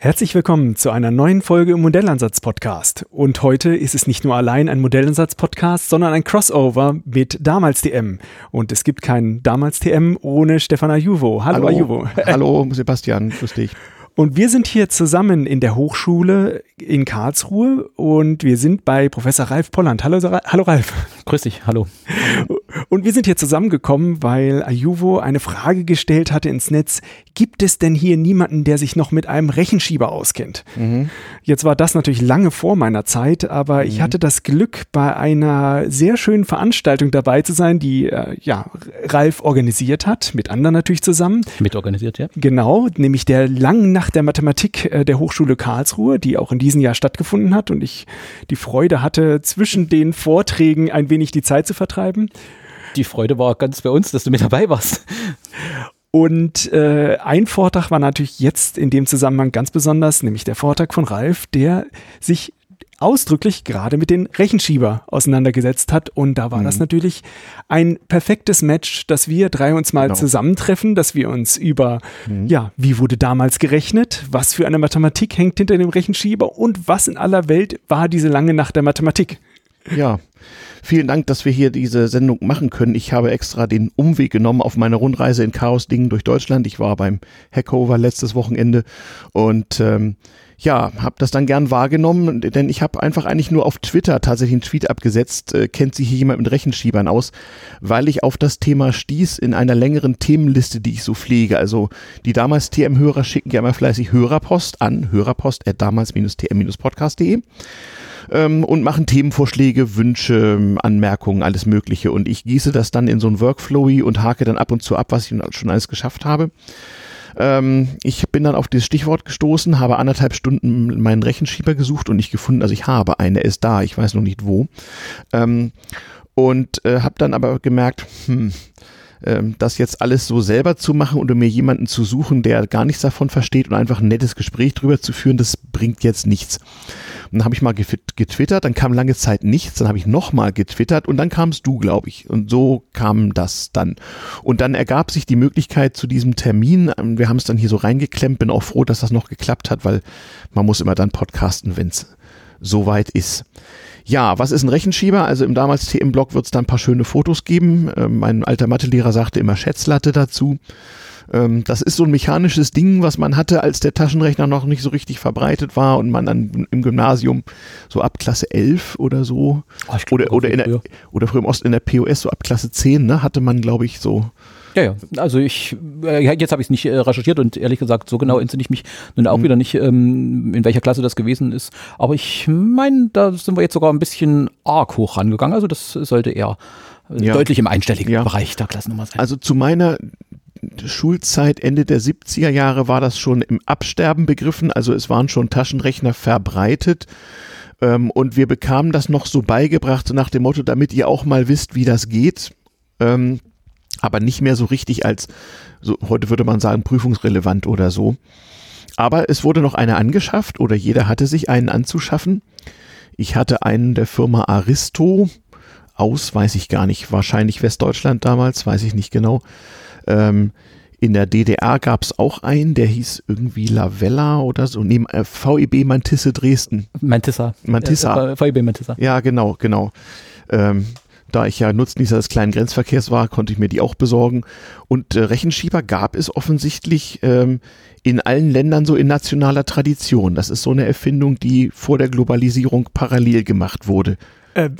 Herzlich willkommen zu einer neuen Folge im Modellansatz-Podcast. Und heute ist es nicht nur allein ein Modellansatz-Podcast, sondern ein Crossover mit Damals TM. Und es gibt kein Damals TM ohne Stefan Ajuvo. Hallo, Hallo Ajuvo. Hallo Sebastian, grüß dich. Und wir sind hier zusammen in der Hochschule in Karlsruhe und wir sind bei Professor Ralf Polland. Hallo, hallo Ralf. Grüß dich, hallo. Und wir sind hier zusammengekommen, weil Ayuvo eine Frage gestellt hatte ins Netz. Gibt es denn hier niemanden, der sich noch mit einem Rechenschieber auskennt? Mhm. Jetzt war das natürlich lange vor meiner Zeit, aber mhm. ich hatte das Glück, bei einer sehr schönen Veranstaltung dabei zu sein, die äh, ja, Ralf organisiert hat, mit anderen natürlich zusammen. Mit organisiert, ja. Genau, nämlich der langen Nacht der Mathematik äh, der Hochschule Karlsruhe, die auch in diesem Jahr stattgefunden hat und ich die Freude hatte, zwischen den Vorträgen ein wenig die Zeit zu vertreiben. Die Freude war ganz bei uns, dass du mit dabei warst. Und äh, ein Vortrag war natürlich jetzt in dem Zusammenhang ganz besonders, nämlich der Vortrag von Ralf, der sich ausdrücklich gerade mit den Rechenschieber auseinandergesetzt hat. Und da war mhm. das natürlich ein perfektes Match, dass wir drei uns mal genau. zusammentreffen, dass wir uns über, mhm. ja, wie wurde damals gerechnet, was für eine Mathematik hängt hinter dem Rechenschieber und was in aller Welt war diese lange Nacht der Mathematik. Ja, vielen Dank, dass wir hier diese Sendung machen können. Ich habe extra den Umweg genommen auf meiner Rundreise in Chaos-Dingen durch Deutschland. Ich war beim Hackover letztes Wochenende und ähm, ja, habe das dann gern wahrgenommen, denn ich habe einfach eigentlich nur auf Twitter tatsächlich einen Tweet abgesetzt, äh, kennt sich hier jemand mit Rechenschiebern aus, weil ich auf das Thema stieß in einer längeren Themenliste, die ich so pflege. Also die damals TM-Hörer schicken ja immer fleißig Hörerpost an, hörerpost.damals-tm-podcast.de ähm, und machen Themenvorschläge, Wünsche, Anmerkungen, alles Mögliche. Und ich gieße das dann in so ein Workflowy und hake dann ab und zu ab, was ich schon alles geschafft habe. Ähm, ich bin dann auf dieses Stichwort gestoßen, habe anderthalb Stunden meinen Rechenschieber gesucht und nicht gefunden. Also ich habe eine, ist da, ich weiß noch nicht wo. Ähm, und äh, habe dann aber gemerkt, hm, ähm, das jetzt alles so selber zu machen oder mir jemanden zu suchen, der gar nichts davon versteht und einfach ein nettes Gespräch drüber zu führen, das bringt jetzt nichts. Und dann habe ich mal getwittert, dann kam lange Zeit nichts, dann habe ich nochmal getwittert und dann kamst du, glaube ich. Und so kam das dann. Und dann ergab sich die Möglichkeit zu diesem Termin. Ähm, wir haben es dann hier so reingeklemmt, bin auch froh, dass das noch geklappt hat, weil man muss immer dann podcasten, wenn es soweit ist. Ja, was ist ein Rechenschieber? Also im damals TM-Blog wird es da ein paar schöne Fotos geben. Ähm, mein alter Mathelehrer sagte immer Schätzlatte dazu. Ähm, das ist so ein mechanisches Ding, was man hatte, als der Taschenrechner noch nicht so richtig verbreitet war und man dann im Gymnasium so ab Klasse 11 oder so oh, oder, oder, in der, oder früher im Osten in der POS so ab Klasse 10, ne, hatte man, glaube ich, so ja, ja. Also ich, äh, jetzt habe ich es nicht äh, recherchiert und ehrlich gesagt, so genau mhm. entsinne ich mich nun auch mhm. wieder nicht, ähm, in welcher Klasse das gewesen ist. Aber ich meine, da sind wir jetzt sogar ein bisschen arg hoch rangegangen. Also das sollte eher äh, ja. deutlich im einstelligen ja. Bereich der Klassennummer sein. Also zu meiner Schulzeit, Ende der 70er Jahre war das schon im Absterben begriffen. Also es waren schon Taschenrechner verbreitet. Ähm, und wir bekamen das noch so beigebracht, so nach dem Motto, damit ihr auch mal wisst, wie das geht. Ähm, aber nicht mehr so richtig als, so, heute würde man sagen, prüfungsrelevant oder so. Aber es wurde noch eine angeschafft oder jeder hatte sich einen anzuschaffen. Ich hatte einen der Firma Aristo aus, weiß ich gar nicht, wahrscheinlich Westdeutschland damals, weiß ich nicht genau. Ähm, in der DDR gab es auch einen, der hieß irgendwie Lavella oder so, neben äh, VEB Mantisse Dresden. Mantissa. Mantissa. Ja, VEB Mantissa. Ja, genau, genau. Ähm, da ich ja Nutznießer des kleinen Grenzverkehrs war, konnte ich mir die auch besorgen. Und äh, Rechenschieber gab es offensichtlich ähm, in allen Ländern so in nationaler Tradition. Das ist so eine Erfindung, die vor der Globalisierung parallel gemacht wurde. Äh,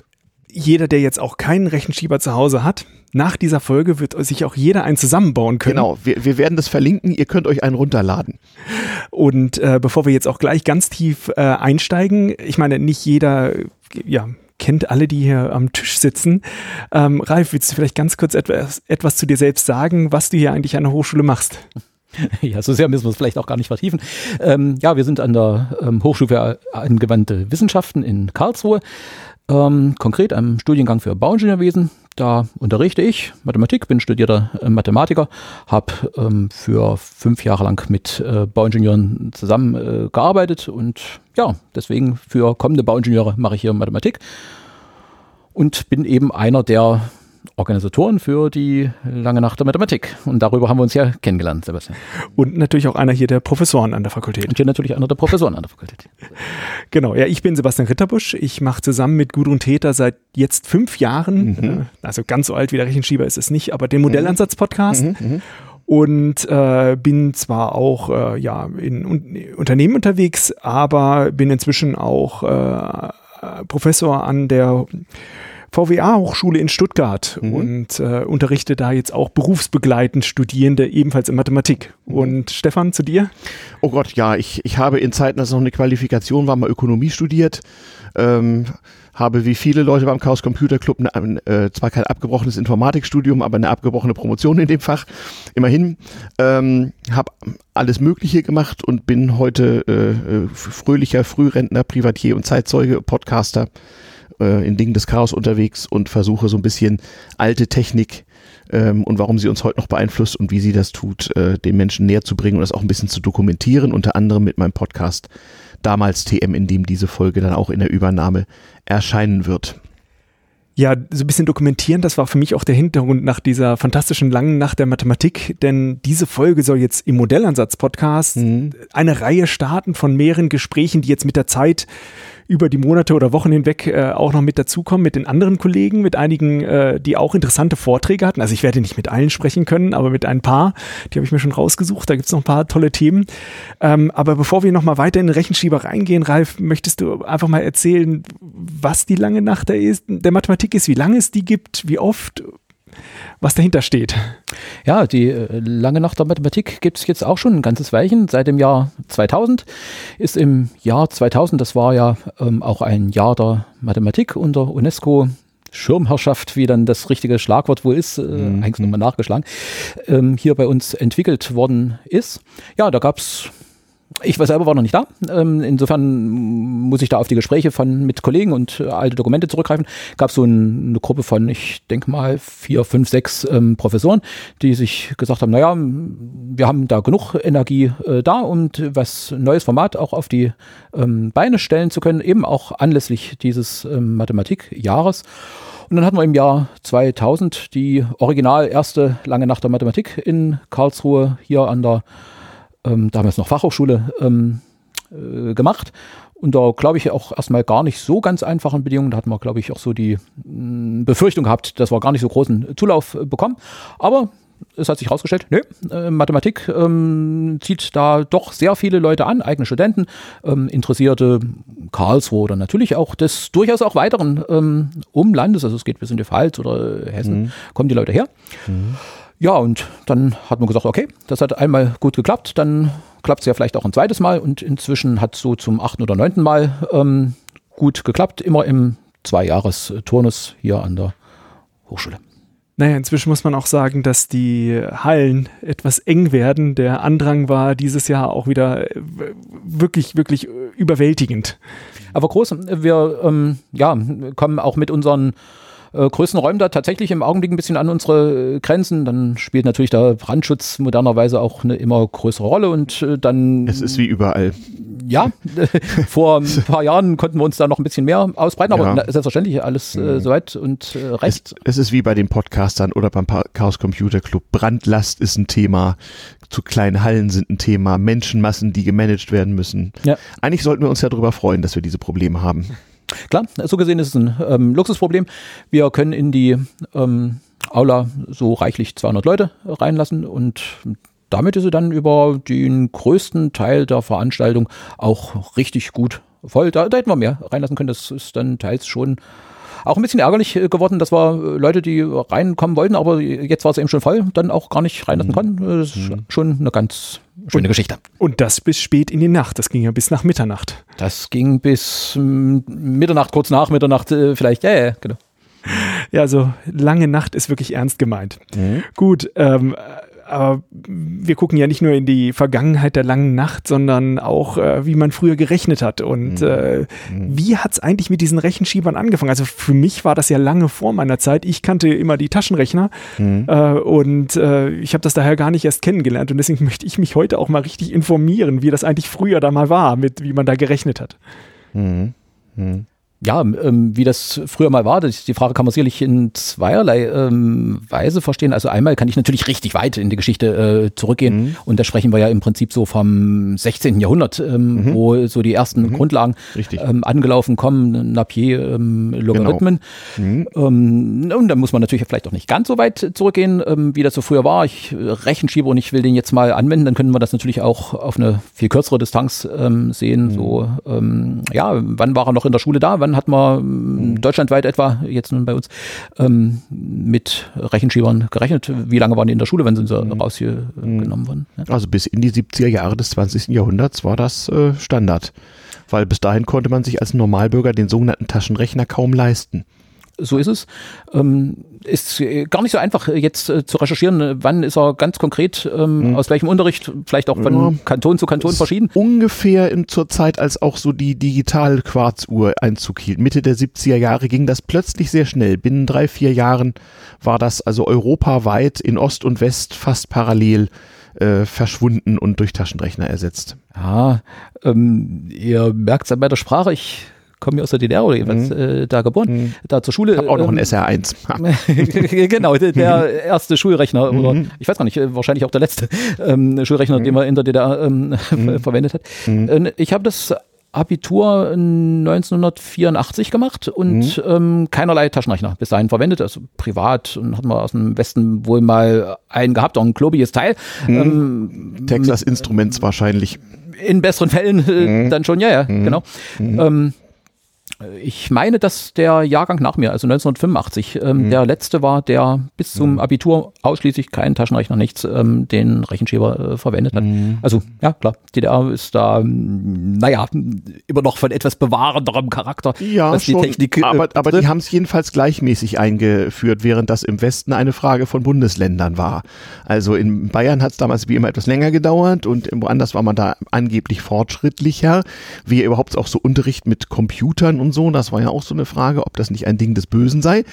jeder, der jetzt auch keinen Rechenschieber zu Hause hat, nach dieser Folge wird sich auch jeder einen zusammenbauen können. Genau, wir, wir werden das verlinken, ihr könnt euch einen runterladen. Und äh, bevor wir jetzt auch gleich ganz tief äh, einsteigen, ich meine, nicht jeder, ja, kennt alle, die hier am Tisch sitzen. Ähm, Ralf, willst du vielleicht ganz kurz etwas, etwas zu dir selbst sagen, was du hier eigentlich an der Hochschule machst? Ja, so sehr müssen wir es vielleicht auch gar nicht vertiefen. Ähm, ja, wir sind an der ähm, Hochschule für angewandte Wissenschaften in Karlsruhe, ähm, konkret am Studiengang für Bauingenieurwesen. Da unterrichte ich Mathematik, bin studierter äh, Mathematiker, habe ähm, für fünf Jahre lang mit äh, Bauingenieuren zusammengearbeitet äh, und ja, deswegen für kommende Bauingenieure mache ich hier Mathematik und bin eben einer der Organisatoren für die lange Nacht der Mathematik. Und darüber haben wir uns ja kennengelernt, Sebastian. Und natürlich auch einer hier der Professoren an der Fakultät. Und hier natürlich einer der Professoren an der Fakultät. Genau, ja, ich bin Sebastian Ritterbusch. Ich mache zusammen mit Gudrun Täter seit jetzt fünf Jahren, mhm. äh, also ganz so alt wie der Rechenschieber ist es nicht, aber den Modellansatz-Podcast. Mhm. Mhm und äh, bin zwar auch äh, ja in, in Unternehmen unterwegs, aber bin inzwischen auch äh, Professor an der VWA-Hochschule in Stuttgart mhm. und äh, unterrichte da jetzt auch berufsbegleitend Studierende ebenfalls in Mathematik. Mhm. Und Stefan, zu dir? Oh Gott, ja, ich, ich habe in Zeiten, als noch eine Qualifikation war, mal Ökonomie studiert. Ähm, habe wie viele Leute beim Chaos Computer Club ne, äh, zwar kein abgebrochenes Informatikstudium, aber eine abgebrochene Promotion in dem Fach. Immerhin ähm, habe alles Mögliche gemacht und bin heute äh, äh fröhlicher Frührentner, Privatier und Zeitzeuge, Podcaster äh, in Dingen des Chaos unterwegs und versuche so ein bisschen alte Technik ähm, und warum sie uns heute noch beeinflusst und wie sie das tut, äh, den Menschen näher zu bringen und das auch ein bisschen zu dokumentieren, unter anderem mit meinem Podcast damals TM, in dem diese Folge dann auch in der Übernahme erscheinen wird. Ja, so ein bisschen dokumentieren, das war für mich auch der Hintergrund nach dieser fantastischen langen Nacht der Mathematik, denn diese Folge soll jetzt im Modellansatz-Podcast mhm. eine Reihe starten von mehreren Gesprächen, die jetzt mit der Zeit über die Monate oder Wochen hinweg äh, auch noch mit dazukommen mit den anderen Kollegen, mit einigen, äh, die auch interessante Vorträge hatten. Also ich werde nicht mit allen sprechen können, aber mit ein paar, die habe ich mir schon rausgesucht. Da gibt es noch ein paar tolle Themen. Ähm, aber bevor wir nochmal weiter in den Rechenschieber reingehen, Ralf, möchtest du einfach mal erzählen, was die lange Nacht der, ist, der Mathematik ist, wie lange es die gibt, wie oft was dahinter steht. Ja, die äh, lange Nacht der Mathematik gibt es jetzt auch schon ein ganzes Weilchen. Seit dem Jahr 2000 ist im Jahr 2000, das war ja ähm, auch ein Jahr der Mathematik unter UNESCO Schirmherrschaft, wie dann das richtige Schlagwort wohl ist, äh, mhm. eigentlich nochmal nachgeschlagen, ähm, hier bei uns entwickelt worden ist. Ja, da gab es ich war selber war noch nicht da. Ähm, insofern muss ich da auf die Gespräche von mit Kollegen und äh, alte Dokumente zurückgreifen. Gab so ein, eine Gruppe von, ich denke mal, vier, fünf, sechs ähm, Professoren, die sich gesagt haben, naja, wir haben da genug Energie äh, da, um was neues Format auch auf die ähm, Beine stellen zu können, eben auch anlässlich dieses ähm, Mathematikjahres. Und dann hatten wir im Jahr 2000 die original erste lange Nacht der Mathematik in Karlsruhe hier an der ähm, damals noch Fachhochschule ähm, äh, gemacht. Und da glaube ich auch erstmal gar nicht so ganz einfachen Bedingungen. Da hatten wir, glaube ich, auch so die mh, mm, Befürchtung gehabt, dass wir gar nicht so großen Zulauf äh, bekommen. Aber es hat sich herausgestellt, nö, äh, Mathematik ähm, zieht da doch sehr viele Leute an, eigene Studenten, ähm, Interessierte Karlsruhe oder natürlich auch des durchaus auch weiteren ähm, Umlandes, also es geht bis in die Pfalz oder Hessen, mhm. kommen die Leute her. Mhm. Ja, und dann hat man gesagt, okay, das hat einmal gut geklappt, dann klappt es ja vielleicht auch ein zweites Mal und inzwischen hat es so zum achten oder neunten Mal ähm, gut geklappt, immer im Zweijahres-Turnus hier an der Hochschule. Naja, inzwischen muss man auch sagen, dass die Hallen etwas eng werden. Der Andrang war dieses Jahr auch wieder äh, wirklich, wirklich überwältigend. Aber groß, wir ähm, ja, kommen auch mit unseren äh, größten Räumen da tatsächlich im Augenblick ein bisschen an unsere äh, Grenzen. Dann spielt natürlich der Brandschutz modernerweise auch eine immer größere Rolle und äh, dann. Es ist wie überall. Ja, vor ein paar Jahren konnten wir uns da noch ein bisschen mehr ausbreiten, aber ja. selbstverständlich alles äh, mhm. soweit und äh, recht. Es, es, ist wie bei den Podcastern oder beim Chaos Computer Club. Brandlast ist ein Thema, zu kleinen Hallen sind ein Thema, Menschenmassen, die gemanagt werden müssen. Ja. Eigentlich sollten wir uns ja darüber freuen, dass wir diese Probleme haben. Klar, so gesehen ist es ein ähm, Luxusproblem. Wir können in die ähm, Aula so reichlich 200 Leute reinlassen und damit ist sie dann über den größten Teil der Veranstaltung auch richtig gut voll. Da, da hätten wir mehr reinlassen können. Das ist dann teils schon auch ein bisschen ärgerlich äh, geworden, dass wir äh, Leute, die reinkommen wollten, aber jetzt war es eben schon voll, dann auch gar nicht reinlassen mhm. konnten. Das ist mhm. schon eine ganz schöne und, Geschichte. Und das bis spät in die Nacht. Das ging ja bis nach Mitternacht. Das ging bis Mitternacht, kurz nach Mitternacht äh, vielleicht. Ja, ja, genau. Ja, also lange Nacht ist wirklich ernst gemeint. Mhm. Gut, ähm, aber wir gucken ja nicht nur in die Vergangenheit der langen Nacht, sondern auch, äh, wie man früher gerechnet hat. Und mhm. äh, mhm. wie hat es eigentlich mit diesen Rechenschiebern angefangen? Also für mich war das ja lange vor meiner Zeit. Ich kannte immer die Taschenrechner mhm. äh, und äh, ich habe das daher gar nicht erst kennengelernt. Und deswegen möchte ich mich heute auch mal richtig informieren, wie das eigentlich früher da mal war, mit wie man da gerechnet hat. Mhm. Ja, ähm, wie das früher mal war, die Frage kann man sicherlich in zweierlei ähm, Weise verstehen. Also einmal kann ich natürlich richtig weit in die Geschichte äh, zurückgehen mhm. und da sprechen wir ja im Prinzip so vom 16. Jahrhundert, ähm, mhm. wo so die ersten mhm. Grundlagen ähm, angelaufen kommen, Napier, ähm, Logarithmen. Genau. Mhm. Ähm, und da muss man natürlich vielleicht auch nicht ganz so weit zurückgehen, wie das so früher war. Ich äh, Rechenschieber und ich will den jetzt mal anwenden, dann können wir das natürlich auch auf eine viel kürzere Distanz sehen. Mhm. So, ja, wann war er noch in der Schule da? Wann hat man mhm. deutschlandweit etwa, jetzt nun bei uns, ähm, mit Rechenschiebern gerechnet? Wie lange waren die in der Schule, wenn sie mhm. rausgenommen wurden? Ja? Also bis in die 70er Jahre des 20. Jahrhunderts war das äh, Standard. Weil bis dahin konnte man sich als Normalbürger den sogenannten Taschenrechner kaum leisten so ist es. Ähm, ist gar nicht so einfach jetzt äh, zu recherchieren, wann ist er ganz konkret, ähm, mhm. aus welchem Unterricht, vielleicht auch von ja. Kanton zu Kanton verschieden. Ungefähr in, zur Zeit, als auch so die Digital-Quarzuhr Einzug hielt. Mitte der 70er Jahre ging das plötzlich sehr schnell. Binnen drei, vier Jahren war das also europaweit in Ost und West fast parallel äh, verschwunden und durch Taschenrechner ersetzt. Ja, ähm, ihr merkt es ja bei der Sprache, ich komme ja aus der DDR oder jedenfalls mhm. äh, da geboren, mhm. da zur Schule. Ich hab auch noch ähm, ein SR1. genau, der, der, erste Schulrechner mhm. oder ich weiß gar nicht, äh, wahrscheinlich auch der letzte ähm, Schulrechner, den mhm. man in der DDR ähm, mhm. verwendet hat. Mhm. Ich habe das Abitur 1984 gemacht und mhm. ähm, keinerlei Taschenrechner bis dahin verwendet, also privat und hatten wir aus dem Westen wohl mal einen gehabt, auch ein klobiges Teil. Mhm. Ähm, Texas Instruments wahrscheinlich. In besseren Fällen äh, dann schon, ja, ja, genau. Ähm, ich meine, dass der Jahrgang nach mir, also 1985, ähm, mhm. der letzte war, der bis zum mhm. Abitur ausschließlich keinen Taschenrechner, nichts, ähm, den Rechenschieber äh, verwendet hat. Mhm. Also ja, klar, DDR ist da, naja, immer noch von etwas bewahrenderem Charakter, ja, was die schon, Technik. Äh, aber, aber die haben es jedenfalls gleichmäßig eingeführt, während das im Westen eine Frage von Bundesländern war. Also in Bayern hat es damals wie immer etwas länger gedauert und woanders war man da angeblich fortschrittlicher, wie überhaupt auch so Unterricht mit Computern und und so. Das war ja auch so eine Frage, ob das nicht ein Ding des Bösen sei.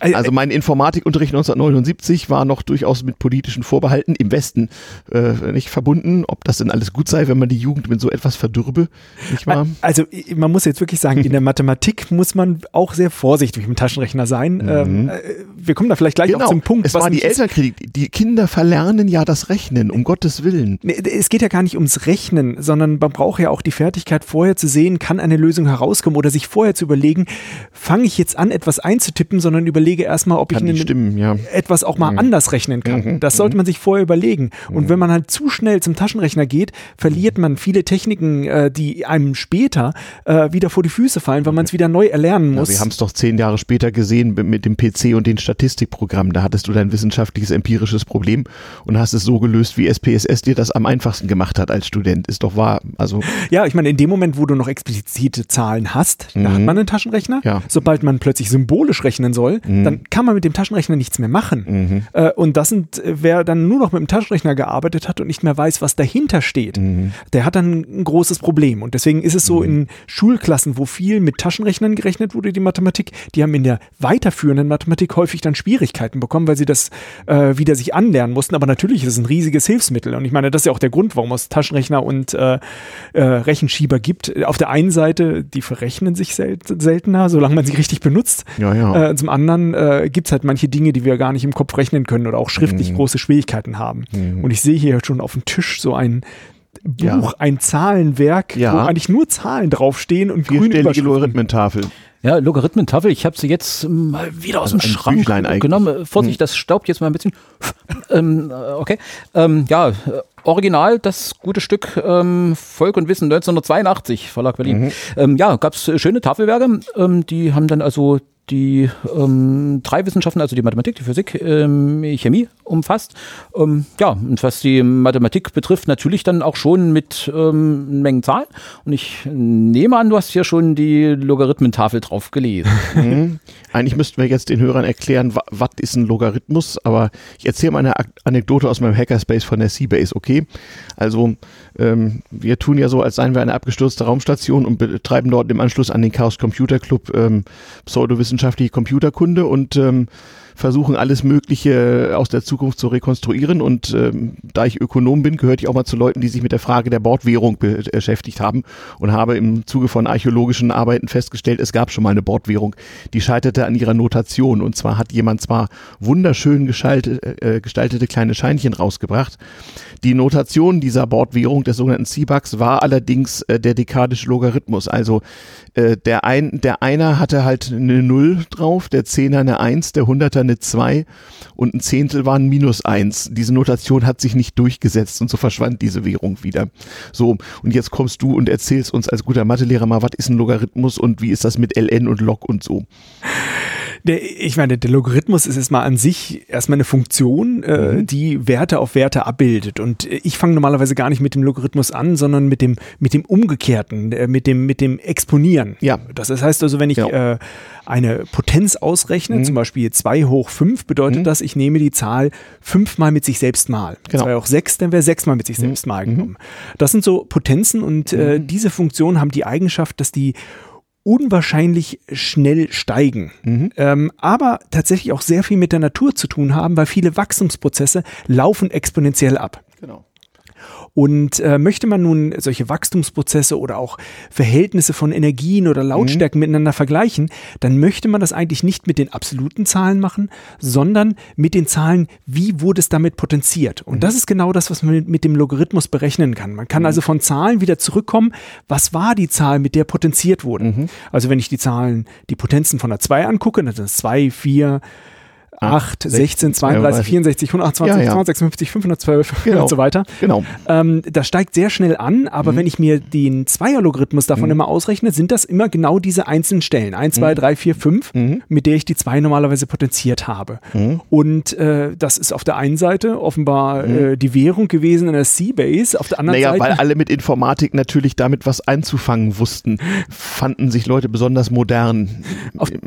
Also mein Informatikunterricht 1979 war noch durchaus mit politischen Vorbehalten im Westen äh, nicht verbunden, ob das denn alles gut sei, wenn man die Jugend mit so etwas verdürbe, nicht wahr? Also man muss jetzt wirklich sagen, in der Mathematik muss man auch sehr vorsichtig mit dem Taschenrechner sein. Mhm. Ähm, äh, wir kommen da vielleicht gleich genau. auch zum Punkt. Es war die Elternkritik. Die Kinder verlernen ja das Rechnen, um Gottes Willen. Es geht ja gar nicht ums Rechnen, sondern man braucht ja auch die Fertigkeit, vorher zu sehen, kann eine Lösung herauskommen oder sich vorher zu überlegen, fange ich jetzt an, etwas einzutippen, sondern überlege erstmal, ob kann ich stimmen, ja. etwas auch mal mhm. anders rechnen kann. Mhm. Das sollte mhm. man sich vorher überlegen. Und mhm. wenn man halt zu schnell zum Taschenrechner geht, verliert man viele Techniken, äh, die einem später äh, wieder vor die Füße fallen, weil man es wieder neu erlernen muss. Ja, wir haben es doch zehn Jahre später gesehen mit dem PC und den Statistikprogrammen. Da hattest du dein wissenschaftliches, empirisches Problem und hast es so gelöst, wie SPSS dir das am einfachsten gemacht hat als Student. Ist doch wahr. Also ja, ich meine, in dem Moment, wo du noch explizite Zahlen hast, da hat mhm. man einen Taschenrechner. Ja. Sobald man plötzlich symbolisch rechnen soll, mhm. dann kann man mit dem Taschenrechner nichts mehr machen. Mhm. Äh, und das sind, äh, wer dann nur noch mit dem Taschenrechner gearbeitet hat und nicht mehr weiß, was dahinter steht, mhm. der hat dann ein großes Problem. Und deswegen ist es so mhm. in Schulklassen, wo viel mit Taschenrechnern gerechnet wurde, die Mathematik, die haben in der weiterführenden Mathematik häufig dann Schwierigkeiten bekommen, weil sie das äh, wieder sich anlernen mussten. Aber natürlich ist es ein riesiges Hilfsmittel. Und ich meine, das ist ja auch der Grund, warum es Taschenrechner und äh, äh, Rechenschieber gibt. Auf der einen Seite, die verrechnen sich seltener, solange man sie richtig benutzt. Ja, ja. Äh, zum anderen äh, gibt es halt manche Dinge, die wir gar nicht im Kopf rechnen können oder auch schriftlich mhm. große Schwierigkeiten haben. Mhm. Und ich sehe hier schon auf dem Tisch so ein Buch, ja. ein Zahlenwerk, ja. wo eigentlich nur Zahlen draufstehen und grüne Logarithmentafel. Ja, Logarithmentafel, ich habe sie jetzt mal wieder aus also dem Schrank Büchlein genommen. Vorsicht, hm. das staubt jetzt mal ein bisschen. ähm, äh, okay. Ähm, ja, äh, Original, das gute Stück ähm, Volk und Wissen 1982, Verlag Berlin. Mhm. Ähm, ja, gab es schöne Tafelwerke, ähm, die haben dann also die ähm, drei Wissenschaften, also die Mathematik, die Physik, ähm, Chemie umfasst. Ähm, ja, und was die Mathematik betrifft, natürlich dann auch schon mit ähm, Mengen Zahlen. Und ich nehme an, du hast hier schon die Logarithmentafel drauf gelesen. Mhm. Eigentlich müssten wir jetzt den Hörern erklären, was ist ein Logarithmus, aber ich erzähle mal eine Anekdote aus meinem Hackerspace von der Seabase, okay? Also ähm, wir tun ja so, als seien wir eine abgestürzte Raumstation und betreiben dort im Anschluss an den Chaos Computer Club ähm, pseudowissenschaftliche Computerkunde und ähm, versuchen alles Mögliche aus der Zukunft zu rekonstruieren. Und ähm, da ich Ökonom bin, gehört ich auch mal zu Leuten, die sich mit der Frage der Bordwährung be beschäftigt haben und habe im Zuge von archäologischen Arbeiten festgestellt, es gab schon mal eine Bordwährung, die scheiterte an ihrer Notation. Und zwar hat jemand zwar wunderschön gestaltet, äh, gestaltete kleine Scheinchen rausgebracht. Die Notation dieser Bordwährung des sogenannten C-Bucks war allerdings äh, der dekadische Logarithmus. Also äh, der, ein, der Einer hatte halt eine Null drauf, der Zehner eine Eins, der Hunderter eine Zwei und ein Zehntel war ein Minus Eins. Diese Notation hat sich nicht durchgesetzt und so verschwand diese Währung wieder. So, und jetzt kommst du und erzählst uns als guter Mathelehrer mal, was ist ein Logarithmus und wie ist das mit ln und log und so. Der, ich meine, der Logarithmus ist erstmal an sich erstmal eine Funktion, äh, mhm. die Werte auf Werte abbildet. Und ich fange normalerweise gar nicht mit dem Logarithmus an, sondern mit dem, mit dem Umgekehrten, äh, mit, dem, mit dem Exponieren. Ja. Das heißt also, wenn ich ja. äh, eine Potenz ausrechne, mhm. zum Beispiel 2 hoch 5, bedeutet mhm. das, ich nehme die Zahl fünfmal mit sich selbst mal. Genau. 2 hoch 6, dann wäre 6 mal mit sich mhm. selbst mal genommen. Das sind so Potenzen und äh, mhm. diese Funktionen haben die Eigenschaft, dass die unwahrscheinlich schnell steigen, mhm. ähm, aber tatsächlich auch sehr viel mit der Natur zu tun haben, weil viele Wachstumsprozesse laufen exponentiell ab. Genau. Und äh, möchte man nun solche Wachstumsprozesse oder auch Verhältnisse von Energien oder Lautstärken mhm. miteinander vergleichen, dann möchte man das eigentlich nicht mit den absoluten Zahlen machen, sondern mit den Zahlen, wie wurde es damit potenziert. Und mhm. das ist genau das, was man mit dem Logarithmus berechnen kann. Man kann mhm. also von Zahlen wieder zurückkommen, was war die Zahl, mit der potenziert wurde. Mhm. Also wenn ich die Zahlen, die Potenzen von der 2 angucke, dann sind es 2, 4, 8, 16, 32, 64, 128, ja, ja. 256, 512 genau. und so weiter. Genau. Ähm, das steigt sehr schnell an, aber mhm. wenn ich mir den Zweierlogarithmus davon mhm. immer ausrechne, sind das immer genau diese einzelnen Stellen. 1, 2, 3, 4, 5, mit der ich die 2 normalerweise potenziert habe. Mhm. Und äh, das ist auf der einen Seite offenbar mhm. äh, die Währung gewesen in der C-Base, auf der anderen naja, Seite. Weil alle mit Informatik natürlich damit was einzufangen wussten, fanden sich Leute besonders modern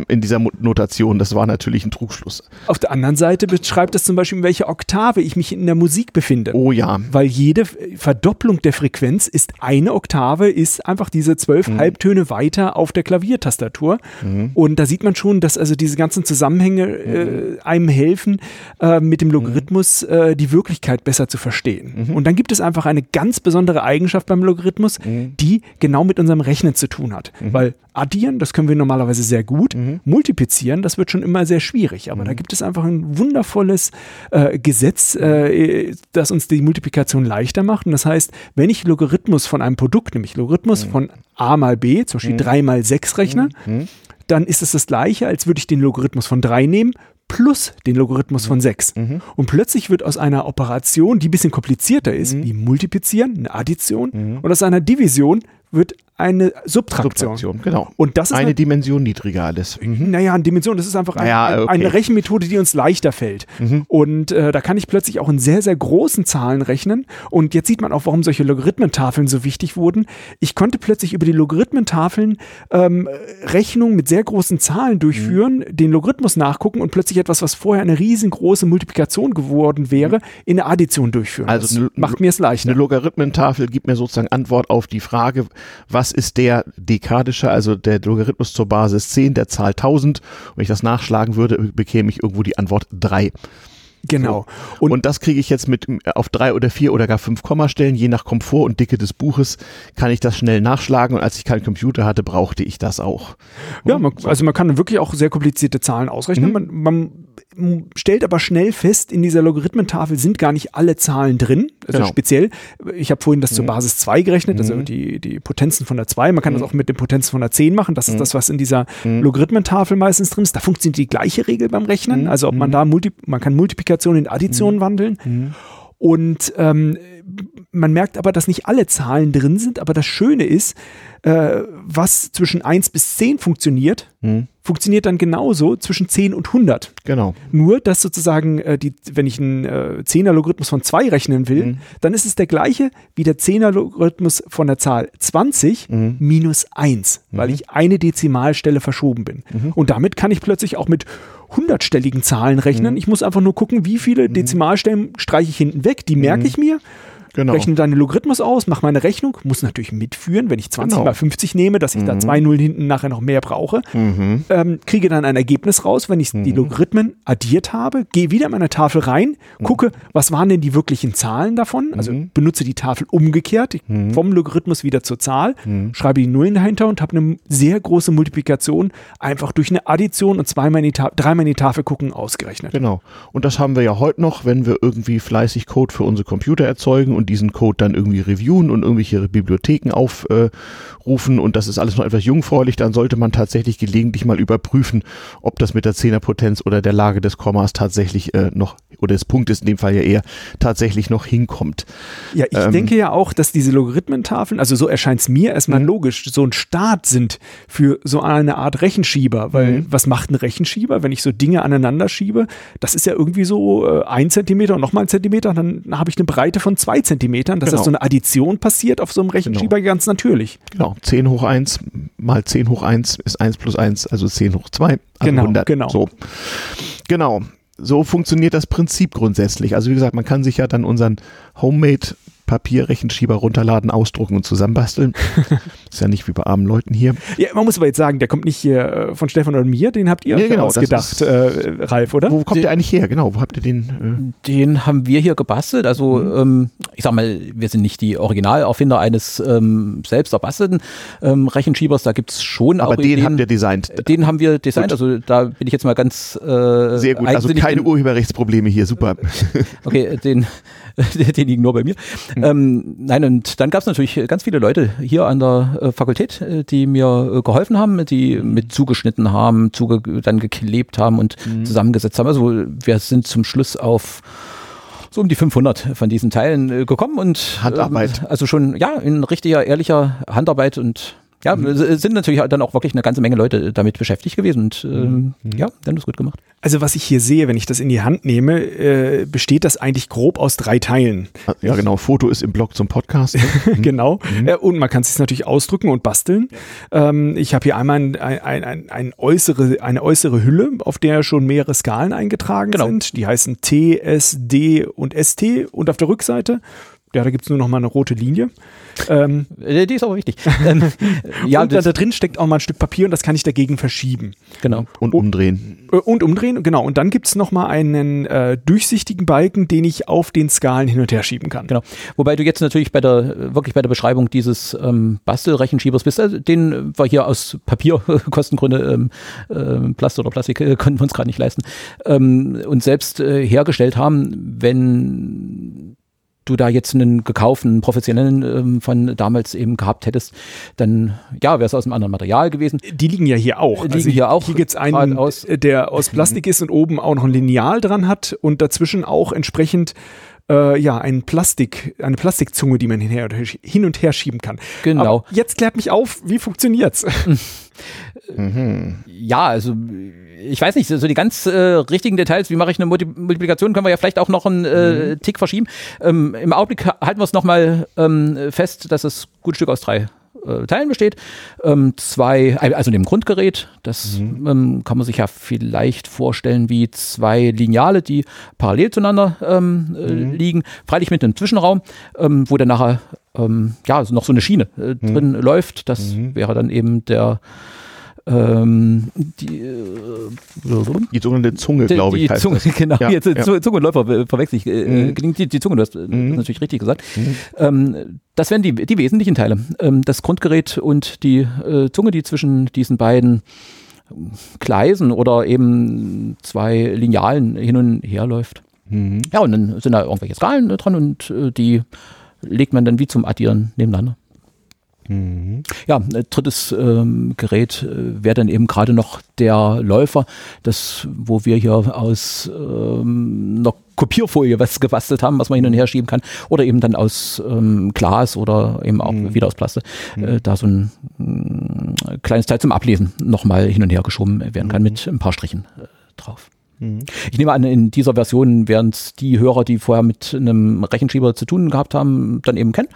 in dieser Notation. Das war natürlich ein Trugschluss. Auf der anderen Seite beschreibt es zum Beispiel, in welcher Oktave ich mich in der Musik befinde. Oh ja. Weil jede Verdopplung der Frequenz ist eine Oktave, ist einfach diese zwölf mhm. Halbtöne weiter auf der Klaviertastatur. Mhm. Und da sieht man schon, dass also diese ganzen Zusammenhänge äh, mhm. einem helfen, äh, mit dem Logarithmus mhm. äh, die Wirklichkeit besser zu verstehen. Mhm. Und dann gibt es einfach eine ganz besondere Eigenschaft beim Logarithmus, die genau mit unserem Rechnen zu tun hat. Weil addieren, das können wir normalerweise sehr gut. Multiplizieren, das wird schon immer sehr schwierig. Aber da gibt es einfach ein wundervolles äh, Gesetz, äh, das uns die Multiplikation leichter macht. Und das heißt, wenn ich Logarithmus von einem Produkt, nämlich Logarithmus mhm. von a mal b, zum Beispiel mhm. 3 mal 6 rechne, mhm. mhm. dann ist es das gleiche, als würde ich den Logarithmus von 3 nehmen plus den Logarithmus von 6. Mhm. Und plötzlich wird aus einer Operation, die ein bisschen komplizierter ist, mhm. wie Multiplizieren, eine Addition, mhm. und aus einer Division wird eine Subtraktion. Subtraktion genau. Und das ist eine, eine Dimension niedriger alles. Mhm. Naja, eine Dimension, das ist einfach ein, naja, okay. eine Rechenmethode, die uns leichter fällt. Mhm. Und äh, da kann ich plötzlich auch in sehr, sehr großen Zahlen rechnen. Und jetzt sieht man auch, warum solche Logarithmentafeln so wichtig wurden. Ich konnte plötzlich über die Logarithmentafeln ähm, Rechnungen mit sehr großen Zahlen durchführen, mhm. den Logarithmus nachgucken und plötzlich etwas, was vorher eine riesengroße Multiplikation geworden wäre, mhm. in eine Addition durchführen. Also das macht mir es leichter. Eine Logarithmentafel gibt mir sozusagen Antwort auf die Frage, was ist der dekadische, also der Logarithmus zur Basis 10 der Zahl 1000. Wenn ich das nachschlagen würde, bekäme ich irgendwo die Antwort 3. Genau. Und, und, das kriege ich jetzt mit auf drei oder vier oder gar fünf Kommastellen, je nach Komfort und Dicke des Buches, kann ich das schnell nachschlagen. Und als ich keinen Computer hatte, brauchte ich das auch. Ja, man, also man kann wirklich auch sehr komplizierte Zahlen ausrechnen. Mhm. Man, man, stellt aber schnell fest, in dieser Logarithmentafel sind gar nicht alle Zahlen drin. Also genau. speziell, ich habe vorhin das mhm. zur Basis 2 gerechnet, also mhm. die, die Potenzen von der 2. Man kann das mhm. auch mit den Potenzen von der 10 machen. Das ist mhm. das, was in dieser Logarithmentafel meistens drin ist. Da funktioniert die gleiche Regel beim Rechnen. Also ob man da Multi man kann Multiplikation Multiplikation in Addition mhm. wandeln. Mhm. Und ähm, man merkt aber, dass nicht alle Zahlen drin sind, aber das Schöne ist, äh, was zwischen 1 bis 10 funktioniert, mhm. Funktioniert dann genauso zwischen 10 und 100. Genau. Nur, dass sozusagen, äh, die, wenn ich einen äh, 10er-Logarithmus von 2 rechnen will, mhm. dann ist es der gleiche wie der 10er-Logarithmus von der Zahl 20 mhm. minus 1, weil mhm. ich eine Dezimalstelle verschoben bin. Mhm. Und damit kann ich plötzlich auch mit hundertstelligen Zahlen rechnen. Mhm. Ich muss einfach nur gucken, wie viele mhm. Dezimalstellen streiche ich hinten weg. Die merke ich mir. Genau. rechne deinen Logarithmus aus, mache meine Rechnung, muss natürlich mitführen, wenn ich 20 Genau. mal 50 nehme, dass ich da zwei Nullen hinten nachher noch mehr brauche. Mhm. Ähm, kriege dann ein Ergebnis raus, wenn ich die Logarithmen addiert habe, gehe wieder in meine Tafel rein, gucke, was waren denn die wirklichen Zahlen davon, also benutze die Tafel umgekehrt, ich, vom Logarithmus wieder zur Zahl, schreibe die Nullen dahinter und habe eine sehr große Multiplikation einfach durch eine Addition und zweimal in die dreimal in die Tafel gucken ausgerechnet. Genau. Und das haben wir ja heute noch, wenn wir irgendwie fleißig Code für unsere Computer erzeugen und diesen Code dann irgendwie reviewen und irgendwelche Bibliotheken aufrufen und das ist alles noch etwas jungfräulich, dann sollte man tatsächlich gelegentlich mal überprüfen, ob das mit der Zehnerpotenz oder der Lage des Kommas tatsächlich äh, noch, oder des Punktes in dem Fall ja eher, tatsächlich noch hinkommt. Ja, ich Ähm, denke ja auch, dass diese Logarithmentafeln, also so erscheint es mir erstmal logisch, so ein Start sind für so eine Art Rechenschieber. Weil was macht ein Rechenschieber, wenn ich so Dinge aneinander schiebe? Das ist ja irgendwie so äh, ein Zentimeter und nochmal ein Zentimeter, dann habe ich eine Breite von zwei Zentimetern. Dass Genau. das so eine Addition passiert auf so einem Rechenschieber ganz natürlich. Genau, 10 hoch 1 mal 10 hoch 1 ist 1 plus 1, also 10 hoch 2, also Genau, 100. genau. So. Genau, so funktioniert das Prinzip grundsätzlich. Also wie gesagt, man kann sich ja dann unseren Homemade Papierrechenschieber runterladen, ausdrucken und zusammenbasteln. ist ja nicht wie bei armen Leuten hier. Ja, man muss aber jetzt sagen, der kommt nicht hier äh, von Stefan oder mir, den habt ihr Nee, euch genau, ausgedacht, ist- äh, Ralf, oder? Wo kommt der eigentlich her? Genau, wo habt ihr den? Den haben wir hier gebastelt. Also ähm, ich sag mal, wir sind nicht die Originalerfinder eines ähm, selbst erbastelten ähm, Rechenschiebers. Da gibt's schon Äh, aber auch den Ideen. habt ihr designt. Den haben wir designt. Also da bin ich jetzt mal ganz äh, Sehr gut, also keine in- Urheberrechtsprobleme hier, super. Okay, den, den liegen nur bei mir. Ähm, nein, und dann gab es natürlich ganz viele Leute hier an der äh, Fakultät, äh, die mir äh, geholfen haben, die mit zugeschnitten haben, zuge dann geklebt haben und zusammengesetzt haben. Also wir sind zum Schluss auf so um die 500 von diesen Teilen äh, gekommen und Handarbeit. Ähm, also schon ja in richtiger ehrlicher Handarbeit und ja, es sind natürlich dann auch wirklich eine ganze Menge Leute damit beschäftigt gewesen und ähm, ja, die haben das gut gemacht. Also was ich hier sehe, wenn ich das in die Hand nehme, äh, besteht das eigentlich grob aus drei Teilen. Ja, genau, Foto ist im Blog zum Podcast. ne? genau. Äh, und man kann es sich natürlich ausdrücken und basteln. Ähm, ich habe hier einmal ein, ein, ein, ein äußere, eine äußere Hülle, auf der schon mehrere Skalen eingetragen Genau. sind. Die heißen T, S, D und ST. Und auf der Rückseite, ja, da gibt es nur noch mal eine rote Linie. Ähm, Äh, Die ist aber wichtig. Ähm, ja, und da, drin steckt auch mal ein Stück Papier und das kann ich dagegen verschieben. genau. Und umdrehen. Äh, Und umdrehen, genau. Und dann gibt es nochmal einen äh, durchsichtigen Balken, den ich auf den Skalen hin und her schieben kann. Genau. Wobei du jetzt natürlich bei der, wirklich bei der Beschreibung dieses ähm, Bastelrechenschiebers bist, also den wir hier aus Papierkostengründe, ähm, ähm, Plast oder Plastik äh, konnten wir uns gerade nicht leisten, ähm, und selbst äh, hergestellt haben, wenn du da jetzt einen gekauften professionellen ähm, von damals eben gehabt hättest, dann ja, wäre es aus einem anderen Material gewesen. Die liegen ja hier auch. Liegen hier auch Hier gibt's einen, gerade aus. der aus Plastik ist und oben auch noch ein Lineal dran hat und dazwischen auch entsprechend äh, ja, ein Plastik, eine Plastikzunge, die man hin, her, hin und her schieben kann. Genau. Aber jetzt klärt mich auf, wie funktioniert's? Ja, also ich weiß nicht, so die ganz äh, richtigen Details, wie mache ich eine Multi Multiplikation, können wir ja vielleicht auch noch einen äh, Tick verschieben. Ähm, Im Augenblick ha- halten wir es nochmal ähm, fest, dass es gut Stück aus drei äh, Teilen besteht. Ähm, zwei, also dem Grundgerät, das ähm, kann man sich ja vielleicht vorstellen wie zwei Lineale, die parallel zueinander ähm, äh, liegen, freilich mit einem Zwischenraum, ähm, wo dann nachher ähm, ja, noch so eine Schiene äh, drin läuft. Das wäre dann eben der ähm, die, äh, Die sogenannte Zunge, glaube ich, die Zunge, das. genau, Ja, jetzt äh, ja. Zunge und Läufer äh, verwechsel ich. Äh, Mhm. die, die Zunge, du hast äh, das natürlich richtig gesagt. Ähm, das wären die, die wesentlichen Teile. Ähm, das Grundgerät und die äh, Zunge, die zwischen diesen beiden Gleisen oder eben zwei Linealen hin und her läuft. Mhm. Ja, und dann sind da irgendwelche Skalen äh, dran und äh, die legt man dann wie zum Addieren nebeneinander. Mhm. Ja, ein drittes ähm, Gerät äh, wäre dann eben gerade noch der Läufer, das, wo wir hier aus ähm, einer Kopierfolie was gebastelt haben, was man hin und her schieben kann, oder eben dann aus ähm, Glas oder eben auch wieder aus Plastik, äh, da so ein mm, kleines Teil zum Ablesen nochmal hin und her geschoben werden kann mit ein paar Strichen äh, drauf. Ich nehme an, in dieser Version werden es die Hörer, die vorher mit einem Rechenschieber zu tun gehabt haben, dann eben kennen.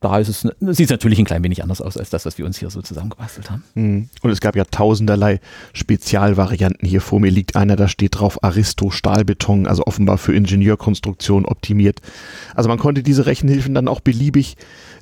Da ist es, sieht es natürlich ein klein wenig anders aus als das, was wir uns hier so zusammengebastelt haben. Mhm. Und es gab ja tausenderlei Spezialvarianten. Hier vor mir liegt einer, da steht drauf Aristo Stahlbeton, also offenbar für Ingenieurkonstruktion optimiert. Also man konnte diese Rechenhilfen dann auch beliebig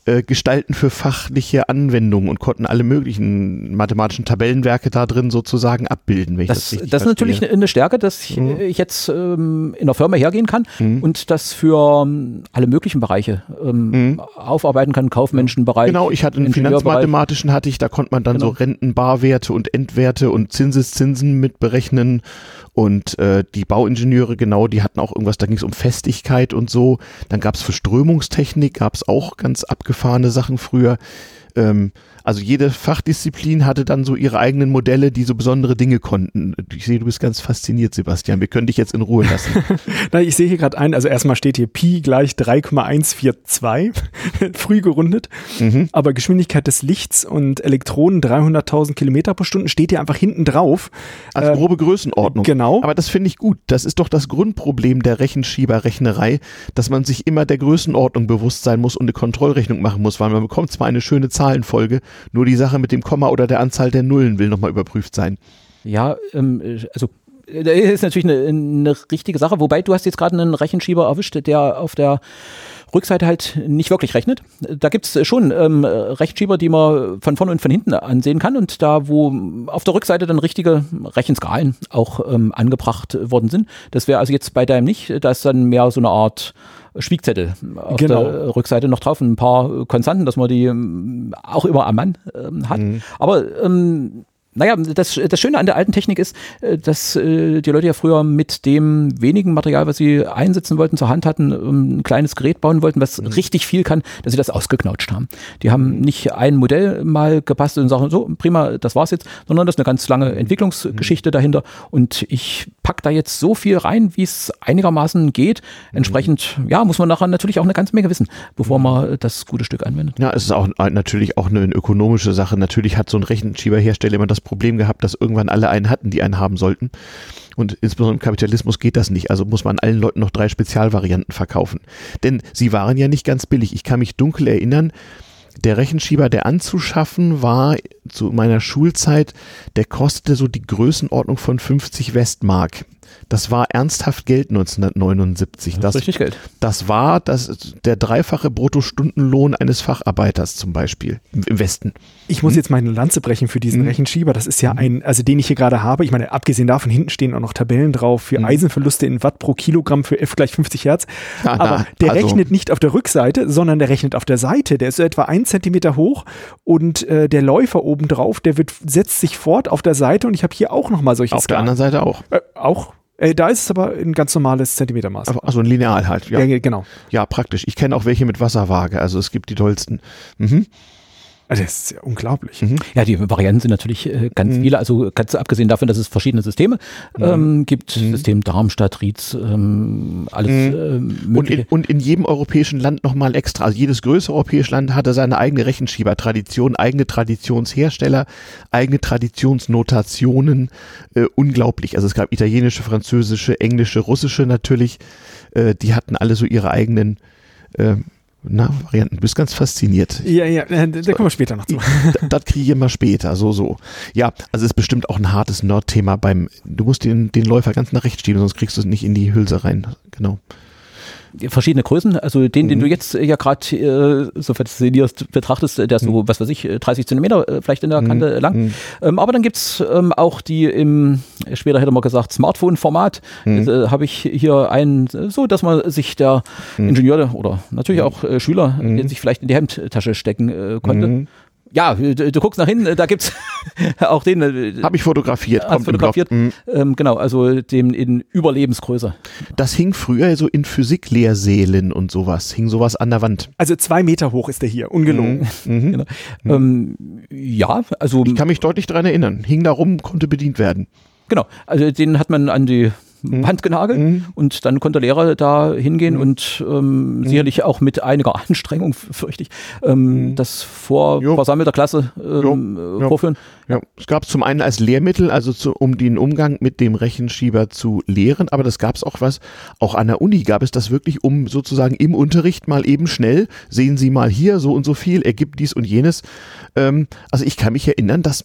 äh, gestalten für fachliche Anwendungen und konnten alle möglichen mathematischen Tabellenwerke da drin sozusagen abbilden. Wenn das, ich das, das ist natürlich eine Stärke, dass ich, mhm. ich jetzt ähm, in der Firma hergehen kann mhm. und das für ähm, alle möglichen Bereiche ähm, mhm. aufarbeiten kann, Kaufmenschenbereich. Genau, ich hatte einen Finanzmathematischen hatte ich, da konnte man dann genau. so Rentenbarwerte und Endwerte und Zinseszinsen mit berechnen und äh, die Bauingenieure, genau, die hatten auch irgendwas, da ging es um Festigkeit und so. Dann gab es für Strömungstechnik, gab es auch ganz abgefahrene Sachen früher. Ähm, also jede Fachdisziplin hatte dann so ihre eigenen Modelle, die so besondere Dinge konnten. Ich sehe, du bist ganz fasziniert, Sebastian. Wir können dich jetzt in Ruhe lassen. Na, ich sehe hier gerade ein, also erstmal steht hier Pi gleich 3,142, früh gerundet. Mhm. Aber Geschwindigkeit des Lichts und Elektronen 300.000 Kilometer pro Stunde steht hier einfach hinten drauf. Als äh, grobe Größenordnung. Genau. Aber das finde ich gut. Das ist doch das Grundproblem der Rechenschieberrechnerei, dass man sich immer der Größenordnung bewusst sein muss und eine Kontrollrechnung machen muss, weil man bekommt zwar eine schöne Zahlenfolge, nur die Sache mit dem Komma oder der Anzahl der Nullen will nochmal überprüft sein. Ja, ähm, also das ist natürlich eine, eine richtige Sache, wobei du hast jetzt gerade einen Rechenschieber erwischt, der auf der Rückseite halt nicht wirklich rechnet. Da gibt es schon ähm, Rechenschieber, die man von vorne und von hinten ansehen kann und da, wo auf der Rückseite dann richtige Rechenskalen auch ähm, angebracht worden sind. Das wäre also jetzt bei deinem nicht, da ist dann mehr so eine Art Schwiegzettel auf genau. der Rückseite noch drauf, ein paar Konstanten, dass man die ähm, auch immer am Mann ähm, hat. Mhm. Aber ähm, naja, das, das Schöne an der alten Technik ist, äh, dass äh, die Leute ja früher mit dem wenigen Material, was sie einsetzen wollten, zur Hand hatten, ein kleines Gerät bauen wollten, was mhm. richtig viel kann, dass sie das ausgeknautscht haben. Die haben nicht ein Modell mal gepasst und sagen, so, prima, das war's jetzt, sondern das ist eine ganz lange Entwicklungsgeschichte mhm. dahinter. Und ich pack da jetzt so viel rein, wie es einigermaßen geht. Mhm. Entsprechend, ja, muss man nachher natürlich auch eine ganze Menge wissen, bevor mhm. man das gute Stück anwendet. Ja, es ist auch natürlich auch eine ökonomische Sache. Natürlich hat so ein Rechenschieberhersteller immer das Problem gehabt, dass irgendwann alle einen hatten, die einen haben sollten. Und insbesondere im Kapitalismus geht das nicht. Also muss man allen Leuten noch drei Spezialvarianten verkaufen. Denn sie waren ja nicht ganz billig. Ich kann mich dunkel erinnern, der Rechenschieber, der anzuschaffen war zu meiner Schulzeit, der kostete so die Größenordnung von 50 Westmark. Das war ernsthaft Geld 1979. Das, das richtig Geld. Das war das, der dreifache Bruttostundenlohn eines Facharbeiters zum Beispiel im Westen. Ich muss hm? jetzt meine Lanze brechen für diesen hm? Rechenschieber. Das ist ja hm? ein, also den ich hier gerade habe. Ich meine, abgesehen davon, hinten stehen auch noch Tabellen drauf für hm? Eisenverluste in Watt pro Kilogramm für F gleich 50 Hertz. Ja, Aber der also. rechnet nicht auf der Rückseite, sondern der rechnet auf der Seite. Der ist so etwa ein Zentimeter hoch und äh, der Läufer oben drauf, der wird, setzt sich fort auf der Seite und ich habe hier auch nochmal solche Auf Skalen. der anderen Seite auch. Äh, auch äh, da ist es aber ein ganz normales Zentimetermaß. Also ein Lineal halt, ja. ja genau. Ja, praktisch. Ich kenne auch welche mit Wasserwaage, also es gibt die tollsten. Mhm. Also das ist ja unglaublich. Mhm. Ja, die Varianten sind natürlich äh, ganz mhm. viele. Also ganz abgesehen davon, dass es verschiedene Systeme ähm, gibt. Mhm. System Darmstadt, Rietz, ähm, alles ähm, und, in, und in jedem europäischen Land nochmal extra. Also jedes größere europäische Land hatte seine eigene Rechenschiebertradition, eigene Traditionshersteller, eigene Traditionsnotationen. Äh, unglaublich. Also es gab italienische, französische, englische, russische natürlich. Äh, die hatten alle so ihre eigenen äh, na, Varianten. Du bist ganz fasziniert. Ja, ja, äh, da kommen wir später noch zu. Das, kriege ich immer später, so, so. Ja, also es ist bestimmt auch ein hartes Nerd-Thema beim, du musst den, den Läufer ganz nach rechts schieben, sonst kriegst du es nicht in die Hülse rein. Genau verschiedene Größen. Also den, den du mhm. jetzt ja gerade äh, so fasziniert betrachtest, der ist so, mhm. was weiß ich, 30 Zentimeter äh, vielleicht in der mhm. Kante lang. Mhm. Ähm, aber dann gibt's ähm, auch die im, später hätte man gesagt, Smartphone-Format. Mhm. Äh, Habe ich hier einen, so dass man sich der Ingenieur oder natürlich auch äh, Schüler, den sich vielleicht in die Hemdtasche stecken äh, konnte ja, du, du, guckst nach hinten, da gibt's auch den. Äh, Habe ich fotografiert. Kommt fotografiert. Mhm. Ähm, genau, also dem in Überlebensgröße. Das hing früher so in Physiklehrsälen und sowas. Hing sowas an der Wand. Also zwei Meter hoch ist der hier, ungelogen. Mhm. Mhm. Genau. Mhm. Ähm, ja, also. Ich kann mich deutlich daran erinnern. Hing da rum, konnte bedient werden. Genau, also den hat man an die mhm. Wand genagelt mhm. und dann konnte der Lehrer da hingehen mhm. und ähm, mhm. sicherlich auch mit einiger Anstrengung, fürchte ich, ähm, mhm. das vor jo. versammelter Klasse ähm, jo. vorführen. Ja, es gab zum einen als Lehrmittel, also zu, um den Umgang mit dem Rechenschieber zu lehren, aber das gab es auch was, auch an der Uni gab es das wirklich, um sozusagen im Unterricht mal eben schnell, sehen Sie mal hier so und so viel, ergibt dies und jenes. Ähm, also ich kann mich erinnern, dass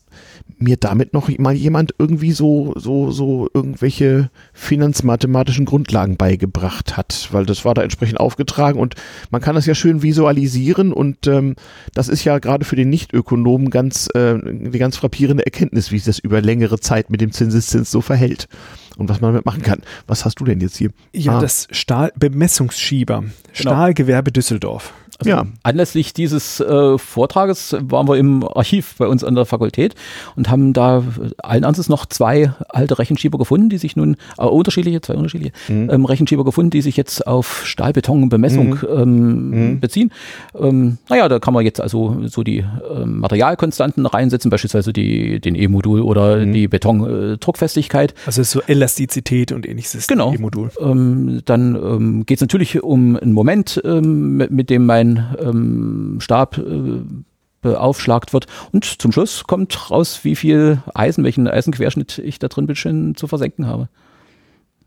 mir damit noch mal jemand irgendwie so, so, so irgendwelche finanzmathematischen Grundlagen beigebracht hat, weil das war da entsprechend aufgetragen und man kann das ja schön visualisieren und ähm, das ist ja gerade für den Nichtökonomen ganz, äh, eine ganz frappierende Erkenntnis, wie sich das über längere Zeit mit dem Zinseszins so verhält und was man damit machen kann. Was hast du denn jetzt hier? Ja, ah. das Stahlbemessungsschieber, genau. Stahlgewerbe Düsseldorf. Also ja. Anlässlich dieses äh, Vortrages waren wir im Archiv bei uns an der Fakultät und haben da allen Ernstes noch zwei alte Rechenschieber gefunden, die sich nun, äh, unterschiedliche, zwei unterschiedliche mhm. ähm, Rechenschieber gefunden, die sich jetzt auf Stahlbetonbemessung mhm. ähm, mhm. beziehen. Ähm, naja, da kann man jetzt also so die ähm, Materialkonstanten reinsetzen, beispielsweise die, den E-Modul oder mhm. die Betondruckfestigkeit. Äh, also so Elastizität und ähnliches. Genau. E-Modul. Ähm, dann ähm, geht es natürlich um einen Moment, ähm, mit, mit dem mein ein ähm, Stab äh, beaufschlagt wird. Und zum Schluss kommt raus, wie viel Eisen, welchen Eisenquerschnitt ich da drin bitte zu versenken habe.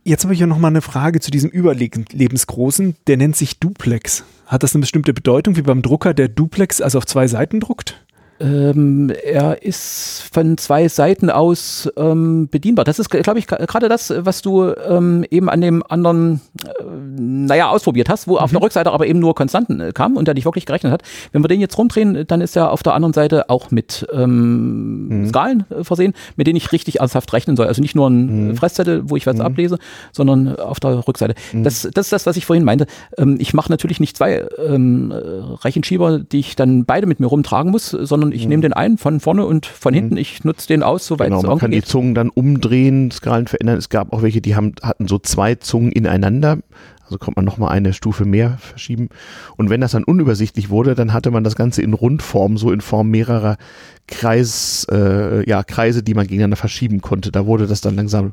Jetzt habe ich ja noch mal eine Frage zu diesem Überlebensgroßen. Der nennt sich Duplex. Hat das eine bestimmte Bedeutung, wie beim Drucker, der Duplex also auf zwei Seiten druckt? Ähm, er ist von zwei Seiten aus ähm, bedienbar. Das ist, glaube ich, gerade das, was du ähm, eben an dem anderen, äh, naja, ausprobiert hast, wo mhm. auf der Rückseite aber eben nur Konstanten äh, kam und der nicht wirklich gerechnet hat. Wenn wir den jetzt rumdrehen, dann ist er auf der anderen Seite auch mit ähm, mhm. Skalen äh, versehen, mit denen ich richtig ernsthaft rechnen soll. Also nicht nur ein mhm. Fresszettel, wo ich was mhm. ablese, sondern auf der Rückseite. Mhm. Das, das ist das, was ich vorhin meinte. Ähm, ich mache natürlich nicht zwei ähm, Rechenschieber, die ich dann beide mit mir rumtragen muss, sondern ich mhm. nehme den einen von vorne und von hinten. Mhm. Ich nutze den aus, soweit genau, es man kann geht. die Zungen dann umdrehen, Skalen verändern. Es gab auch welche, die haben, hatten so zwei Zungen ineinander. Also konnte man nochmal eine Stufe mehr verschieben. Und wenn das dann unübersichtlich wurde, dann hatte man das Ganze in Rundform, so in Form mehrerer Kreis, äh, ja, Kreise, die man gegeneinander verschieben konnte. Da wurde das dann langsam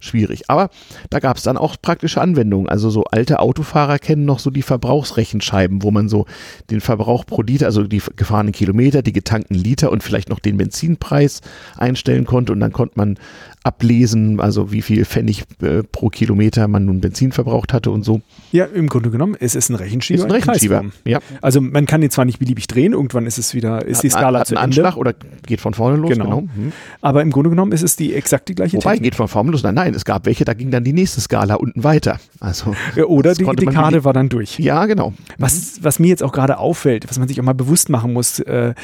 schwierig. Aber da gab es dann auch praktische Anwendungen. Also so alte Autofahrer kennen noch so die Verbrauchsrechenscheiben, wo man so den Verbrauch pro Liter, also die gefahrenen Kilometer, die getankten Liter und vielleicht noch den Benzinpreis einstellen konnte. Und dann konnte man ablesen, also wie viel Pfennig äh, pro Kilometer man nun Benzin verbraucht hatte und so. Ja, im Grunde genommen, es ist ein Rechenschieber. Ist ein Rechenschieber, ja. Also man kann ihn zwar nicht beliebig drehen, irgendwann ist es wieder, ist hat, die Skala hat zu einen Ende. Anschlag oder geht von vorne los, genau. genau. Mhm. Aber im Grunde genommen ist es die exakt die gleiche Wobei, Technik. geht von vorne los, nein, nein, es gab welche, da ging dann die nächste Skala unten weiter. Also, oder die Dekade war dann durch. Ja, genau. Was, was mir jetzt auch gerade auffällt, was man sich auch mal bewusst machen muss, äh,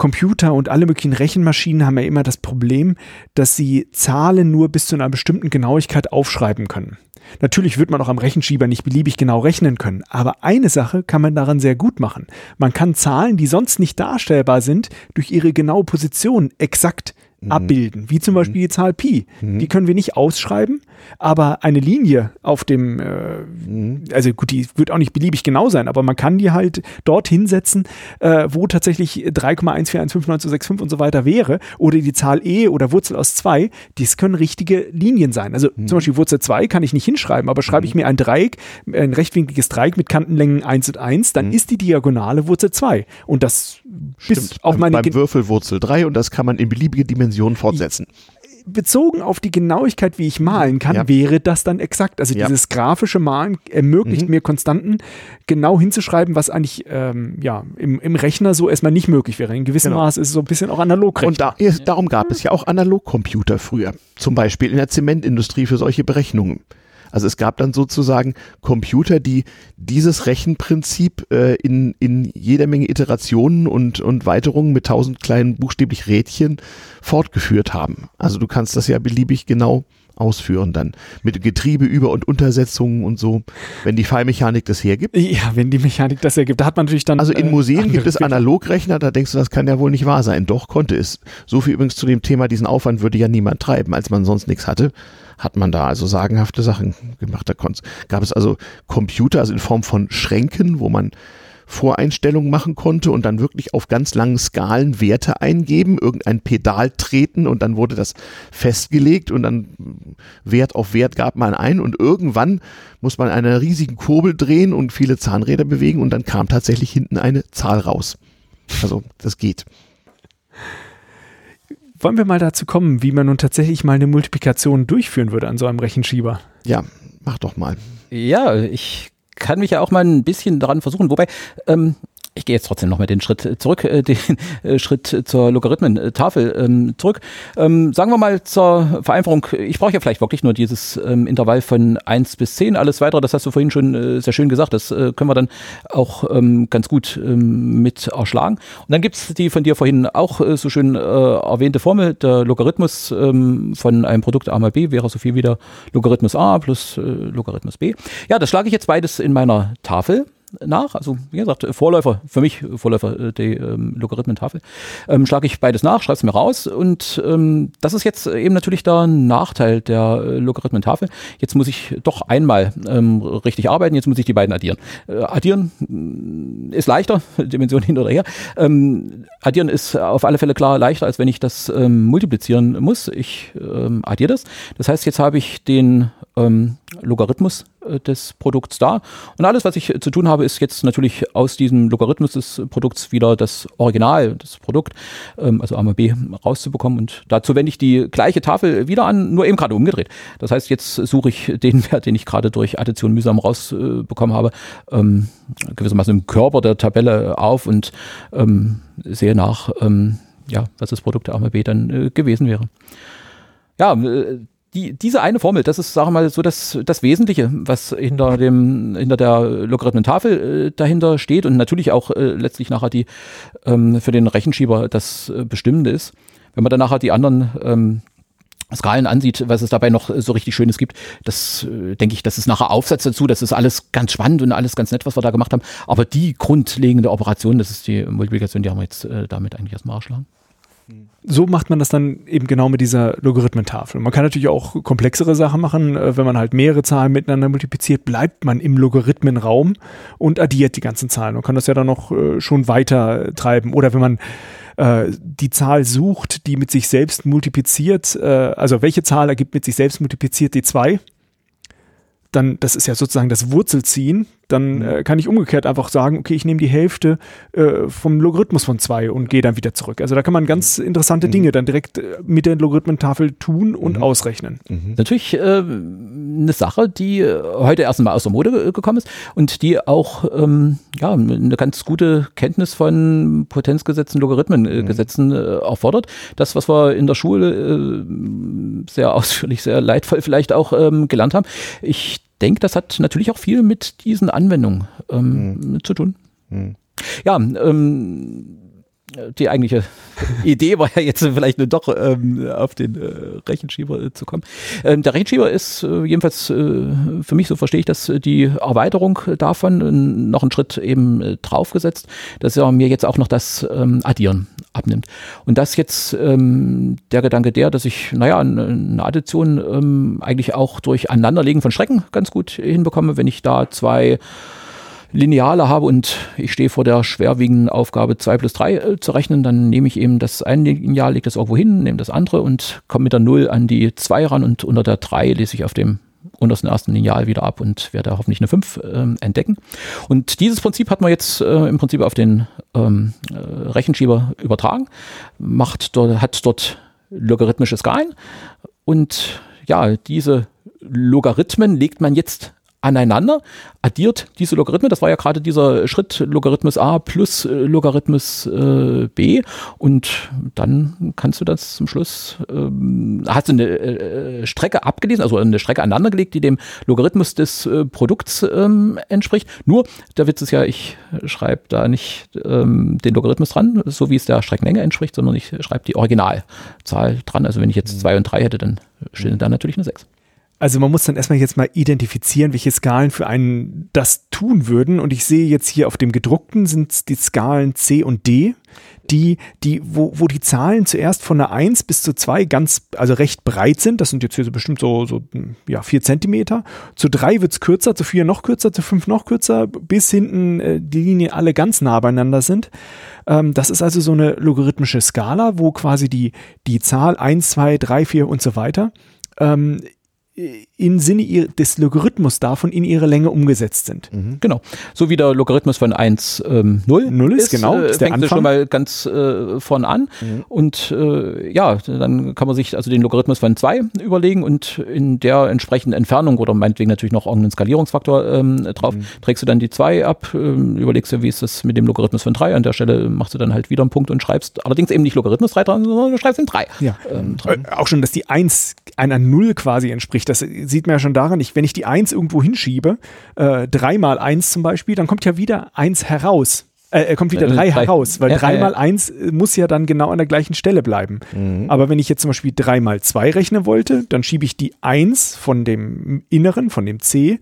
Computer und alle möglichen Rechenmaschinen haben ja immer das Problem, dass sie Zahlen nur bis zu einer bestimmten Genauigkeit aufschreiben können. Natürlich wird man auch am Rechenschieber nicht beliebig genau rechnen können, aber eine Sache kann man daran sehr gut machen. Man kann Zahlen, die sonst nicht darstellbar sind, durch ihre genaue Position exakt mhm. abbilden, wie zum Beispiel die Zahl Pi. Mhm. Die können wir nicht ausschreiben, aber eine Linie auf dem, äh, mhm. also gut, die wird auch nicht beliebig genau sein, aber man kann die halt dort hinsetzen, äh, wo tatsächlich 3,1415965 und so weiter wäre, oder die Zahl e oder Wurzel aus 2, dies können richtige Linien sein. Also mhm. zum Beispiel Wurzel 2 kann ich nicht hinschreiben, aber schreibe ich mhm. mir ein Dreieck, ein rechtwinkliges Dreieck mit Kantenlängen 1 und 1, dann mhm. ist die Diagonale Wurzel 2. Und das Stimmt, bis auf meine beim Würfel Wurzel 3 und das kann man in beliebige Dimensionen fortsetzen bezogen auf die Genauigkeit, wie ich malen kann, ja. wäre das dann exakt. Also ja. dieses grafische Malen ermöglicht mhm. mir Konstanten genau hinzuschreiben, was eigentlich ähm, ja, im, im Rechner so erstmal nicht möglich wäre. In gewissem genau. Maß ist es so ein bisschen auch analog. Und da, darum gab es ja auch Analogcomputer früher. Zum Beispiel in der Zementindustrie für solche Berechnungen. Also es gab dann sozusagen Computer, die dieses Rechenprinzip äh, in, in jeder Menge Iterationen und, und Weiterungen mit tausend kleinen buchstäblich Rädchen fortgeführt haben. Also du kannst das ja beliebig genau ausführen dann. Mit Getriebe, Über- und Untersetzungen und so, wenn die Fallmechanik das hergibt. Ja, wenn die Mechanik das hergibt. Da hat man natürlich dann. Also in äh, Museen gibt es Analogrechner, da denkst du, das kann ja wohl nicht wahr sein. Doch, konnte es. So viel übrigens zu dem Thema, diesen Aufwand würde ja niemand treiben, als man sonst nichts hatte hat man da also sagenhafte Sachen gemacht. Da gab es also Computer, also in Form von Schränken, wo man Voreinstellungen machen konnte und dann wirklich auf ganz langen Skalen Werte eingeben, irgendein Pedal treten und dann wurde das festgelegt und dann Wert auf Wert gab man ein und irgendwann muss man eine riesigen Kurbel drehen und viele Zahnräder bewegen und dann kam tatsächlich hinten eine Zahl raus. Also das geht. Wollen wir mal dazu kommen, wie man nun tatsächlich mal eine Multiplikation durchführen würde an so einem Rechenschieber? Ja, mach doch mal. Ja, ich kann mich ja auch mal ein bisschen daran versuchen, wobei ähm, ich gehe jetzt trotzdem noch mal den Schritt zurück, äh, den äh, Schritt zur Logarithmentafel ähm, zurück. Ähm, sagen wir mal zur Vereinfachung, ich brauche ja vielleicht wirklich nur dieses ähm, Intervall von 1 bis 10. Alles weitere, das hast du vorhin schon äh, sehr schön gesagt, das äh, können wir dann auch ähm, ganz gut ähm, mit erschlagen. Und dann gibt's die von dir vorhin auch äh, so schön äh, erwähnte Formel, der Logarithmus ähm, von einem Produkt a mal b wäre so viel wie der Logarithmus a plus äh, Logarithmus b. Ja, das schlage ich jetzt beides in meiner Tafel nach, also wie gesagt, Vorläufer, für mich Vorläufer äh, der ähm, Logarithmentafel, ähm, schlage ich beides nach, schreibe es mir raus und ähm, das ist jetzt eben natürlich der Nachteil der äh, Logarithmentafel. Jetzt muss ich doch einmal ähm, richtig arbeiten, jetzt muss ich die beiden addieren. Äh, addieren mm, ist leichter, Dimension hin oder her. Ähm, addieren ist auf alle Fälle klar leichter, als wenn ich das ähm, multiplizieren muss. Ich ähm, addiere das. Das heißt, jetzt habe ich den ähm, Logarithmus äh, des Produkts da. Und alles, was ich zu tun habe, ist jetzt natürlich aus diesem Logarithmus des Produkts wieder das Original, das Produkt, ähm, also A mal B, rauszubekommen. Und dazu wende ich die gleiche Tafel wieder an, nur eben gerade umgedreht. Das heißt, jetzt suche ich den Wert, den ich gerade durch Addition mühsam rausbekommen habe, ähm, gewissermaßen im Körper der Tabelle auf und ähm, sehe nach, ähm, ja, was das Produkt der A mal B dann äh, gewesen wäre. Ja, äh, die, diese eine Formel, das ist, sagen wir mal, so das, das Wesentliche, was hinter dem, hinter der Logarithmentafel äh, dahinter steht und natürlich auch äh, letztlich nachher die ähm, für den Rechenschieber das äh, Bestimmende ist. Wenn man dann nachher die anderen ähm, Skalen ansieht, was es dabei noch so richtig Schönes gibt, das äh, denke ich, das ist nachher Aufsatz dazu, das ist alles ganz spannend und alles ganz nett, was wir da gemacht haben. Aber die grundlegende Operation, das ist die Multiplikation, die haben wir jetzt äh, damit eigentlich erstmal erschlagen so macht man das dann eben genau mit dieser Logarithmentafel. Man kann natürlich auch komplexere Sachen machen. Äh, wenn man halt mehrere Zahlen miteinander multipliziert, bleibt man im Logarithmenraum und addiert die ganzen Zahlen und kann das ja dann noch äh, schon weiter treiben. Oder wenn man äh, die Zahl sucht, die mit sich selbst multipliziert, also welche Zahl ergibt mit sich selbst multipliziert die zwei, dann, das ist ja sozusagen das Wurzelziehen, dann mhm. äh, kann ich umgekehrt einfach sagen, okay, ich nehme die Hälfte äh, vom Logarithmus von zwei und gehe dann wieder zurück. Also da kann man ganz mhm. interessante mhm. Dinge dann direkt äh, mit der Logarithmentafel tun und mhm. ausrechnen. Mhm. Natürlich äh, eine Sache, die äh, heute erst mal aus der Mode gekommen ist und die auch ähm, ja, eine ganz gute Kenntnis von Potenzgesetzen, Logarithmengesetzen mhm. erfordert. Das, was wir in der Schule sehr ausführlich, sehr leidvoll vielleicht auch ähm, gelernt haben. Ich denke, das hat natürlich auch viel mit diesen Anwendungen ähm, mhm. zu tun. Mhm. Ja, ähm, die eigentliche Idee war ja jetzt vielleicht nur doch ähm, auf den äh, Rechenschieber äh, zu kommen. Ähm, der Rechenschieber ist äh, jedenfalls äh, für mich, so verstehe ich das, die Erweiterung davon, äh, noch einen Schritt eben äh, draufgesetzt, dass er mir jetzt auch noch das ähm, Addieren abnimmt. Und das jetzt ähm, der Gedanke der, dass ich, naja, eine Addition ähm, eigentlich auch durch Aneinanderlegen von Strecken ganz gut hinbekomme, wenn ich da zwei Lineale habe und ich stehe vor der schwerwiegenden Aufgabe 2 plus 3 äh, zu rechnen, dann nehme ich eben das eine Lineal, lege das irgendwo hin, nehme das andere und komme mit der 0 an die 2 ran und unter der 3 lese ich auf dem untersten ersten Lineal wieder ab und werde hoffentlich eine 5 äh, entdecken. Und dieses Prinzip hat man jetzt äh, im Prinzip auf den ähm, äh, Rechenschieber übertragen, macht dort, hat dort logarithmische Skalen und ja, diese Logarithmen legt man jetzt aneinander, addiert diese Logarithmen, das war ja gerade dieser Schritt Logarithmus a plus äh, Logarithmus äh, b und dann kannst du das zum Schluss, ähm, hast du eine äh, Strecke abgelesen, also eine Strecke aneinandergelegt, die dem Logarithmus des äh, Produkts ähm, entspricht. Nur, der Witz ist ja, ich schreibe da nicht ähm, den Logarithmus dran, so wie es der Streckenlänge entspricht, sondern ich schreibe die Originalzahl dran. Also wenn ich jetzt zwei und drei hätte, dann steht da natürlich eine sechs. Also man muss dann erstmal jetzt mal identifizieren, welche Skalen für einen das tun würden. Und ich sehe jetzt hier auf dem gedruckten sind die Skalen C und D. die, die, wo, wo die Zahlen zuerst von einer 1 bis zu 2 ganz, also recht breit sind. Das sind jetzt hier so bestimmt so, so ja, 4 Zentimeter. Zu 3 wird es kürzer, zu 4 noch kürzer, zu 5 noch kürzer, bis hinten äh, die Linien alle ganz nah beieinander sind. Ähm, das ist also so eine logarithmische Skala, wo quasi die, die Zahl 1, 2, 3, 4 und so weiter ähm, im Sinne des Logarithmus davon in ihre Länge umgesetzt sind. Mhm. Genau. So wie der Logarithmus von 1 ähm, 0, 0 ist, ist genau, äh, ist fängt der schon mal ganz äh, vorn an. Mhm. Und äh, ja, dann kann man sich also den Logarithmus von 2 überlegen und in der entsprechenden Entfernung oder meinetwegen natürlich noch irgendeinen Skalierungsfaktor ähm, drauf, mhm. trägst du dann die 2 ab, äh, überlegst du, wie ist das mit dem Logarithmus von 3. An der Stelle machst du dann halt wieder einen Punkt und schreibst allerdings eben nicht Logarithmus 3 dran, sondern du schreibst in 3. Ja. Ähm, dran. Äh, auch schon, dass die 1 einer 0 quasi entspricht. Das sieht man ja schon daran, ich, wenn ich die 1 irgendwo hinschiebe, äh, 3 mal 1 zum Beispiel, dann kommt ja wieder 1 heraus. Äh, kommt wieder 3 äh, heraus, weil 3 ja, mal 1 äh, muss ja dann genau an der gleichen Stelle bleiben. Mhm. Aber wenn ich jetzt zum Beispiel 3 mal 2 rechnen wollte, dann schiebe ich die 1 von dem Inneren, von dem C,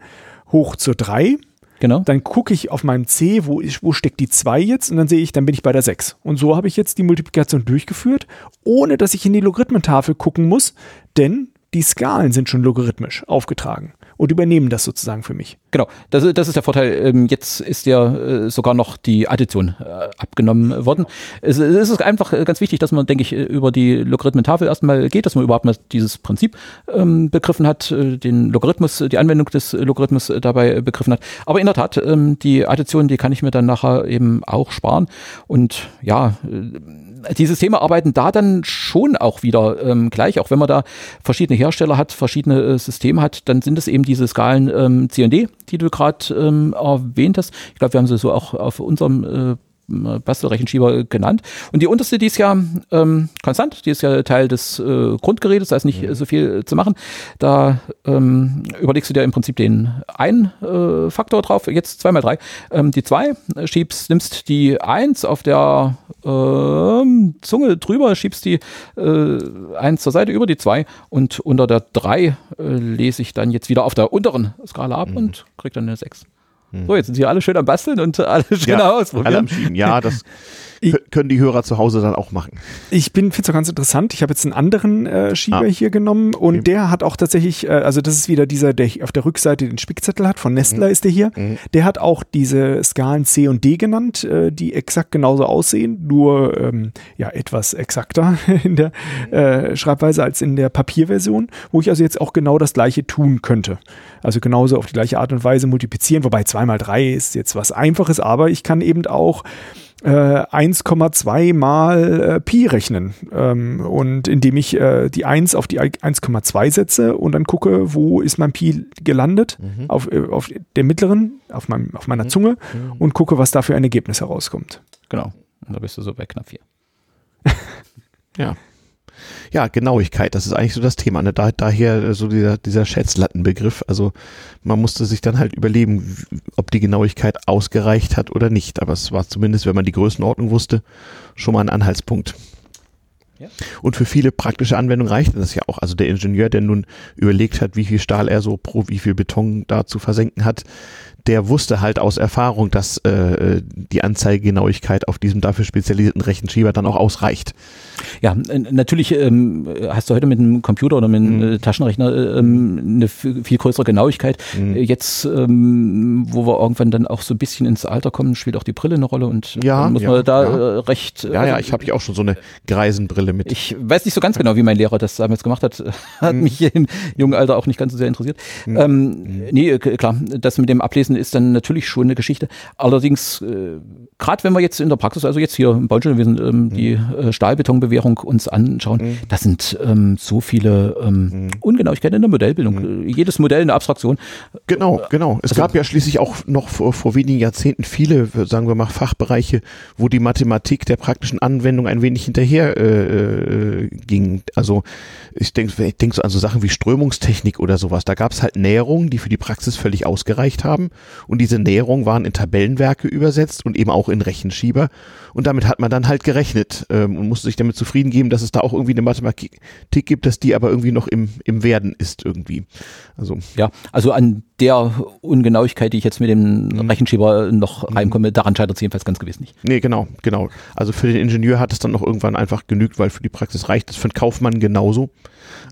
hoch zur 3 Genau. Dann gucke ich auf meinem C, wo, ist, wo steckt die 2 jetzt und dann sehe ich, dann bin ich bei der 6. Und so habe ich jetzt die Multiplikation durchgeführt, ohne dass ich in die Logarithmentafel gucken muss, denn die Skalen sind schon logarithmisch aufgetragen und übernehmen das sozusagen für mich. Genau, das, das ist der Vorteil. Ähm, jetzt ist ja äh, sogar noch die Addition äh, abgenommen worden. Es, ist einfach äh, ganz wichtig, dass man, denke ich, über die Logarithmentafel erstmal geht, dass man überhaupt mal dieses Prinzip ähm, begriffen hat, den Logarithmus, die Anwendung des Logarithmus dabei begriffen hat. Aber in der Tat, ähm, die Addition, die kann ich mir dann nachher eben auch sparen. Und ja, die Systeme arbeiten da dann schon auch wieder ähm, gleich, auch wenn man da verschiedene Hersteller hat, verschiedene äh, Systeme hat, dann sind es eben diese Skalen ähm, CND, die du gerade ähm, erwähnt hast. Ich glaube, wir haben sie so auch auf unserem äh, Bastelrechenschieber genannt. Und die unterste, die ist ja ähm, konstant, die ist ja Teil des äh, Grundgerätes, da ist nicht mhm. so viel zu machen. Da ähm, überlegst du dir im Prinzip den einen äh, Faktor drauf, jetzt zwei mal drei. Ähm, die zwei schiebst, nimmst die eins auf der ähm, Zunge drüber, schiebst die äh, eins zur Seite über die zwei und unter der drei äh, lese ich dann jetzt wieder auf der unteren Skala ab mhm. und krieg dann eine sechs. So, jetzt sind sie alle schön am Basteln und alle schön ja, ausprobieren. Alle am Schieben. Ja, das ich, können die Hörer zu Hause dann auch machen. Ich bin finde es ganz interessant. Ich habe jetzt einen anderen äh, Schieber ah. hier genommen und okay. der hat auch tatsächlich, äh, also das ist wieder dieser, der auf der Rückseite den Spickzettel hat, von Nestler mhm. ist der hier. Mhm. Der hat auch diese Skalen C und D genannt, äh, die exakt genauso aussehen, nur ähm, ja etwas exakter in der äh, Schreibweise als in der Papierversion, wo ich also jetzt auch genau das gleiche tun könnte. Also genauso auf die gleiche Art und Weise multiplizieren, wobei 2 mal 3 ist jetzt was Einfaches, aber ich kann eben auch äh, 1,2 mal äh, Pi rechnen. Ähm, und indem ich äh, die 1 auf die 1,2 setze und dann gucke, wo ist mein Pi gelandet, mhm. auf, äh, auf der mittleren, auf, meinem, auf meiner mhm. Zunge mhm. und gucke, was da für ein Ergebnis herauskommt. Genau. Und da bist du so bei knapp 4. ja ja, Genauigkeit, das ist eigentlich so das Thema. Ne? Da, daher äh, so dieser, dieser Schätzlattenbegriff. Also man musste sich dann halt überlegen, ob die Genauigkeit ausgereicht hat oder nicht. Aber es war zumindest, wenn man die Größenordnung wusste, schon mal ein Anhaltspunkt. Ja. Und für viele praktische Anwendungen reichte das ja auch. Also der Ingenieur, der nun überlegt hat, wie viel Stahl er so pro wie viel Beton da zu versenken hat, der wusste halt aus Erfahrung, dass äh, die Anzeigegenauigkeit auf diesem dafür spezialisierten Rechenschieber dann auch ausreicht. Ja, natürlich ähm, hast du heute mit einem Computer oder mit einem mhm. Taschenrechner äh, ähm, eine viel größere Genauigkeit. Mhm. Jetzt, ähm, wo wir irgendwann dann auch so ein bisschen ins Alter kommen, spielt auch die Brille eine Rolle und ja, muss ja, man da ja. Äh, recht. Ja, ja, ich habe ja auch schon so eine Greisenbrille mit. Ich weiß nicht so ganz genau, wie mein Lehrer das damals gemacht hat. Hat mhm. mich im jungen Alter auch nicht ganz so sehr interessiert. Mhm. Ähm, mhm. nee, klar, das mit dem Ablesen ist dann natürlich schon eine Geschichte. Allerdings, äh, gerade wenn wir jetzt in der Praxis, also jetzt hier im Bauingenieurwesen, ähm, mhm. die äh, Stahlbetonbewährung uns anschauen, mhm. das sind ähm, so viele ähm, mhm. Ungenauigkeiten in der Modellbildung. Mhm. Jedes Modell eine Abstraktion. Genau, genau. Es also, gab ja schließlich auch noch vor, vor wenigen Jahrzehnten viele, sagen wir mal, Fachbereiche, wo die Mathematik der praktischen Anwendung ein wenig hinterher äh, äh ging. Also ich denke ich denk so an so Sachen wie Strömungstechnik oder sowas. Da gab es halt Näherungen, die für die Praxis völlig ausgereicht haben. Und diese Näherungen waren in Tabellenwerke übersetzt und eben auch in Rechenschieber. Und damit hat man dann halt gerechnet ähm, und musste sich damit zufrieden geben, dass es da auch irgendwie eine Mathematik gibt, dass die aber irgendwie noch im, im Werden ist irgendwie. Also. Ja, also an der Ungenauigkeit, die ich jetzt mit dem mhm. Rechenschieber noch mhm. reinkomme, daran scheitert es jedenfalls ganz gewiss nicht. Nee, genau, genau. Also für den Ingenieur hat es dann noch irgendwann einfach genügt, weil für die Praxis reicht es für den Kaufmann genauso.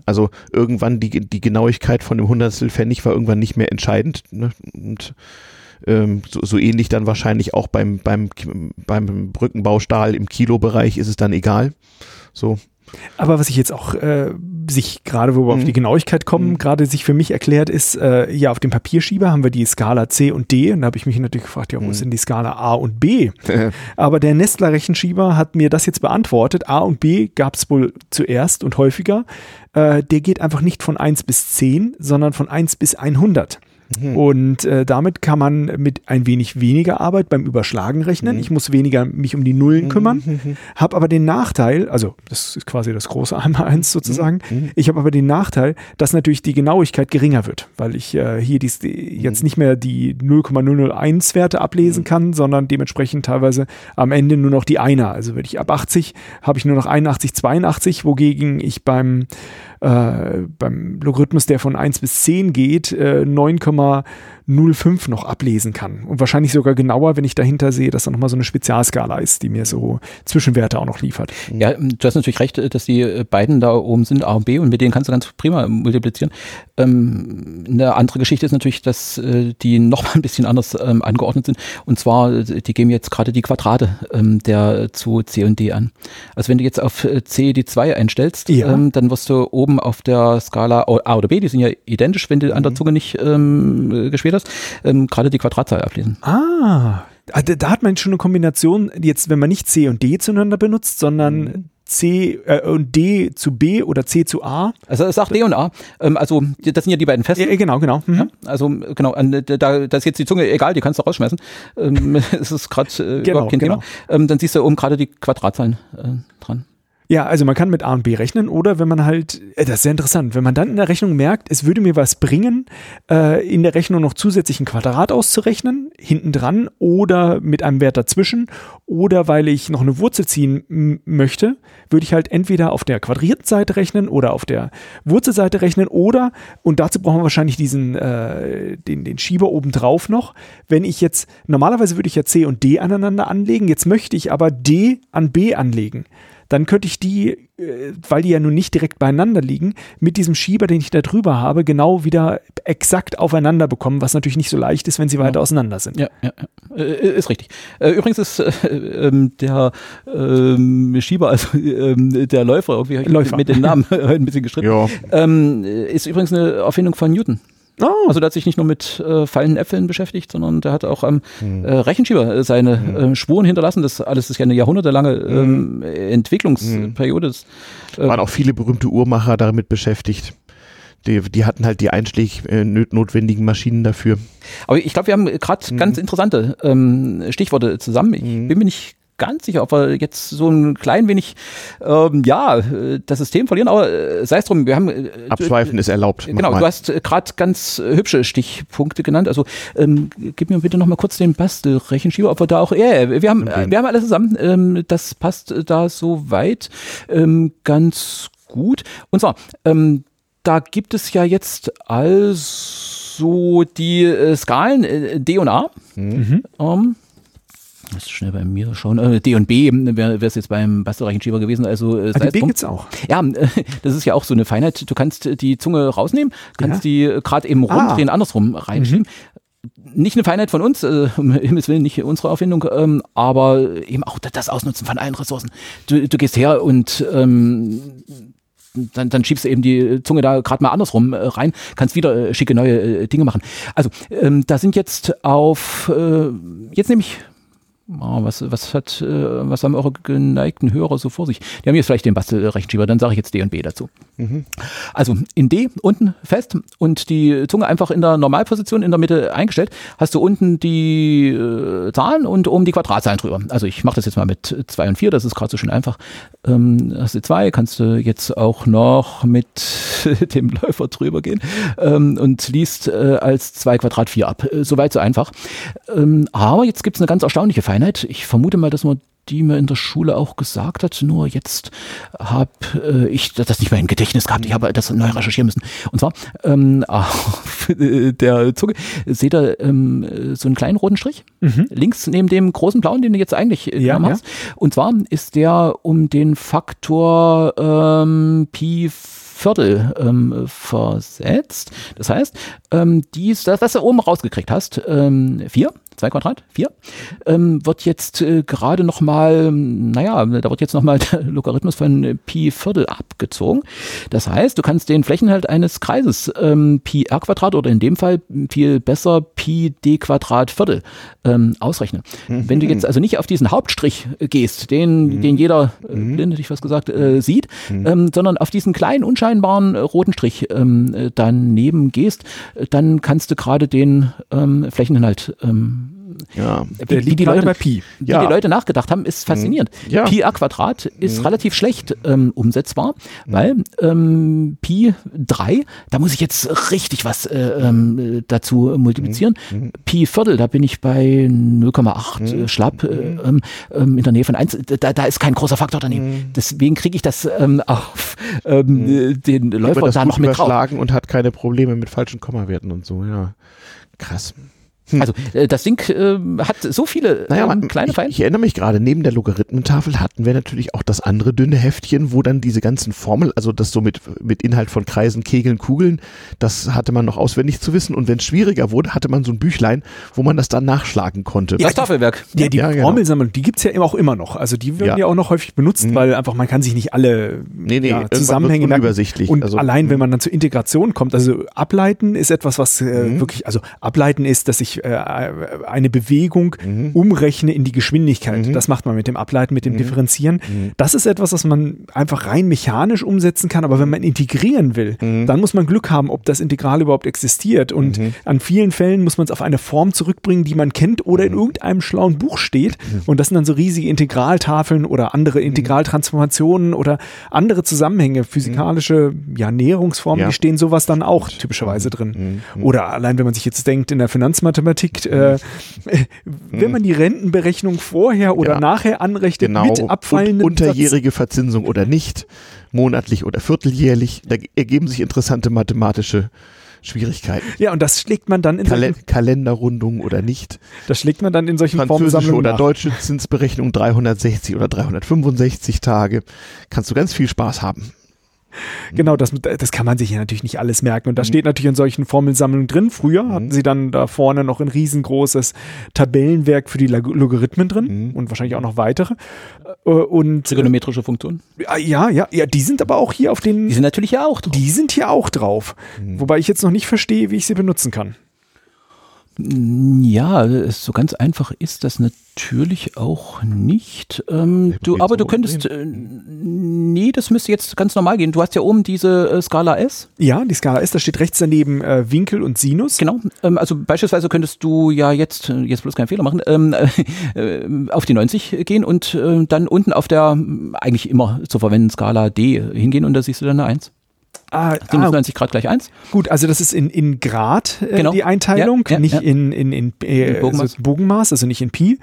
Also irgendwann die, die Genauigkeit von dem Hundertstel Pfennig war irgendwann nicht mehr entscheidend. Ne? Und ähm, so, so, ähnlich dann wahrscheinlich auch beim, beim, beim Brückenbaustahl im Kilobereich ist es dann egal. So. Aber was ich jetzt auch äh, sich gerade, wo wir mhm. auf die Genauigkeit kommen, mhm. gerade sich für mich erklärt ist, äh, ja, auf dem Papierschieber haben wir die Skala C und D und da habe ich mich natürlich gefragt, ja, wo mhm. ist denn die Skala A und B? Aber der Nestler Rechenschieber hat mir das jetzt beantwortet. A und B gab es wohl zuerst und häufiger. Äh, der geht einfach nicht von 1 bis 10, sondern von 1 bis 100. Mhm. Und äh, damit kann man mit ein wenig weniger Arbeit beim Überschlagen rechnen. Mhm. Ich muss weniger mich um die Nullen mhm. kümmern, mhm. habe aber den Nachteil, also das ist quasi das große einmal eins sozusagen, mhm. Mhm. ich habe aber den Nachteil, dass natürlich die Genauigkeit geringer wird, weil ich äh, hier dies, die, jetzt nicht mehr die 0,001 Werte ablesen kann, sondern dementsprechend teilweise am Ende nur noch die Einer. Also wenn ich ab 80 habe ich nur noch 81, 82, wogegen ich beim äh, beim Logarithmus, der von 1 bis 10 geht, äh, 9,05 noch ablesen kann. Und wahrscheinlich sogar genauer, wenn ich dahinter sehe, dass da nochmal so eine Spezialskala ist, die mir so Zwischenwerte auch noch liefert. Ja, du hast natürlich recht, dass die äh, beiden da oben sind, A und B, und mit denen kannst du ganz prima multiplizieren. Ähm, eine andere Geschichte ist natürlich, dass äh, die nochmal ein bisschen anders ähm, angeordnet sind. Und zwar, äh, die geben jetzt gerade die Quadrate ähm, der zu C und D an. Also wenn du jetzt auf äh, C die 2 einstellst, ja. ähm, dann wirst du oben oben auf der Skala A oder B, die sind ja identisch, wenn du an der mhm. Zunge nicht ähm, gespielt hast, ähm, gerade die Quadratzahl ablesen. Ah, ah da hat man schon eine Kombination, jetzt wenn man nicht C und D zueinander benutzt, sondern mhm. C äh, und D zu B oder C zu A. Also es sagt D und A. Ähm, also das sind ja die beiden Festen. Ja, genau, genau. Mhm. Ja, also genau, da, da ist jetzt die Zunge egal, die kannst du rausschmeißen. Ähm, es ist gerade äh, genau, überhaupt kein genau. Thema. Ähm, dann siehst du oben gerade die Quadratzahlen äh, dran. Ja, also man kann mit A und B rechnen oder wenn man halt, äh, das ist sehr interessant, wenn man dann in der Rechnung merkt, es würde mir was bringen, äh, in der Rechnung noch zusätzlich ein Quadrat auszurechnen, hinten dran oder mit einem Wert dazwischen oder weil ich noch eine Wurzel ziehen möchte, würde ich halt entweder auf der quadrierten Seite rechnen oder auf der Wurzelseite rechnen oder, und dazu brauchen wir wahrscheinlich diesen, äh, den, den Schieber oben drauf noch, wenn ich jetzt, normalerweise würde ich ja C und D aneinander anlegen, jetzt möchte ich aber D an B anlegen dann könnte ich die, äh, weil die ja nun nicht direkt beieinander liegen, mit diesem Schieber, den ich da drüber habe, genau wieder exakt aufeinander bekommen, was natürlich nicht so leicht ist, wenn sie weiter auseinander sind. Ja, ja, ja. Äh, ist richtig. Äh, übrigens ist äh, ähm, der ähm, Schieber, also ähm, der Läufer, irgendwie Läufer. mit den Namen ein bisschen gestritten, ja. Ist übrigens eine Erfindung von Newton. Oh. Also der hat sich nicht nur mit äh, fallenden Äpfeln beschäftigt, sondern der hat auch am hm. äh, Rechenschieber äh, seine hm. äh, Spuren hinterlassen. Das alles ist ja eine jahrhundertelange hm. ähm, Entwicklungsperiode. Das, äh, Waren auch viele berühmte Uhrmacher damit beschäftigt. Die, die, hatten halt die einschlägig äh, notwendigen Maschinen dafür. Aber ich glaube, wir haben gerade mhm. ganz interessante ähm, Stichworte zusammen. Ich mhm. bin mir nicht ganz sicher, ob wir jetzt so ein klein wenig, ähm, ja, das System verlieren, aber äh, sei es drum, wir haben. Äh, Abschweifen ist erlaubt. Genau, du hast äh, gerade ganz äh, hübsche Stichpunkte genannt. Also ähm, gib mir bitte nochmal kurz den Bastelrechenschieber, ob wir da auch, ja, yeah, wir haben, okay. wir haben alles zusammen, ähm, das passt da so weit ähm, ganz gut. Und zwar, ähm, da gibt es ja jetzt also die äh, Skalen äh, D und A. Mhm. Ähm, Lass schnell bei mir schauen. Äh, D und B wäre es jetzt beim Bastelrechenschieber gewesen. Also äh, die B gibt's auch. Ja, äh, das ist ja auch so eine Feinheit. Du kannst die Zunge rausnehmen, kannst ja. die äh, gerade eben ah. rumdrehen, ah. andersrum reinschieben. Mhm. Nicht eine Feinheit von uns, äh, um Himmels Willen nicht unsere Erfindung, ähm, aber eben auch das Ausnutzen von allen Ressourcen. Du, du gehst her und ähm, dann, dann schiebst du eben die Zunge da gerade mal andersrum äh, rein, kannst wieder äh, schicke neue äh, Dinge machen. Also ähm, da sind jetzt auf, äh, jetzt nehme ich Oh, was, was hat, äh, was haben eure geneigten Hörer so vor sich? Die haben jetzt vielleicht den Bastelrechenschieber, dann sage ich jetzt D und B dazu. Mhm. Also in D unten fest und die Zunge einfach in der Normalposition in der Mitte eingestellt, hast du unten die äh, Zahlen und oben die Quadratzahlen drüber. Also ich mache das jetzt mal mit 2 und 4, das ist gerade so schön einfach. Ähm, hast du 2, kannst du jetzt auch noch mit dem Läufer drüber gehen ähm, und liest äh, als 2 Quadrat 4 ab. Äh, Soweit so einfach. Ähm, aber jetzt gibt es eine ganz erstaunliche Feinheit. Ich vermute mal, dass man die mir in der Schule auch gesagt hat, nur jetzt habe äh, ich das nicht mehr im Gedächtnis gehabt, ich habe das neu recherchieren müssen. Und zwar ähm, auf der Zunge seht ihr ähm, so einen kleinen roten Strich, mhm. links neben dem großen blauen, den du jetzt eigentlich äh, ja, hast. Ja. Und zwar ist der um den Faktor ähm, Pi Viertel ähm, versetzt. Das heißt, ähm, dies, das, was du oben rausgekriegt hast, ähm, vier, 2 Quadrat, 4, ähm, wird jetzt äh, gerade nochmal, naja, da wird jetzt nochmal der Logarithmus von Pi Viertel abgezogen. Das heißt, du kannst den Flächenhalt eines Kreises ähm, Pi r Quadrat oder in dem Fall viel besser Pi d Quadrat Viertel ähm, ausrechnen. Mhm. Wenn du jetzt also nicht auf diesen Hauptstrich gehst, den, mhm. den jeder, äh, mhm. blind hätte ich was gesagt, äh, sieht, mhm. ähm, sondern auf diesen kleinen, unscheinbaren äh, roten Strich ähm, äh, daneben gehst, äh, dann kannst du gerade den ähm, Flächeninhalt ähm, ja. Wie, wie die Leute bei Pi. Wie ja. die Leute nachgedacht haben, ist faszinierend. Mhm. Ja. Pi a Quadrat ist mhm. relativ schlecht ähm, umsetzbar, mhm. weil ähm, Pi 3, da muss ich jetzt richtig was äh, ähm, dazu multiplizieren. Mhm. mhm. Pi Viertel, da bin ich bei 0,8 mhm. schlapp äh, ähm, ähm, in der Nähe von 1. Da, da ist kein großer Faktor daneben. Deswegen kriege ich das ähm, auf ähm, den Läufer da noch mit drauf. und hat keine Probleme mit falschen Kommawerten und so, ja. Krass. Hm. Also äh, das Ding äh, hat so viele naja, ähm, kleine Feilen. Ich, ich, erinnere mich gerade, neben der Logarithmentafel hatten wir natürlich auch das andere dünne Heftchen, wo dann diese ganzen Formeln, also das so mit, mit Inhalt von Kreisen, Kegeln, Kugeln, das hatte man noch auswendig zu wissen. Und wenn es schwieriger wurde, hatte man so ein Büchlein, wo man das dann nachschlagen konnte. Ja, das Tafelwerk. Ja, die ja, genau. Formelsammlung, die gibt's ja auch immer noch. Also die werden ja, ja auch noch häufig benutzt, mhm. weil einfach man kann sich nicht alle nee, nee, ja, Zusammenhänge merken. Übersichtlich. Und also, allein, wenn mhm. man dann zur Integration kommt, also ableiten ist etwas, was äh, mhm. wirklich, also ableiten ist, dass ich äh, eine Bewegung mhm. umrechne in die Geschwindigkeit. Mhm. Das macht man mit dem Ableiten, mit dem mhm. Differenzieren. Mhm. Das ist etwas, was man einfach rein mechanisch umsetzen kann, aber wenn man integrieren will, mhm. dann muss man Glück haben, ob das Integral überhaupt existiert. Und mhm. an vielen Fällen muss man es auf eine Form zurückbringen, die man kennt oder in irgendeinem schlauen Buch steht. Und das sind dann so riesige Integraltafeln oder andere Integraltransformationen oder andere Zusammenhänge, physikalische ja, Näherungsformen, ja. die stehen sowas dann auch typischerweise drin. Oder allein, wenn man sich jetzt denkt, in der Finanzmathematik, äh, wenn man die Rentenberechnung vorher oder ja, nachher anrechnet genau. mit abfallenden Und unterjährige Verzinsung oder nicht, monatlich oder vierteljährlich, da ergeben sich interessante mathematische Schwierigkeiten. Ja, und das schlägt man dann in Kal Kalenderrundung oder nicht. Das schlägt man dann in solchen Französische oder nach. deutsche Zinsberechnung 360 oder 365 Tage. Kannst du ganz viel Spaß haben. Genau, das, das kann man sich ja natürlich nicht alles merken. Und das mhm. steht natürlich in solchen Formelsammlungen drin. Früher mhm. hatten sie dann da vorne noch ein riesengroßes Tabellenwerk für die Logarithmen drin mhm. und wahrscheinlich auch noch weitere. Äh, und, Trigonometrische Funktionen? Ja, ja, ja, die sind aber auch hier auf den. Die sind natürlich ja auch drauf. Die sind hier auch drauf. Wobei ich jetzt noch nicht verstehe, wie ich sie benutzen kann. Ja, so ganz einfach ist das natürlich auch nicht. Ähm, du, aber du könntest, äh, nee, das müsste jetzt ganz normal gehen. Du hast ja oben diese äh, Skala S. Ja, die Skala S, da steht rechts daneben äh, Winkel und Sinus. Genau. Ähm, also beispielsweise könntest du ja jetzt, äh, jetzt bloß keinen Fehler machen, ähm, äh, auf die 90 gehen und äh, dann unten auf der eigentlich immer zu verwenden Skala D hingehen und da siehst du dann eine 1. Ah, 97 ah, Grad gleich 1. Gut, also das ist in, in Grad äh, genau. die Einteilung, ja, ja, nicht ja. in, in, in, äh, in Bogenmaß. Also Bogenmaß. also nicht in Pi.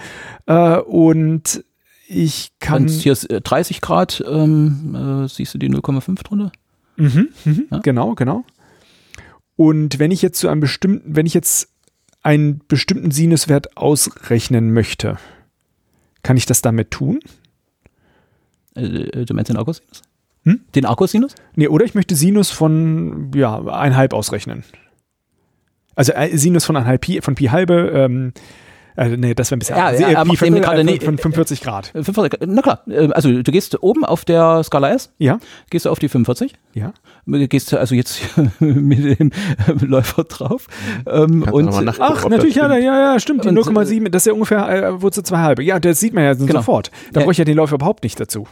Äh, und ich kann. Und hier ist 30 äh, Grad, ähm, äh, siehst du die 0,5 drunter? Mhm, mhm, Genau, genau. Und wenn ich jetzt zu einem bestimmten, wenn ich jetzt einen bestimmten Sinuswert ausrechnen möchte, kann ich das damit tun? Äh, du meinst den Augustinus? Hm? Den Arcosinus? Nee, oder ich möchte Sinus von ja, 1,5 ausrechnen. Also äh, Sinus von 1,5 Pi, von Pi halbe, ähm, äh, nee, das wäre ein bisschen ja, ja, Pi von, äh, nee, von 45 Grad. 45, na klar, äh, also du gehst oben auf der Skala S, ja. gehst du auf die 45, ja. gehst also jetzt mit dem Läufer drauf. Ähm, und ach, natürlich, ja, ja, ja, stimmt, die 0,7, das ist ja ungefähr äh, Wurzel zwei halbe. Ja, das sieht man ja genau. sofort. Da ja. brauche ich ja den Läufer überhaupt nicht dazu.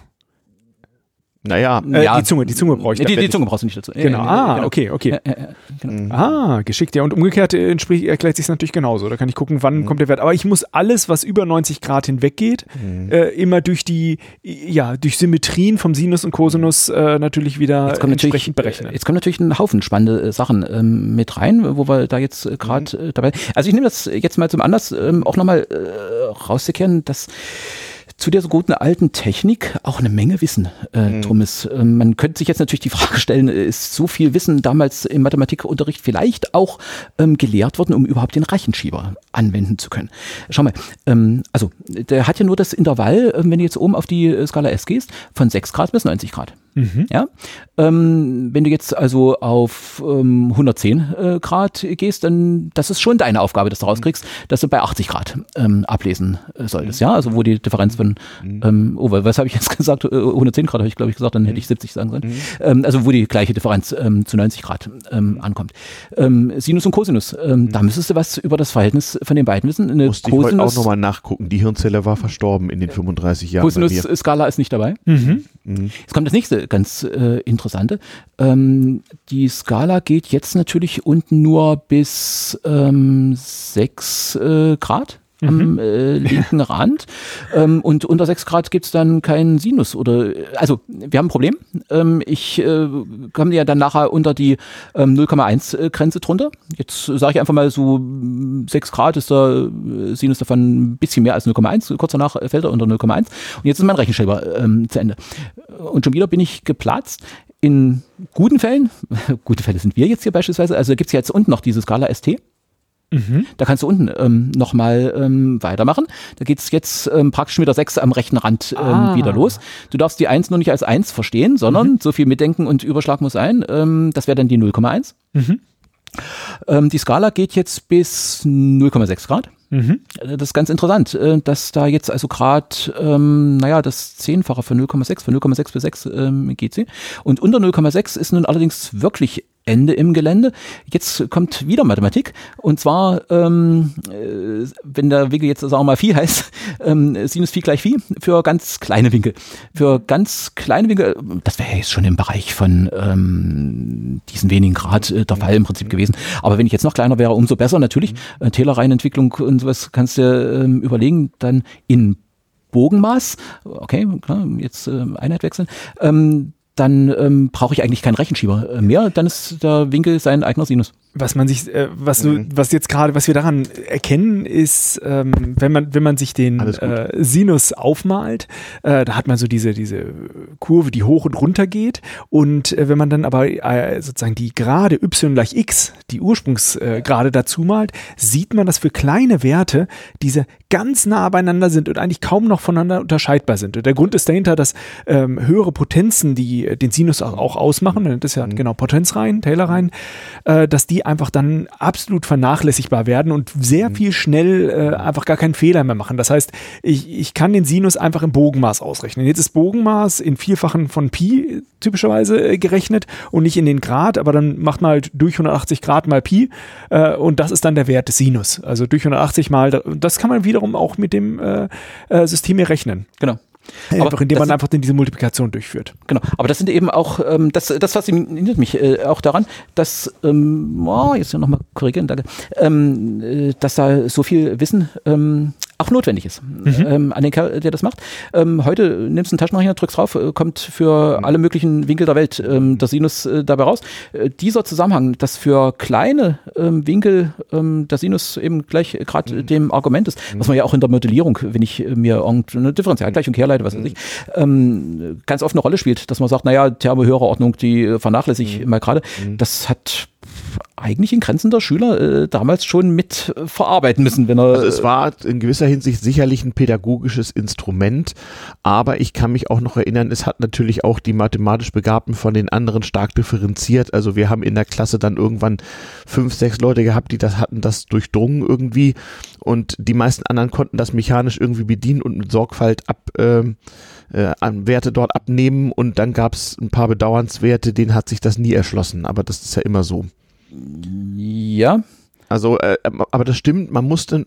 Naja, äh, ja. die Zunge, die Zunge brauche ich. Die, die Zunge brauchst du nicht dazu. Genau. ah, genau. okay, okay. Ja, ja, genau. Mhm. Ah, geschickt. Ja, und umgekehrt äh, entspricht, erklärt sich natürlich genauso. Da kann ich gucken, wann mhm. kommt der Wert. Aber ich muss alles, was über 90 Grad hinweg geht, mhm. äh, immer durch die, ja, durch Symmetrien vom Sinus und Cosinus äh, natürlich wieder entsprechend berechnen. Jetzt kommen natürlich ein Haufen spannende äh, Sachen ähm, mit rein, wo wir da jetzt äh, gerade mhm. dabei. Also ich nehme das jetzt mal zum Anlass, ähm, auch nochmal äh, rauszukehren, dass zu der so guten alten Technik auch eine Menge Wissen äh, mhm. drum ist. Ähm, man könnte sich jetzt natürlich die Frage stellen, ist so viel Wissen damals im Mathematikunterricht vielleicht auch ähm, gelehrt worden, um überhaupt den Rechenschieber anwenden zu können? Schau mal, ähm, also der hat ja nur das Intervall, äh, wenn du jetzt oben auf die Skala S gehst, von 6 Grad bis 90 Grad. Mhm. Ja? Ähm, wenn du jetzt also auf ähm, 110 äh, Grad gehst, dann das ist schon deine Aufgabe, dass du rauskriegst, dass du bei 80 Grad ähm, ablesen äh, solltest. Ja, also wo die Differenz von, mhm. ähm, oh, was habe ich jetzt gesagt? 110 äh, Grad habe ich glaube ich gesagt, dann hätte ich 70 sagen sollen. Mhm. Ähm, also wo die gleiche Differenz ähm, zu 90 Grad ähm, ankommt. Ähm, Sinus und Cosinus, ähm, mhm. da müsstest du was über das Verhältnis von den beiden wissen. Eine Musste Cosinus, ich heute auch nochmal nachgucken. Die Hirnzelle war verstorben in den 35 Jahren. Cosinus-Skala ist nicht dabei. Mhm. Mhm. Jetzt kommt das nächste ganz äh, interessante. Ähm, die Skala geht jetzt natürlich unten nur bis ähm, 6 äh, Grad am mhm. äh, linken Rand. Ähm, und unter 6 Grad gibt's dann keinen Sinus. Oder also wir haben ein Problem. Ähm, ich äh, komme ja dann nachher unter die ähm, 0,1 äh, Grenze drunter. Jetzt sage ich einfach mal so 6 Grad ist der äh, Sinus davon ein bisschen mehr als 0,1. Kurz danach fällt er unter 0,1. Und jetzt ist mein Rechenschreiber ähm, zu Ende. Und schon wieder bin ich geplatzt. In guten Fällen, gute Fälle sind wir jetzt hier beispielsweise, also gibt's ja jetzt unten noch diese Skala ST. Mhm. Da kannst du unten ähm, nochmal ähm, weitermachen. Da geht's jetzt ähm, praktisch mit der 6 am rechten Rand ähm, ah. wieder los. Du darfst die 1 nur nicht als 1 verstehen, sondern mhm. so viel Mitdenken und Überschlag muss sein. Ähm, das wäre dann die 0,1. Mhm. Ähm, die Skala geht jetzt bis 0,6 Grad. Mhm. Äh, das ist ganz interessant, äh, dass da jetzt also gerade, ähm, naja, das Zehnfache von 0,6, von 0,6 bis 6 ähm, geht sie. Und unter 0,6 ist nun allerdings wirklich Ende im Gelände. Jetzt kommt wieder Mathematik und zwar, ähm, äh, wenn der Winkel jetzt sagen wir mal Phi heißt, ähm, Sinus Phi gleich Phi für ganz kleine Winkel. Für ganz kleine Winkel, das wäre jetzt schon im Bereich von ähm, diesen wenigen Grad äh, der Fall im Prinzip gewesen. Aber wenn ich jetzt noch kleiner wäre, umso besser natürlich. Äh, Taylor-Reihenentwicklung und sowas kannst du ähm, überlegen, dann in Bogenmaß, okay, klar, jetzt äh, Einheit wechseln, ähm, dann ähm, brauche ich eigentlich keinen Rechenschieber äh, mehr, dann ist der Winkel sein eigener Sinus was man sich, äh, was mhm. du, was jetzt gerade, was wir daran erkennen, ist, ähm, wenn man, wenn man sich den äh, Sinus aufmalt, äh, da hat man so diese, diese Kurve, die hoch und runter geht. Und äh, wenn man dann aber äh, sozusagen die Gerade y gleich x, die Ursprungsgrade äh, dazu malt, sieht man, dass für kleine Werte diese ganz nah beieinander sind und eigentlich kaum noch voneinander unterscheidbar sind. Und der Grund ist dahinter, dass ähm, höhere Potenzen, die den Sinus auch, auch ausmachen, das ist ja mhm. genau Potenzreihen, Taylorreihen, äh, dass die einfach dann absolut vernachlässigbar werden und sehr mhm. viel schnell äh, einfach gar keinen Fehler mehr machen. Das heißt, ich, ich kann den Sinus einfach im Bogenmaß ausrechnen. Jetzt ist Bogenmaß in Vielfachen von Pi typischerweise äh, gerechnet und nicht in den Grad, aber dann macht man halt durch 180 Grad mal Pi äh, und das ist dann der Wert des Sinus. Also durch 180 mal, das kann man wiederum auch mit dem äh, äh System hier rechnen. Genau. Aber einfach indem man einfach diese Multiplikation durchführt. Genau, aber das sind eben auch, ähm, das, das fasziniert mich äh, auch daran, dass, ähm, oh, jetzt nochmal korrigieren, danke, ähm, äh, dass da so viel Wissen ähm, auch notwendig ist mhm. ähm, an den Kerl, der das macht. Ähm, heute nimmst du einen Taschenrechner, drückst drauf, äh, kommt für alle möglichen Winkel der Welt ähm, der Sinus äh, dabei raus. Äh, dieser Zusammenhang, dass für kleine ähm, Winkel ähm, der Sinus eben gleich gerade mhm. dem Argument ist, was man ja auch in der Modellierung, wenn ich mir irgendeine Differentialgleichung herleite, was weiß ich, ähm, ganz oft eine Rolle spielt, dass man sagt, naja, Thermo höhere Ordnung, die äh, vernachlässige ich mhm. mal gerade. Mhm. Das hat eigentlich in Grenzen der Schüler äh, damals schon mit äh, verarbeiten müssen, wenn er. Also es war in gewisser Hinsicht sicherlich ein pädagogisches Instrument, aber ich kann mich auch noch erinnern, es hat natürlich auch die mathematisch Begabten von den anderen stark differenziert. Also wir haben in der Klasse dann irgendwann fünf, sechs Leute gehabt, die das hatten, das durchdrungen irgendwie und die meisten anderen konnten das mechanisch irgendwie bedienen und mit Sorgfalt ab. Äh, äh, an Werte dort abnehmen und dann gab es ein paar Bedauernswerte, denen hat sich das nie erschlossen, aber das ist ja immer so. Ja. Also, äh, aber das stimmt, man musste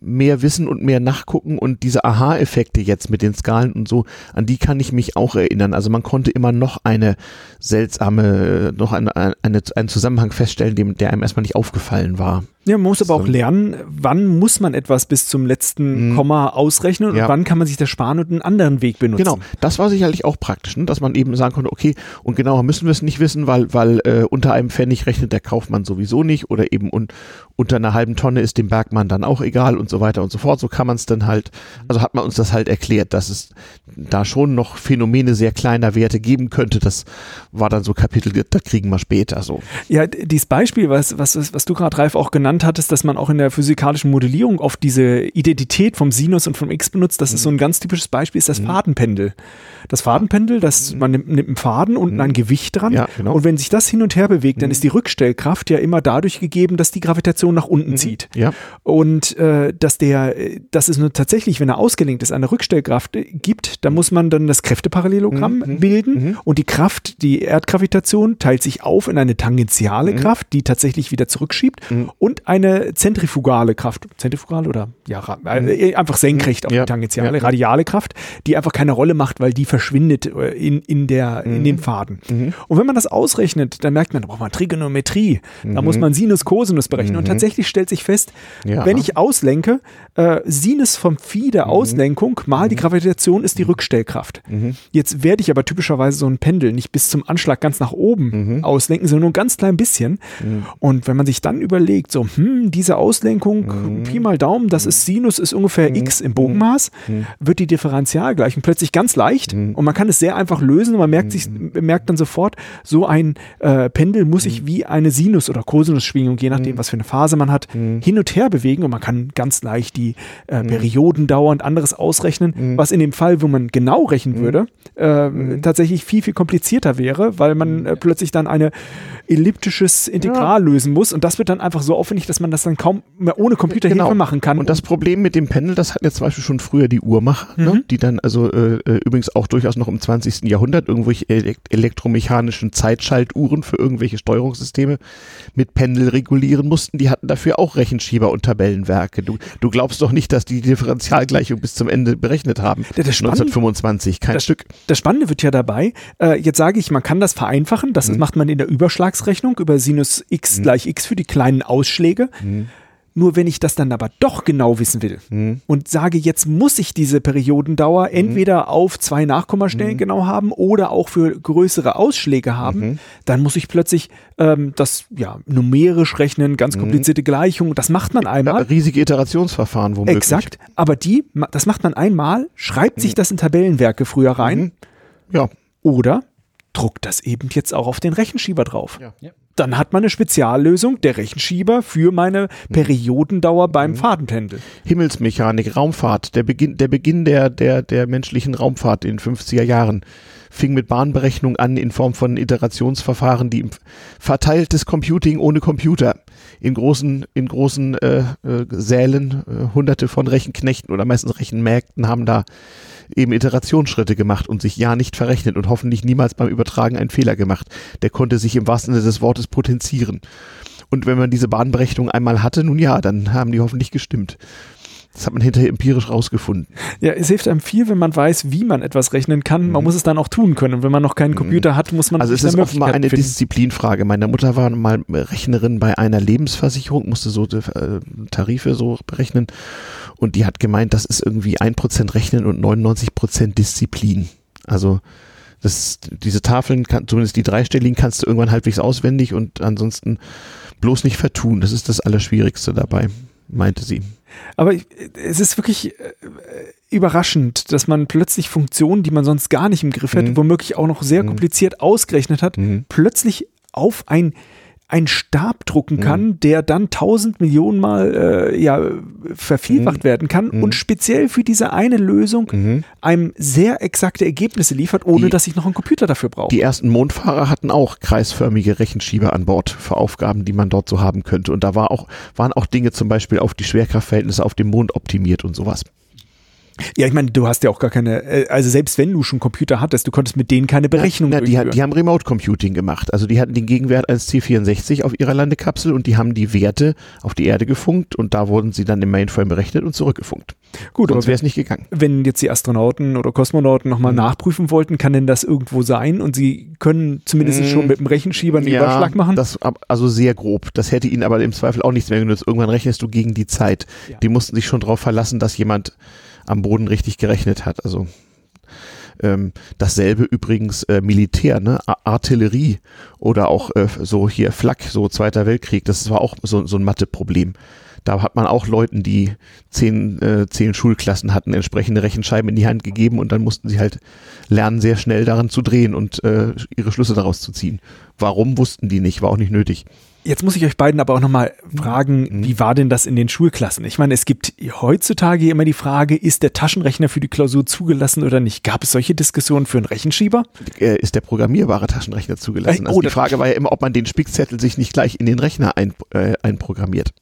mehr wissen und mehr nachgucken und diese Aha-Effekte jetzt mit den Skalen und so, an die kann ich mich auch erinnern. Also man konnte immer noch eine seltsame, noch eine, eine, einen Zusammenhang feststellen, dem, der einem erstmal nicht aufgefallen war. Ja, man muss aber auch lernen, wann muss man etwas bis zum letzten mhm. Komma ausrechnen und ja. wann kann man sich das sparen und einen anderen Weg benutzen. Genau, das war sicherlich auch praktisch, ne? dass man eben sagen konnte, okay, und genauer müssen wir es nicht wissen, weil, weil äh, unter einem Pfennig rechnet der Kaufmann sowieso nicht oder eben un, unter einer halben Tonne ist dem Bergmann dann auch egal und so weiter und so fort. So kann man es dann halt, also hat man uns das halt erklärt, dass es da schon noch Phänomene sehr kleiner Werte geben könnte. Das war dann so Kapitel, da kriegen wir später so. Ja, dieses Beispiel, was, was, was du gerade, Ralf, auch genannt hattest, dass man auch in der physikalischen Modellierung oft diese Identität vom Sinus und vom X benutzt, das mhm. ist so ein ganz typisches Beispiel, ist das mhm. Fadenpendel. Das Fadenpendel, das, mhm. man nimmt, nimmt einen Faden und mhm. ein Gewicht dran ja, genau. und wenn sich das hin und her bewegt, dann mhm. ist die Rückstellkraft ja immer dadurch gegeben, dass die Gravitation nach unten mhm. zieht. Ja. Und äh, dass der, dass es nur tatsächlich, wenn er ausgelenkt ist, eine Rückstellkraft gibt, dann muss man dann das Kräfteparallelogramm mhm. bilden mhm. und die Kraft, die Erdgravitation teilt sich auf in eine tangentiale mhm. Kraft, die tatsächlich wieder zurückschiebt mhm. und eine zentrifugale Kraft. Zentrifugale oder ja, äh, einfach senkrecht auf ja. die tangentiale, ja. radiale Kraft, die einfach keine Rolle macht, weil die verschwindet äh, in, in, der, in den Faden. Und wenn man das ausrechnet, dann merkt man, da braucht man Trigonometrie, da muss man Sinus, Cosinus berechnen und tatsächlich stellt sich fest, ja. wenn ich auslenke, äh, Sinus vom Phi der mhm. Auslenkung mal die mhm. Gravitation ist die mhm. Rückstellkraft. Mhm. Jetzt werde ich aber typischerweise so ein Pendel nicht bis zum Anschlag ganz nach oben auslenken, sondern nur ein ganz klein bisschen. Und wenn man sich dann überlegt, so, hm, diese Auslenkung, Pi mal Daumen, das ist Sinus, ist ungefähr x im Bogenmaß, wird die Differentialgleichung plötzlich ganz leicht und man kann es sehr einfach lösen und man merkt, sich, merkt dann sofort, so ein äh, Pendel muss sich wie eine Sinus- oder Cosinus-Schwingung, je nachdem, was für eine Phase man hat, hin und her bewegen und man kann ganz leicht die äh, Periodendauer und anderes ausrechnen, mhm. was in dem Fall, wo man genau rechnen mhm. würde, äh, mhm. tatsächlich viel, viel komplizierter wäre, weil man äh, plötzlich dann eine elliptisches Integral ja. lösen muss und das wird dann einfach so aufwendig, dass man das dann kaum mehr ohne Computerhilfe genau. machen kann. Und das Problem mit dem Pendel, das hatten jetzt zum Beispiel schon früher die Uhrmacher, ne? mhm. ne? die dann also äh, äh, übrigens auch durchaus noch im 20. Jahrhundert irgendwelche elektromechanischen Zeitschaltuhren für irgendwelche Steuerungssysteme mit Pendel regulieren mussten. Die hatten dafür auch Rechenschieber und Tabellenwerke. Du, du glaubst doch nicht, dass die Differentialgleichung bis zum Ende berechnet haben. Das 1925, kein das, Stück. Das Spannende wird ja dabei, äh, jetzt sage ich, man kann das vereinfachen, das mhm. macht man in der Überschlags Vertragsrechnung über Sinus x mhm. gleich x für die kleinen Ausschläge. Mhm. Nur wenn ich das dann aber doch genau wissen will mhm. und sage, jetzt muss ich diese Periodendauer mhm. entweder auf zwei Nachkommastellen mhm. genau haben oder auch für größere Ausschläge haben, mhm. dann muss ich plötzlich ähm, das ja numerisch rechnen, ganz mhm. komplizierte Gleichungen. Das macht man einmal. Ja, riesige Iterationsverfahren womöglich. Exakt. Aber die, das macht man einmal, schreibt sich das in Tabellenwerke früher rein. Ja. Oder druckt das eben jetzt auch auf den Rechenschieber drauf. Ja. Ja. Dann hat man eine Speziallösung, der Rechenschieber für meine mhm. Periodendauer beim mhm. Fadenpendel. Himmelsmechanik, Raumfahrt, der Beginn, der Beginn der, der, der menschlichen Raumfahrt in 50er Jahren fing mit Bahnberechnung an in Form von Iterationsverfahren, die verteiltes Computing ohne Computer in großen, in großen äh, äh, Sälen, äh, hunderte von Rechenknechten oder meistens Rechenmägden haben da eben Iterationsschritte gemacht und sich ja nicht verrechnet und hoffentlich niemals beim Übertragen einen Fehler gemacht. Der konnte sich im wahrsten Sinne des Wortes potenzieren. Und wenn man diese Bahnberechnung einmal hatte, nun ja, dann haben die hoffentlich gestimmt. Das hat man hinterher empirisch rausgefunden. Ja, es hilft einem viel, wenn man weiß, wie man etwas rechnen kann. Man mhm. muss es dann auch tun können. Und wenn man noch keinen mhm. Computer hat, muss man Also es ist offenbar eine finden. Disziplinfrage. Meine Mutter war mal Rechnerin bei einer Lebensversicherung, musste so äh, Tarife so berechnen. Und die hat gemeint, das ist irgendwie ein Prozent Rechnen und 99 Prozent Disziplin. Also das, diese Tafeln, kann, zumindest die dreistelligen, kannst du irgendwann halbwegs auswendig und ansonsten bloß nicht vertun. Das ist das Allerschwierigste dabei, meinte sie. Aber es ist wirklich äh, überraschend, dass man plötzlich Funktionen, die man sonst gar nicht im Griff hätte, mhm. womöglich auch noch sehr mhm. kompliziert ausgerechnet hat, mhm. plötzlich auf ein einen Stab drucken kann, mhm. der dann tausend Millionen Mal äh, ja, vervielfacht mhm. werden kann mhm. und speziell für diese eine Lösung mhm. einem sehr exakte Ergebnisse liefert, ohne die, dass ich noch einen Computer dafür brauche. Die ersten Mondfahrer hatten auch kreisförmige Rechenschieber an Bord für Aufgaben, die man dort so haben könnte. Und da war auch, waren auch Dinge zum Beispiel auf die Schwerkraftverhältnisse auf dem Mond optimiert und sowas. Ja, ich meine, du hast ja auch gar keine, äh, also selbst wenn du schon Computer hattest, du konntest mit denen keine Berechnung ja, die, die, haben Remote Computing gemacht. Also die hatten den Gegenwert als C64 auf ihrer Landekapsel und die haben die Werte auf die Erde gefunkt und da wurden sie dann im Mainframe berechnet und zurückgefunkt. Gut, sonst wäre es nicht gegangen. Wenn jetzt die Astronauten oder Kosmonauten nochmal mhm. nachprüfen wollten, kann denn das irgendwo sein und sie können zumindest mhm. schon mit dem Rechenschieber einen ja, Überschlag machen? Das, also sehr grob. Das hätte ihnen aber im Zweifel auch nichts mehr genutzt. Irgendwann rechnest du gegen die Zeit. Ja. Die mussten sich schon darauf verlassen, dass jemand am Boden richtig gerechnet hat. Also Ähm, dasselbe übrigens äh, Militär, ne? Artillerie oder auch äh, so hier Flak, so Zweiter Weltkrieg, das war auch so, so ein Matheproblem. Da hat man auch Leuten, die zehn, äh, zehn Schulklassen hatten, entsprechende Rechenscheiben in die Hand gegeben und dann mussten sie halt lernen, sehr schnell daran zu drehen und äh, ihre Schlüsse daraus zu ziehen. Warum wussten die nicht, war auch nicht nötig. Jetzt muss ich euch beiden aber auch nochmal fragen, mhm. wie war denn das in den Schulklassen? Ich meine, es gibt heutzutage immer die Frage, ist der Taschenrechner für die Klausur zugelassen oder nicht? Gab es solche Diskussionen für einen Rechenschieber? Äh, ist der programmierbare Taschenrechner zugelassen? Also oh, die Frage war ja immer, ob man den Spickzettel sich nicht gleich in den Rechner ein, äh, einprogrammiert.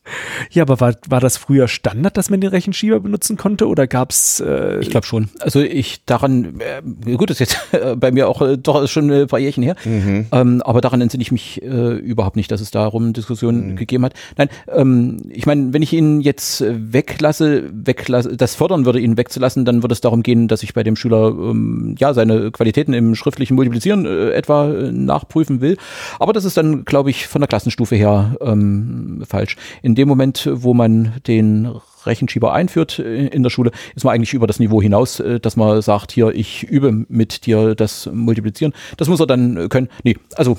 Ja, aber war, war das früher Standard, dass man den Rechenschieber benutzen konnte oder gab es... Äh ich glaube schon. Also ich daran, äh, gut, das ist jetzt bei mir auch äh, doch schon ein paar Jährchen her, mhm. ähm, aber daran entsinne ich mich äh, überhaupt nicht, dass es darum darum Diskussionen mhm. gegeben hat. Nein, ähm, ich meine, wenn ich ihn jetzt weglasse, weglasse, das fordern würde, ihn wegzulassen, dann würde es darum gehen, dass ich bei dem Schüler ähm, ja seine Qualitäten im schriftlichen Multiplizieren äh, etwa äh, nachprüfen will. Aber das ist dann, glaube ich, von der Klassenstufe her ähm, falsch. In dem Moment, wo man den Rechenschieber einführt äh, in der Schule, ist man eigentlich über das Niveau hinaus, äh, dass man sagt, hier, ich übe mit dir das Multiplizieren. Das muss er dann können. Nee, also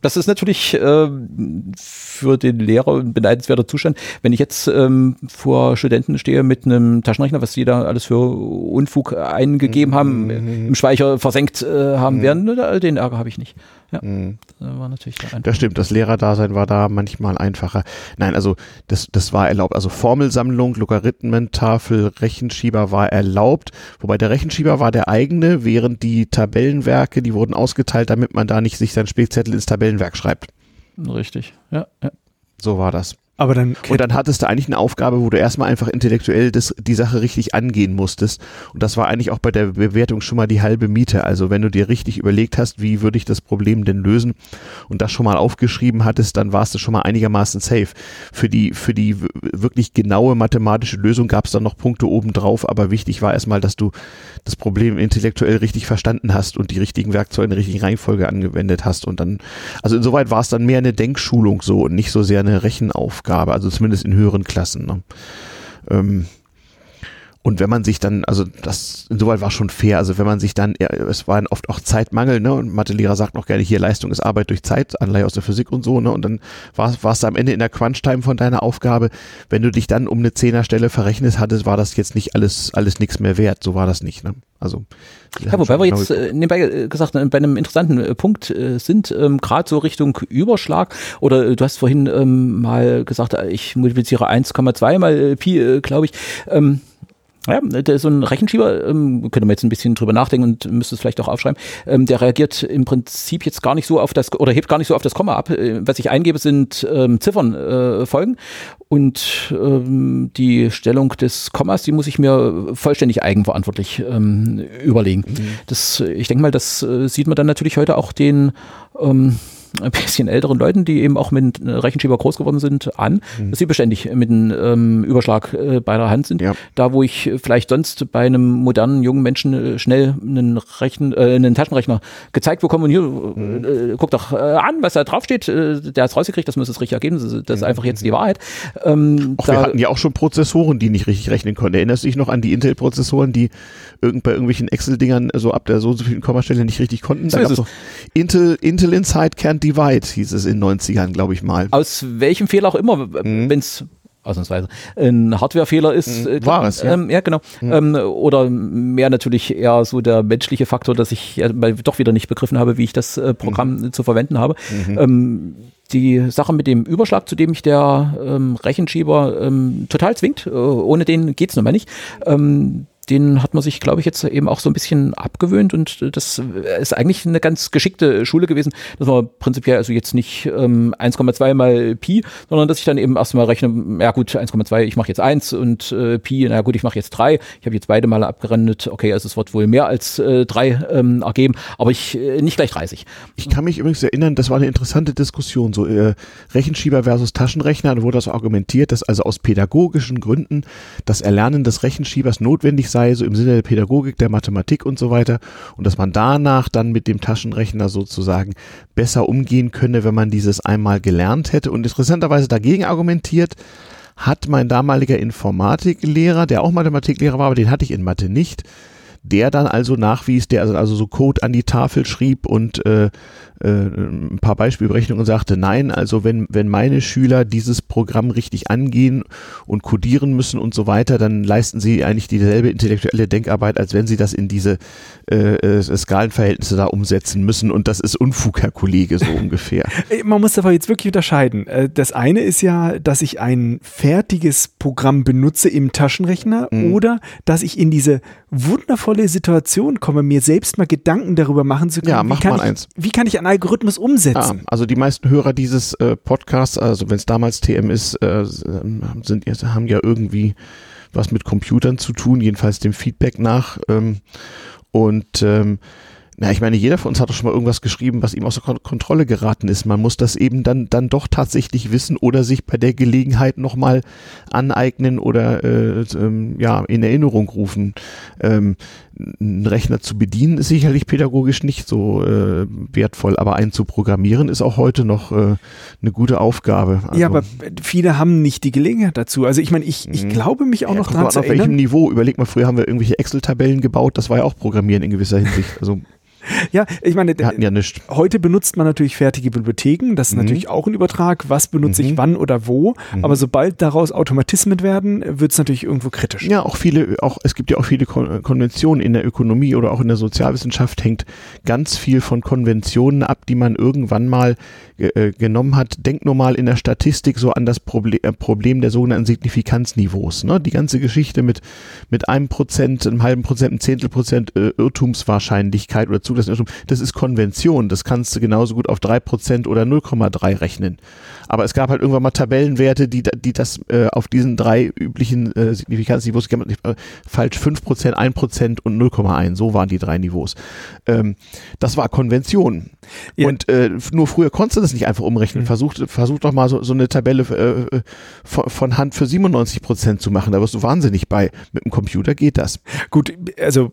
das ist natürlich äh, für den Lehrer ein beneidenswerter Zustand. Wenn ich jetzt ähm, vor Studenten stehe mit einem Taschenrechner, was die da alles für Unfug eingegeben haben, mhm. im Speicher versenkt äh, haben mhm. werden, den Ärger habe ich nicht. Ja, mhm. das war natürlich da Das stimmt, das Lehrerdasein war da manchmal einfacher. Nein, also das, das war erlaubt. Also Formelsammlung, Logarithmentafel, Rechenschieber war erlaubt. Wobei der Rechenschieber war der eigene, während die Tabellenwerke, die wurden ausgeteilt, damit man da nicht sich sein Spielzettel ins Tabellenwerk schreibt. Richtig, ja. ja. So war das. Aber dann und dann hattest du eigentlich eine Aufgabe, wo du erstmal einfach intellektuell das, die Sache richtig angehen musstest. Und das war eigentlich auch bei der Bewertung schon mal die halbe Miete. Also wenn du dir richtig überlegt hast, wie würde ich das Problem denn lösen und das schon mal aufgeschrieben hattest, dann warst du schon mal einigermaßen safe. Für die, für die wirklich genaue mathematische Lösung gab es dann noch Punkte obendrauf, aber wichtig war erstmal, dass du das Problem intellektuell richtig verstanden hast und die richtigen Werkzeuge in der richtigen Reihenfolge angewendet hast. Und dann, also insoweit war es dann mehr eine Denkschulung so und nicht so sehr eine Rechenaufgabe. Aufgabe, also zumindest in höheren Klassen. Ne? Ähm, und wenn man sich dann, also das insoweit war schon fair, also wenn man sich dann, es war oft auch Zeitmangel, ne? Und Mathelehrer sagt noch gerne, hier Leistung ist Arbeit durch Zeit, Anleihe aus der Physik und so, ne? Und dann war, warst du am Ende in der Crunch-Time von deiner Aufgabe. Wenn du dich dann um eine Zehnerstelle verrechnet hattest, war das jetzt nicht alles, alles nichts mehr wert. So war das nicht, ne? Also. Ja, wobei wir jetzt äh, nebenbei äh, gesagt äh, bei einem interessanten äh, Punkt äh, sind, ähm, gerade so Richtung Überschlag oder äh, du hast vorhin ähm, mal gesagt, ich multipliziere 1,2 mal Pi, glaube ich. Ähm, ja, der, so ein Rechenschieber, ähm, könnte man jetzt ein bisschen drüber nachdenken und müsste es vielleicht auch aufschreiben, ähm, der reagiert im Prinzip jetzt gar nicht so auf das, oder hebt gar nicht so auf das Komma ab. Äh, was ich eingebe, sind ähm, Ziffern äh, folgen und ähm, die Stellung des Kommas, die muss ich mir vollständig eigenverantwortlich ähm, überlegen. Mhm. Das, ich denke mal, das äh, sieht man dann natürlich heute auch den ähm, ein bisschen älteren Leuten, die eben auch mit Rechenschieber groß geworden sind, an, mhm. dass sie beständig mit einem ähm, Überschlag äh, bei der Hand sind. Ja. Da, wo ich vielleicht sonst bei einem modernen jungen Menschen äh, schnell einen, Rechen, äh, einen Taschenrechner gezeigt bekomme und hier, mhm. äh, guck doch äh, an, was da draufsteht, äh, der hat es rausgekriegt, das muss es richtig ergeben, das, das ist mhm. einfach jetzt die Wahrheit. Ähm, Auch wir hatten ja auch schon Prozessoren, die nicht richtig rechnen konnten. Erinnerst du dich noch an die Intel-Prozessoren, die irgend, bei irgendwelchen Excel-Dingern so ab der so und so vielen Kommastelle nicht richtig konnten? Da so Intel, Intel Inside Can't Divide hieß es in den 90ern, glaube ich mal. Aus welchem Fehler auch immer, mhm. wenn es ausnahmsweise ein Hardwarefehler ist. Mhm. Äh, War es, ja. Ähm, ja genau. Mhm. Ähm, oder mehr natürlich eher so der menschliche Faktor, dass ich ja, doch wieder nicht begriffen habe, wie ich das äh, Programm mhm. zu verwenden habe. Mhm. Ähm, die Sache mit dem Überschlag, zu dem mich der ähm, Rechenschieber ähm, total zwingt, äh, ohne den geht's nun mal nicht. Ähm, den hat man sich, glaube ich, jetzt eben auch so ein bisschen abgewöhnt und das ist eigentlich eine ganz geschickte Schule gewesen, dass man prinzipiell also jetzt nicht ähm, 1,2 mal Pi, sondern dass ich dann eben erstmal rechne, ja gut, 1,2, ich mache jetzt 1 und äh, Pi, na gut, ich mache jetzt 3. Ich habe jetzt beide Male abgerendet, okay, also es wird wohl mehr als äh, 3 ähm, ergeben, aber ich äh, nicht gleich 30. Ich kann mich übrigens erinnern, das war eine interessante Diskussion, so äh, Rechenschieber versus Taschenrechner, da wurde das argumentiert, dass also aus pädagogischen Gründen das Erlernen des Rechenschiebers notwendig sei, so im Sinne der Pädagogik, der Mathematik und so weiter. Und dass man danach dann mit dem Taschenrechner sozusagen besser umgehen könne, wenn man dieses einmal gelernt hätte. Und interessanterweise dagegen argumentiert, hat mein damaliger Informatiklehrer, der auch Mathematiklehrer war, aber den hatte ich in Mathe nicht, der dann also nachwies, der also, also so Code an die Tafel schrieb und äh, äh, ein paar Beispielberechnungen und sagte, nein, also wenn, wenn meine Schüler dieses Programm richtig angehen und codieren müssen und so weiter, dann leisten sie eigentlich dieselbe intellektuelle Denkarbeit, als wenn sie das in diese äh, äh Skalenverhältnisse da umsetzen müssen und das ist Unfug, Herr Kollege, so ungefähr. Man muss aber jetzt wirklich unterscheiden. Äh, das eine ist ja, dass ich ein fertiges Programm benutze im Taschenrechner mhm. oder dass ich in diese wundervolle Situation komme, mir selbst mal Gedanken darüber machen zu können. Ja, mach mal ich, eins. Wie kann ich einen Algorithmus umsetzen? Ja, also die meisten Hörer dieses äh, Podcasts, also wenn es damals TM ist, äh, sind, haben ja irgendwie was mit Computern zu tun, jedenfalls dem Feedback nach. Ähm, und ähm, na, ich meine, jeder von uns hat doch schon mal irgendwas geschrieben, was ihm außer Kon Kontrolle geraten ist. Man muss das eben dann, dann doch tatsächlich wissen oder sich bei der Gelegenheit nochmal aneignen oder äh, ähm, ja, in Erinnerung rufen. Ähm, einen Rechner zu bedienen ist sicherlich pädagogisch nicht so äh, wertvoll, aber einen zu programmieren ist auch heute noch äh, eine gute Aufgabe. Also, ja, aber viele haben nicht die Gelegenheit dazu. Also ich meine, ich, ich mhm. glaube mich auch ja, noch dran zu auf erinnern. Auf welchem Niveau? Überleg mal, früher haben wir irgendwelche Excel-Tabellen gebaut, das war ja auch Programmieren in gewisser Hinsicht. Also ja, ich meine, wir hatten ja nichts. heute benutzt man natürlich fertige Bibliotheken. Das ist mhm. natürlich auch ein Übertrag. Was benutze mhm. ich wann oder wo? Mhm. Aber sobald daraus Automatismen werden, wird es natürlich irgendwo kritisch. Ja, auch viele, auch es gibt ja auch viele Kon Konventionen in der Ökonomie oder auch in der Sozialwissenschaft hängt ganz viel von Konventionen ab, die man irgendwann mal äh, genommen hat. Denk nur mal in der Statistik so an das Proble äh, Problem der sogenannten Signifikanzniveaus. Ne? Die ganze Geschichte mit mit einem Prozent, einem halben Prozent, einem Zehntel Prozent äh, Irrtumswahrscheinlichkeit oder zugelassen das ist Konvention. Das kannst du genauso gut auf drei Prozent oder 0,3 rechnen. Aber es gab halt irgendwann mal Tabellenwerte, die, die das äh, auf diesen drei üblichen äh, Signifikanzniveaus, äh, falsch 5%, 1% und 0,1, so waren die drei Niveaus. Ähm, das war Konvention. Ja. Und äh, nur früher konntest du das nicht einfach umrechnen. Mhm. Versuch, versuch doch mal so, so eine Tabelle äh, von, von, Hand für 97% zu machen. Da wirst du wahnsinnig bei. Mit dem Computer geht das. Gut, also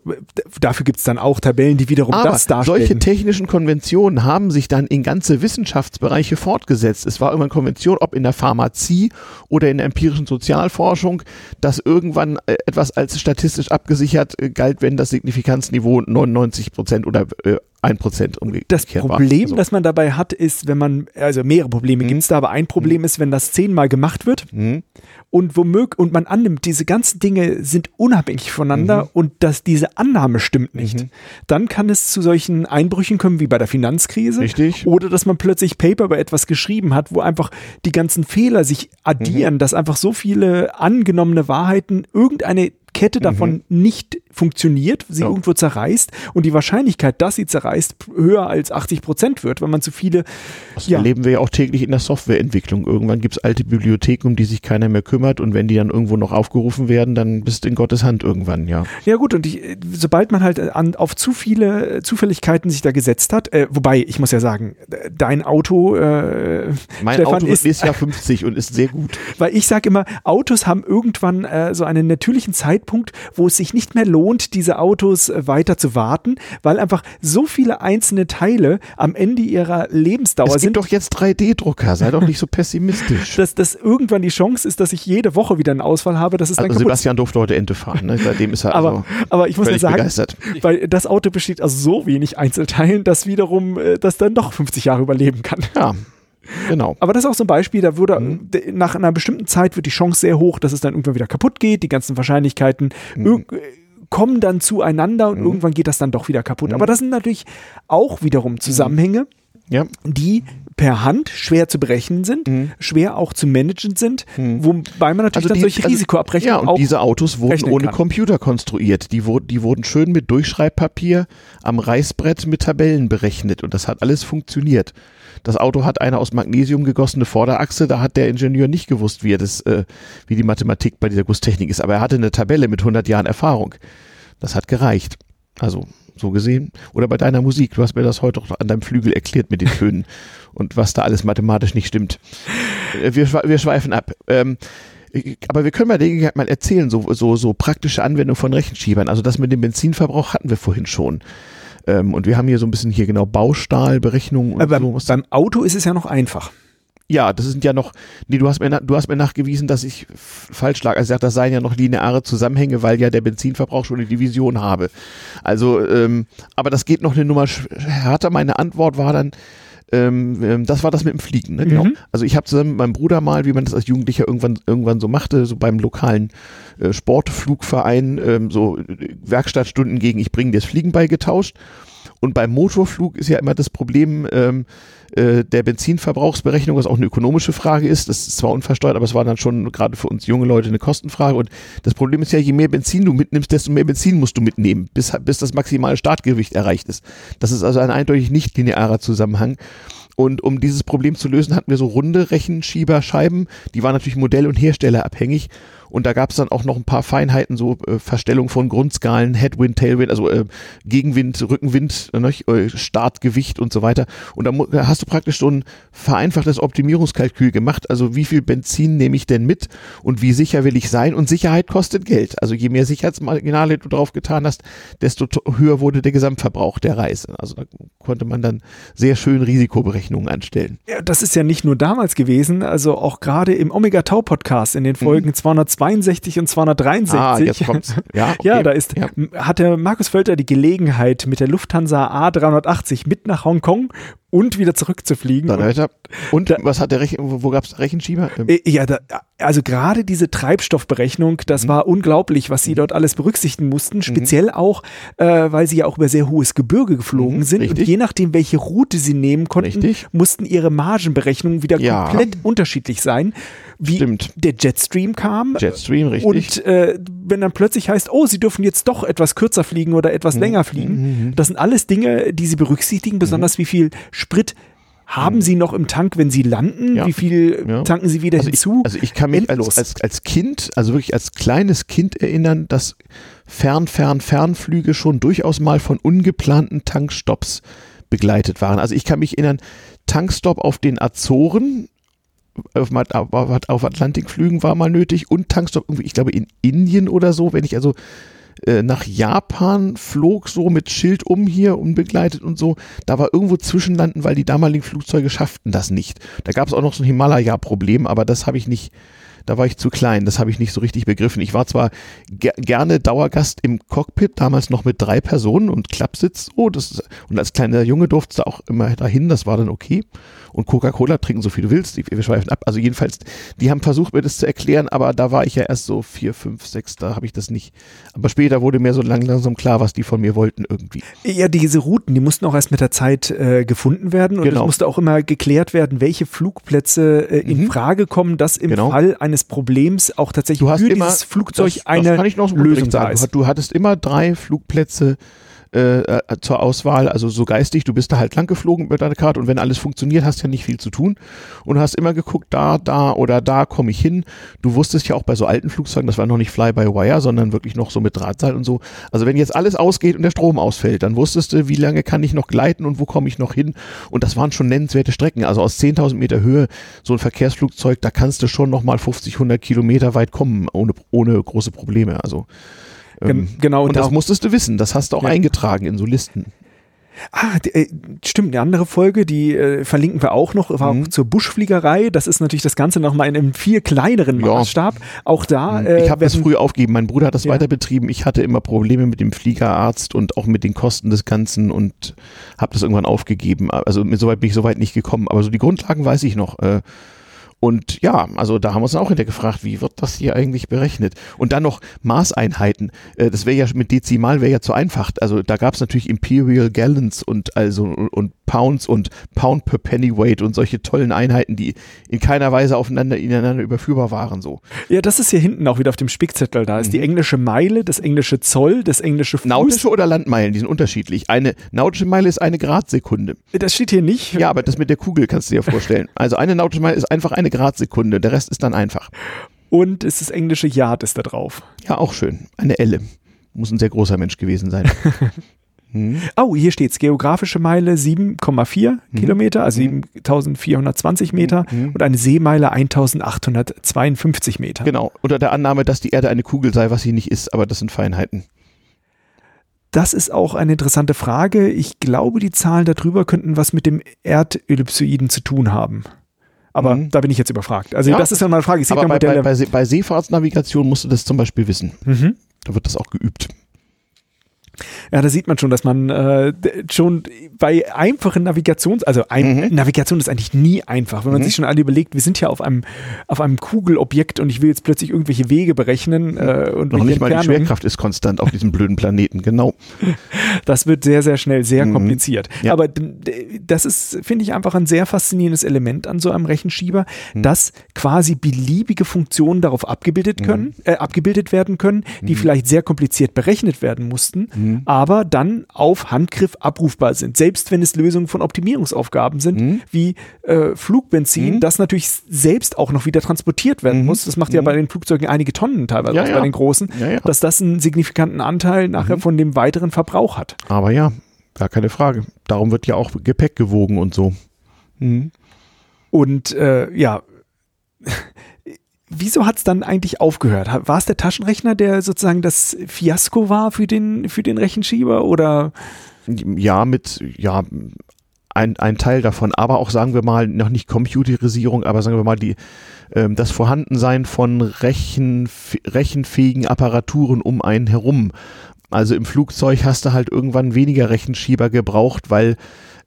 dafür gibt es dann auch Tabellen, die wiederum Aber das darstellen. Solche technischen Konventionen haben sich dann in ganze Wissenschaftsbereiche fortgesetzt. Es war irgendwann Konvention, ob in der Pharmazie oder in der empirischen Sozialforschung, dass irgendwann äh, etwas als statistisch abgesichert äh, galt, wenn das Signifikanzniveau 99 Prozent oder äh, ein Prozent umgekehrt Das Problem, war. das man dabei hat, ist, wenn man, also mehrere Probleme mhm. gibt es da, aber ein Problem mhm. ist, wenn das zehnmal gemacht wird mhm. und womöglich, und man annimmt, diese ganzen Dinge sind unabhängig voneinander mhm. und dass diese Annahme stimmt nicht, mhm. dann kann es zu solchen Einbrüchen kommen, wie bei der Finanzkrise. Richtig. Oder dass man plötzlich Paper über etwas geschrieben hat, wo einfach die ganzen Fehler sich addieren, mhm. dass einfach so viele angenommene Wahrheiten irgendeine Kette davon mhm. nicht funktioniert, sie ja. irgendwo zerreißt und die Wahrscheinlichkeit, dass sie zerreißt, höher als 80 Prozent wird, wenn man zu viele. Das ja. erleben wir ja auch täglich in der Softwareentwicklung. Irgendwann gibt es alte Bibliotheken, um die sich keiner mehr kümmert und wenn die dann irgendwo noch aufgerufen werden, dann bist du in Gottes Hand irgendwann, ja. Ja gut, und ich, sobald man halt an, auf zu viele Zufälligkeiten sich da gesetzt hat, äh, wobei ich muss ja sagen, dein Auto, äh, mein Stefan, Auto ist, ist ja 50 und ist sehr gut. Weil ich sage immer, Autos haben irgendwann äh, so einen natürlichen Zeitpunkt, wo es sich nicht mehr lohnt, lohnt, diese Autos äh, weiter zu warten, weil einfach so viele einzelne Teile am Ende ihrer Lebensdauer es sind. doch jetzt 3D-Drucker, sei doch nicht so pessimistisch. dass das irgendwann die Chance ist, dass ich jede Woche wieder einen Ausfall habe, das ist also dann kaputt. Sebastian durfte heute Ente fahren, ne? seitdem ist er aber, also aber ich muss ja sagen, begeistert. weil das Auto besteht aus so wenig Einzelteilen, dass wiederum äh, das dann doch 50 Jahre überleben kann. Ja, Genau. Aber das ist auch so ein Beispiel, da würde mhm. nach einer bestimmten Zeit wird die Chance sehr hoch, dass es dann irgendwann wieder kaputt geht, die ganzen Wahrscheinlichkeiten. Mhm kommen dann zueinander und mhm. irgendwann geht das dann doch wieder kaputt. Mhm. Aber das sind natürlich auch wiederum Zusammenhänge, ja. die per Hand schwer zu berechnen sind, mhm. schwer auch zu managen sind, mhm. wobei man natürlich also dann solche also, Risikoabrechnungen ja, und diese Autos wurden ohne kann. Computer konstruiert. Die, wurden, die wurden schön mit Durchschreibpapier am Reißbrett mit Tabellen berechnet und das hat alles funktioniert. Das Auto hat eine aus Magnesium gegossene Vorderachse, da hat der Ingenieur nicht gewusst, wie er das, äh, wie die Mathematik bei dieser Gusstechnik ist, aber er hatte eine Tabelle mit 100 Jahren Erfahrung. Das hat gereicht. Also so gesehen. Oder bei deiner Musik. Du hast mir das heute auch an deinem Flügel erklärt mit den Tönen und was da alles mathematisch nicht stimmt. Äh, wir, wir schweifen ab. Ähm, aber wir können bei der Gelegenheit mal erzählen, so, so, so praktische Anwendung von Rechenschiebern. Also das mit dem Benzinverbrauch hatten wir vorhin schon. Ähm, und wir haben hier so ein bisschen hier genau Baustahlberechnungen. Aber so. beim Auto ist es ja noch einfach. Ja, das sind ja noch, nee, du hast mir, du hast mir nachgewiesen, dass ich falsch lag. Also ich sag, das seien ja noch lineare Zusammenhänge, weil ja der Benzinverbrauch schon eine Division habe. Also, ähm, aber das geht noch eine Nummer härter. Meine Antwort war dann, ähm, ähm, das war das mit dem Fliegen, ne? genau. Mhm. Also ich habe zusammen mit meinem Bruder mal, wie man das als Jugendlicher irgendwann irgendwann so machte, so beim lokalen äh, Sportflugverein, ähm, so äh, Werkstattstunden gegen ich bringe dir das Fliegen beigetauscht. Und beim Motorflug ist ja immer das Problem, ähm, äh, der Benzinverbrauchsberechnung, was auch eine ökonomische Frage ist. Das ist zwar unversteuert, aber es war dann schon gerade für uns junge Leute eine Kostenfrage. Und das Problem ist ja, je mehr Benzin du mitnimmst, desto mehr Benzin musst du mitnehmen, bis, bis das maximale Startgewicht erreicht ist. Das ist also ein eindeutig nicht linearer Zusammenhang. Und um dieses Problem zu lösen, hatten wir so runde Rechenschieberscheiben. Die waren natürlich modell- und herstellerabhängig. Und da gab es dann auch noch ein paar Feinheiten, so äh, Verstellung von Grundskalen, Headwind, Tailwind, also äh, Gegenwind, Rückenwind, äh, Startgewicht und so weiter. Und da hast du praktisch so ein vereinfachtes Optimierungskalkül gemacht. Also wie viel Benzin nehme ich denn mit und wie sicher will ich sein? Und Sicherheit kostet Geld. Also je mehr Sicherheitsmarginale du drauf getan hast, desto höher wurde der Gesamtverbrauch der Reise. Also da konnte man dann sehr schön Risikoberechnungen anstellen. Ja, das ist ja nicht nur damals gewesen, also auch gerade im Omega Tau Podcast in den Folgen mhm. 220 262 und 263. Ah, jetzt kommt's. Ja, okay. ja da ist, ja. hat der Markus Völter die Gelegenheit, mit der Lufthansa A380 mit nach Hongkong und wieder zurückzufliegen. Und, und da, was hat der Rechen, wo, wo gab es Rechenschieber? Äh, ja, da, also gerade diese Treibstoffberechnung, das mhm. war unglaublich, was sie mhm. dort alles berücksichtigen mussten. Mhm. Speziell mhm. auch, äh, weil sie ja auch über sehr hohes Gebirge geflogen mhm, sind. Richtig. Und je nachdem, welche Route sie nehmen konnten, richtig. mussten ihre Margenberechnungen wieder ja. komplett unterschiedlich sein. Wie Stimmt. der Jetstream kam. Jetstream, richtig. Und äh, wenn dann plötzlich heißt, oh, sie dürfen jetzt doch etwas kürzer fliegen oder etwas mhm. länger fliegen, das sind alles Dinge, die sie berücksichtigen, besonders wie viel Sprit haben hm. Sie noch im Tank, wenn Sie landen? Ja. Wie viel ja. tanken Sie wieder also hinzu? Ich, also ich kann mich als, als, als Kind, also wirklich als kleines Kind erinnern, dass Fern, Fern, Fernflüge schon durchaus mal von ungeplanten Tankstops begleitet waren. Also ich kann mich erinnern, Tankstop auf den Azoren, auf, auf Atlantikflügen war mal nötig und Tankstop irgendwie, ich glaube in Indien oder so, wenn ich also äh, nach Japan flog, so mit Schild um hier, unbegleitet und so. Da war irgendwo Zwischenlanden, weil die damaligen Flugzeuge schafften das nicht. Da gab es auch noch so ein Himalaya-Problem, aber das habe ich nicht, da war ich zu klein, das habe ich nicht so richtig begriffen. Ich war zwar ger gerne Dauergast im Cockpit, damals noch mit drei Personen und Klappsitz, oh, das, und als kleiner Junge durfte es auch immer dahin, das war dann okay und Coca-Cola trinken, so viel du willst. Wir schweifen ab. Also jedenfalls, die haben versucht, mir das zu erklären, aber da war ich ja erst so vier, fünf, sechs, da habe ich das nicht. Aber später wurde mir so lang, langsam klar, was die von mir wollten irgendwie. Ja, diese Routen, die mussten auch erst mit der Zeit äh, gefunden werden und genau. es musste auch immer geklärt werden, welche Flugplätze äh, in mhm. Frage kommen, dass im genau. Fall eines Problems auch tatsächlich für immer, dieses Flugzeug das, eine das Lösung da ist. Du hattest immer drei Flugplätze äh, äh, zur Auswahl, also so geistig, du bist da halt lang geflogen mit deiner Karte und wenn alles funktioniert, hast ja nicht viel zu tun und hast immer geguckt, da, da oder da komme ich hin. Du wusstest ja auch bei so alten Flugzeugen, das war noch nicht Fly-by-Wire, sondern wirklich noch so mit Drahtseil und so. Also wenn jetzt alles ausgeht und der Strom ausfällt, dann wusstest du, wie lange kann ich noch gleiten und wo komme ich noch hin und das waren schon nennenswerte Strecken. Also aus 10.000 Meter Höhe, so ein Verkehrsflugzeug, da kannst du schon nochmal 50, 100 Kilometer weit kommen, ohne, ohne große Probleme. Also ähm, genau. Und das musstest du wissen. Das hast du auch ja. eingetragen in so Listen. Ah, äh, stimmt, eine andere Folge, die äh, verlinken wir auch noch, war mhm. auch zur Buschfliegerei. Das ist natürlich das Ganze nochmal in einem viel kleineren Maßstab. Ja. Auch da. Mhm. Äh, ich habe das früh aufgegeben. Mein Bruder hat das ja. weiter betrieben. Ich hatte immer Probleme mit dem Fliegerarzt und auch mit den Kosten des Ganzen und habe das irgendwann aufgegeben. Also soweit bin ich soweit nicht gekommen. Aber so die Grundlagen weiß ich noch. Äh, und ja, also da haben wir uns auch hinterher gefragt, wie wird das hier eigentlich berechnet? Und dann noch Maßeinheiten. Äh, das wäre ja mit Dezimal wäre ja zu einfach. Also da gab es natürlich Imperial Gallons und also und Pounds und Pound per Pennyweight und solche tollen Einheiten, die in keiner Weise aufeinander ineinander überführbar waren. So. Ja, das ist hier hinten auch wieder auf dem Spickzettel. Da ist mhm. die englische Meile, das englische Zoll, das englische Fuß. Nautische oder Landmeilen, die sind unterschiedlich. Eine nautische Meile ist eine Gradsekunde. Das steht hier nicht. Ja, aber das mit der Kugel kannst du dir vorstellen. Also eine nautische Meile ist einfach eine Gradsekunde, der Rest ist dann einfach. Und ist das englische Yard ist da drauf. Ja, auch schön. Eine Elle. Muss ein sehr großer Mensch gewesen sein. Hm. Oh, hier steht's. Geografische Meile 7,4 hm. Kilometer, also 7420 Meter hm. und eine Seemeile 1852 Meter. Genau, unter der Annahme, dass die Erde eine Kugel sei, was sie nicht ist, aber das sind Feinheiten. Das ist auch eine interessante Frage. Ich glaube, die Zahlen darüber könnten was mit dem Erdellipsoiden zu tun haben. Aber Mhm. da bin ich jetzt überfragt. Also Ja, das ist ja mal eine Frage. Es gibt Aber bei, bei, bei, bei Seefahrtsnavigation musst du das zum Beispiel wissen. mhm. Da wird das auch geübt. Ja, da sieht man schon, dass man äh, schon bei einfachen Navigations, also ein, Mhm. Navigation ist eigentlich nie einfach, wenn man Mhm. sich schon alle überlegt, wir sind ja auf einem auf einem Kugelobjekt und ich will jetzt plötzlich irgendwelche Wege berechnen äh, und Noch nicht mal die. Schwerkraft ist konstant auf diesem blöden Planeten. Genau. Das wird sehr, sehr schnell sehr Mhm. kompliziert. Ja. Aber das ist, finde ich, einfach ein sehr faszinierendes Element an so einem Rechenschieber, Mhm. dass quasi beliebige Funktionen darauf abgebildet Mhm. können, äh, abgebildet werden können, die vielleicht sehr kompliziert berechnet werden mussten, Mhm. aber dann auf Handgriff abrufbar sind. Selbst wenn es Lösungen von Optimierungsaufgaben sind, Mhm. wie äh, Flugbenzin, Mhm. das natürlich selbst auch noch wieder transportiert werden Mhm. muss. Das macht ja bei den Flugzeugen einige Tonnen teilweise Ja, ja. bei den großen, Ja, dass das einen signifikanten Anteil nachher von dem weiteren Verbrauch hat. Aber ja, gar keine Frage. Darum wird ja auch Gepäck gewogen und so. Und äh, ja, wieso hat es dann eigentlich aufgehört? War es der Taschenrechner, der sozusagen das Fiasko war für den, für den Rechenschieber? Oder Ja, mit, ja, ein, ein Teil davon, aber auch sagen wir mal, noch nicht Computerisierung, aber sagen wir mal, die, ähm, das Vorhandensein von Rechen, rechenfähigen Apparaturen um einen herum. Also im Flugzeug hast du halt irgendwann weniger Rechenschieber gebraucht, weil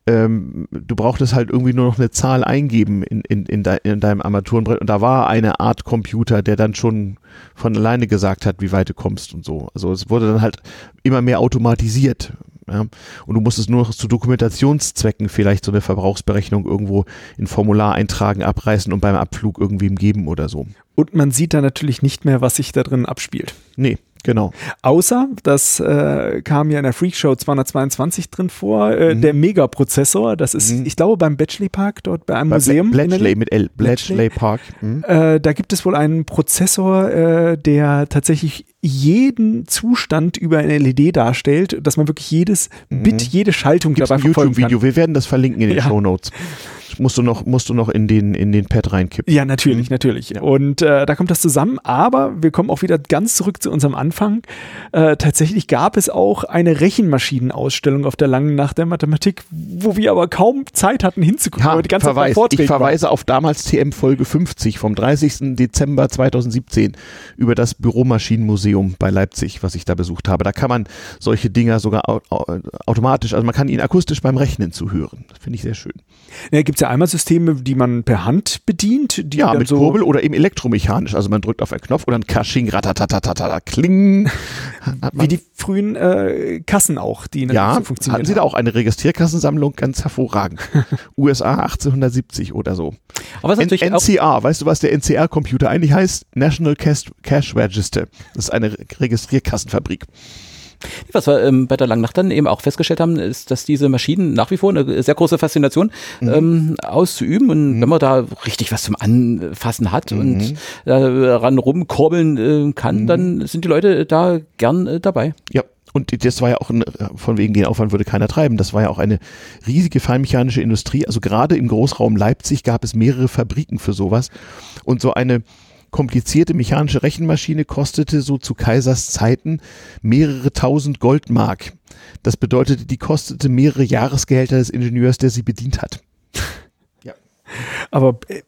ähm, du brauchtest halt irgendwie nur noch eine Zahl eingeben in, in, in, de, in deinem Armaturenbrett und da war eine Art Computer, der dann schon von alleine gesagt hat, wie weit du kommst und so. Also es wurde dann halt immer mehr automatisiert. Ja? Und du musstest nur noch zu Dokumentationszwecken vielleicht so eine Verbrauchsberechnung irgendwo in Formular eintragen, abreißen und beim Abflug irgendwem geben oder so. und man sieht da natürlich nicht mehr, was sich da drin abspielt. Nee, genau. Außer, das äh, kam ja in der Freakshow 222 drin vor, äh, Mhm. der Megaprozessor. Das ist, Mhm. ich glaube, beim Bletchley Park, dort bei einem Bei Museum. Bletchley mit L. Bletchley. Park. Mhm. Äh, da gibt es wohl einen Prozessor, äh, der tatsächlich jeden Zustand über eine LED darstellt, dass man wirklich jedes Bit, jede Schaltung Gibt dabei ein verfolgen kann. YouTube-Video. Wir werden das verlinken in den Ja. Show Notes. Musst du noch, musst du noch in den, in den Pad reinkippen. Ja, natürlich, Mhm. natürlich. Ja. Und äh, da kommt das zusammen, aber wir kommen auch wieder ganz zurück zu unserem Anfang. Äh, tatsächlich gab es auch eine Rechenmaschinenausstellung auf der langen Nacht der Mathematik, wo wir aber kaum Zeit hatten hinzugucken, weil wir die ganze Zeit Verweis. Vorträgen Ich verweise auf damals TM Folge 50 vom 30. Dezember 2017 über das Büromaschinenmuseum bei Leipzig, was ich da besucht habe. Da kann man solche Dinger sogar au au automatisch, also man kann ihnen akustisch beim Rechnen zuhören. Das finde ich sehr schön. Ja, gibt es ja einmal Systeme, die man per Hand bedient, die Ja, mit so Kurbel oder eben elektromechanisch. Also man drückt auf einen Knopf und dann Kasching, ratatatatata, kling. Wie die frühen äh, Kassen auch, die natürlich ja, so funktionieren. hatten sie da auch eine Registrierkassensammlung, ganz hervorragend. USA 1870 oder so. Aber N natürlich auch, NCR, weißt du, was der NCR-Computer eigentlich heißt? National Cash, Cash Register. Das ist eine Re- Registrierkassenfabrik. Was wir ähm, bei der Langnacht dann eben auch festgestellt haben, ist, dass diese Maschinen nach wie vor eine sehr große Faszination Mhm. ähm, auszuüben. Und wenn man da richtig was zum Anfassen hat Mhm. und daran rumkurbeln äh, kann, dann sind die Leute da gern äh, dabei. Ja. Und das war ja auch, ein, von wegen den Aufwand würde keiner treiben. Das war ja auch eine riesige feinmechanische Industrie. Also gerade im Großraum Leipzig gab es mehrere Fabriken für sowas. Und so eine komplizierte mechanische Rechenmaschine kostete so zu Kaisers Zeiten mehrere tausend Goldmark. Das bedeutete, die kostete mehrere Jahresgehälter des Ingenieurs, der sie bedient hat. Aber äh,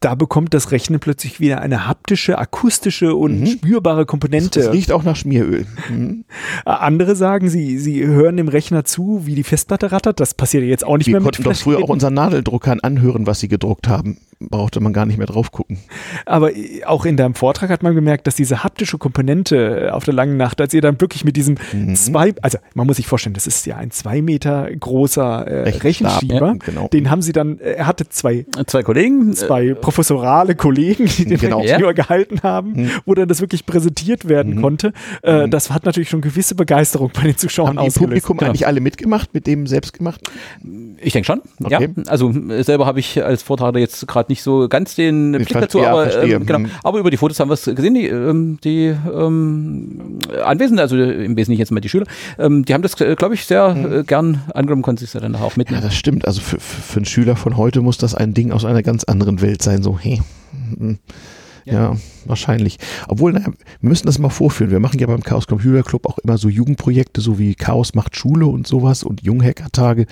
da bekommt das Rechnen plötzlich wieder eine haptische, akustische und spürbare Komponente. Das riecht auch nach Schmieröl. Mhm. Äh, Andere sagen, sie, sie hören dem Rechner zu, wie die Festplatte rattert. Das passiert ja jetzt auch nicht Wir mehr mit konnten doch früher auch unseren Nadeldruckern anhören, was sie gedruckt haben. Brauchte man gar nicht mehr drauf gucken. Aber äh, auch in deinem Vortrag hat man gemerkt, dass diese haptische Komponente äh, auf der langen Nacht, als ihr dann wirklich mit diesem Mhm. zwei, also man muss sich vorstellen, das ist ja ein zwei Meter großer äh, Rechenschieber. ja, genau. Den haben sie dann, äh, er hatte zwei Zwei Kollegen. zwei professorale Kollegen, die den Genau. Rechenschieber gehalten haben, wo dann das wirklich präsentiert werden konnte. Äh, Das hat natürlich schon gewisse Begeisterung bei den Zuschauern Haben ausgelöst. Publikum genau. eigentlich alle mitgemacht mit dem selbstgemachten? Ich denke schon. Okay. Ja, also äh, selber habe ich als Vortragender jetzt gerade nicht so ganz den Blick ver- dazu, ja, aber ähm, genau. Hm. Aber über die Fotos haben wir es gesehen. Die, ähm, die ähm, Anwesenden, also im Wesentlichen jetzt mal die Schüler, ähm, die haben das, äh, glaube ich, sehr äh, gern angenommen, konnten sich dann auch Hm. Ja, mitnehmen. das stimmt. Also für, für einen Schüler von heute muss das ein Ding aus einer ganz anderen Welt sein. So, hey. hm. Ja, wahrscheinlich. Obwohl, naja, wir müssen das mal vorführen. Wir machen ja beim Chaos Computer Club auch immer so Jugendprojekte, so wie Chaos macht Schule und sowas und Junghacker-Tage.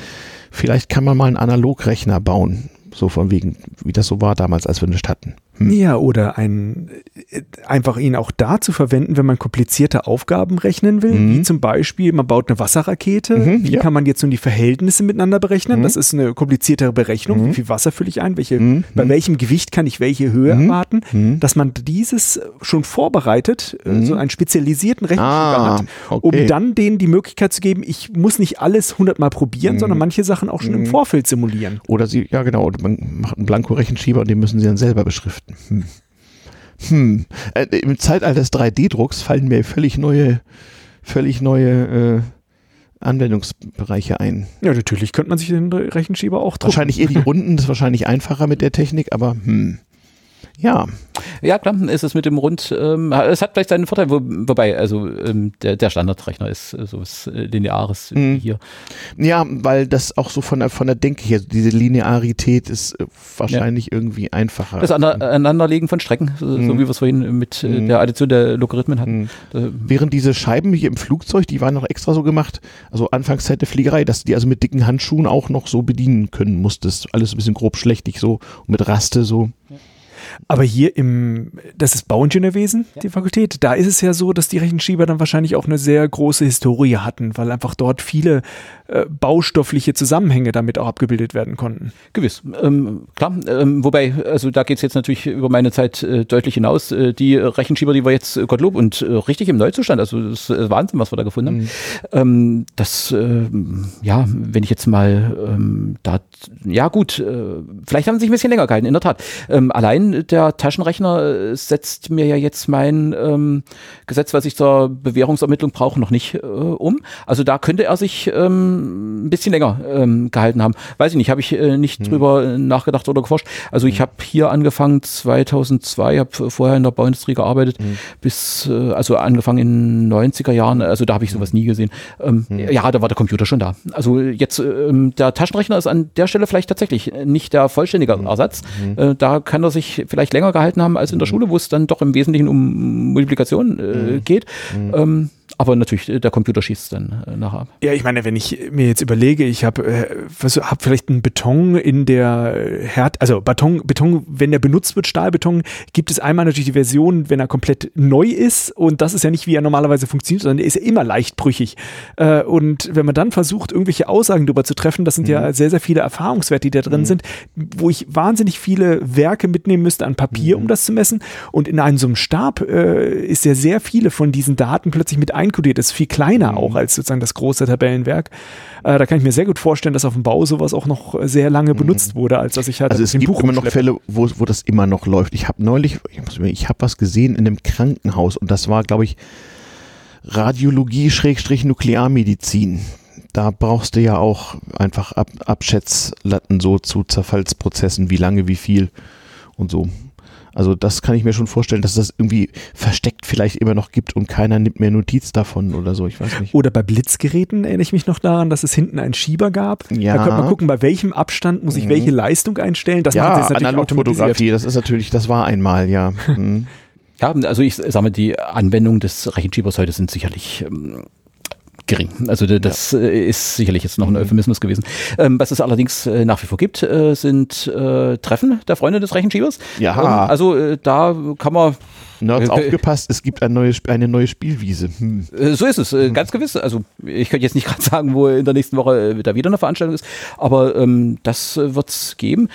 Vielleicht kann man mal einen Analogrechner bauen, So von wegen, wie das so war damals, als wir nicht hatten. Hm. Ja, oder ein, äh, einfach ihn auch da zu verwenden, wenn man komplizierte Aufgaben rechnen will, mhm. wie zum Beispiel, man baut eine Wasserrakete. Mhm, wie ja. kann man jetzt nun die Verhältnisse miteinander berechnen? Mhm. Das ist eine kompliziertere Berechnung. Wie mhm. viel Wasser fülle ich ein? Welche, mhm. Bei mhm. welchem Gewicht kann ich welche Höhe erwarten? Dass man dieses schon vorbereitet, äh, so einen spezialisierten Rechenschieber ah, hat, okay. um dann denen die Möglichkeit zu geben, ich muss nicht alles hundertmal probieren, sondern manche Sachen auch schon im Vorfeld simulieren. Oder sie, ja genau, man macht einen Blanko-Rechenschieber und den müssen sie dann selber beschriften. Hm. Hm. Äh, Im Zeitalter des 3D-Drucks fallen mir völlig neue, völlig neue äh, Anwendungsbereiche ein. Ja, natürlich könnte man sich den Rechenschieber auch drucken. Wahrscheinlich eher die Runden, das ist wahrscheinlich einfacher mit der Technik, aber hm. Ja. Ja, klar, ist es mit dem Rund, ähm, es hat vielleicht seinen Vorteil, wo, wobei, also ähm, der, der Standardrechner ist äh, so was äh, Lineares mhm. hier. Ja, weil das auch so von der, von der Denke her, diese Linearität ist äh, wahrscheinlich ja. irgendwie einfacher. Das Aneinanderlegen von Strecken, so, mhm. so wie wir es vorhin mit äh, mhm. der Addition der Logarithmen hatten. Mhm. Während diese Scheiben hier im Flugzeug, die waren noch extra so gemacht, also Anfangszeit der Fliegerei, dass du die also mit dicken Handschuhen auch noch so bedienen können musstest. Alles ein bisschen grob schlechtig so, mit Raste so. Ja. Aber hier im, das ist Bauingenieurwesen, ja. die Fakultät, da ist es ja so, dass die Rechenschieber dann wahrscheinlich auch eine sehr große Historie hatten, weil einfach dort viele äh, baustoffliche Zusammenhänge damit auch abgebildet werden konnten. Gewiss, ähm, klar. Ähm, wobei, also da geht es jetzt natürlich über meine Zeit äh, deutlich hinaus. Äh, die Rechenschieber, die wir jetzt, äh, Gottlob, und äh, richtig im Neuzustand, also das ist Wahnsinn, was wir da gefunden haben. Mhm. Ähm, das, äh, ja, wenn ich jetzt mal ähm, da, ja gut, vielleicht haben sie sich ein bisschen länger gehalten, in der Tat. Ähm, allein der Taschenrechner setzt mir ja jetzt mein ähm, Gesetz, was ich zur Bewährungsermittlung brauche, noch nicht um. Also da könnte er sich ähm, ein bisschen länger ähm, gehalten haben. Weiß ich nicht, habe ich äh, nicht hm. drüber nachgedacht oder geforscht. Also ich hm. habe hier angefangen 2002, habe vorher in der Bauindustrie gearbeitet, hm. bis, äh, also angefangen in 90er Jahren, also da habe ich sowas nie gesehen. Ähm, hm. Ja, da war der Computer schon da. Also jetzt, ähm, der Taschenrechner ist an der Stelle vielleicht tatsächlich nicht der vollständige hm. Ersatz. Hm. Äh, da kann er sich vielleicht länger gehalten haben als in der Schule, wo es dann doch im Wesentlichen um Multiplikation äh, geht. Ähm, aber natürlich, äh, der Computer schießt dann äh, nachher ab. Ja, ich meine, wenn ich mir jetzt überlege, ich habe äh, hab vielleicht einen Beton in der Herd, also Beton, Beton, wenn der benutzt wird, Stahlbeton, gibt es einmal natürlich die Version, wenn er komplett neu ist und das ist ja nicht, wie er normalerweise funktioniert, sondern er ist ja immer leicht brüchig. Äh, und wenn man dann versucht, irgendwelche Aussagen darüber zu treffen, das sind mhm. ja sehr, sehr viele Erfahrungswerte, die da drin mhm. sind, wo ich wahnsinnig viele Werke mitnehmen müsste an Papier, mhm. um das zu messen. Und in einem so einem Stab äh, ist ja sehr viele von diesen Daten plötzlich mit einkodiert. Das ist viel kleiner mhm. auch als sozusagen das große Tabellenwerk. Äh, da kann ich mir sehr gut vorstellen, dass auf dem Bau sowas auch noch sehr lange mhm. benutzt wurde, als dass ich halt Also es gibt Buch immer noch Fälle, wo, wo das immer noch läuft. Ich habe neulich, ich, ich habe was gesehen in einem Krankenhaus und das war, glaube ich, Radiologie-Nuklearmedizin da brauchst du ja auch einfach Ab Abschätzlatten so zu Zerfallsprozessen, wie lange, wie viel und so. Also das kann ich mir schon vorstellen, dass das irgendwie versteckt vielleicht immer noch gibt und keiner nimmt mehr Notiz davon oder so, ich weiß nicht. Oder bei Blitzgeräten erinnere ich mich noch daran, dass es hinten einen Schieber gab. Ja. Da könnte man gucken, bei welchem Abstand muss ich mhm. welche Leistung einstellen. Das ja, Analogfotografie, das ist natürlich, das war einmal, ja. Mhm. Ja, also ich sage mal, die Anwendung des Rechenschiebers heute sind sicherlich ähm, gering. Also das ja. Äh, ist sicherlich jetzt noch ein mhm. Euphemismus gewesen. Ähm, was es allerdings äh, nach wie vor gibt, äh, sind äh, Treffen der Freunde des Rechenschiebers. Ja. Ähm, also äh, da kann man Nerds aufgepasst, es gibt ein neues, eine neue Spielwiese. Hm. So ist es, hm. ganz gewiss. Also ich könnte jetzt nicht gerade sagen, wo in der nächsten Woche da wieder eine Veranstaltung ist, aber ähm, das wird es geben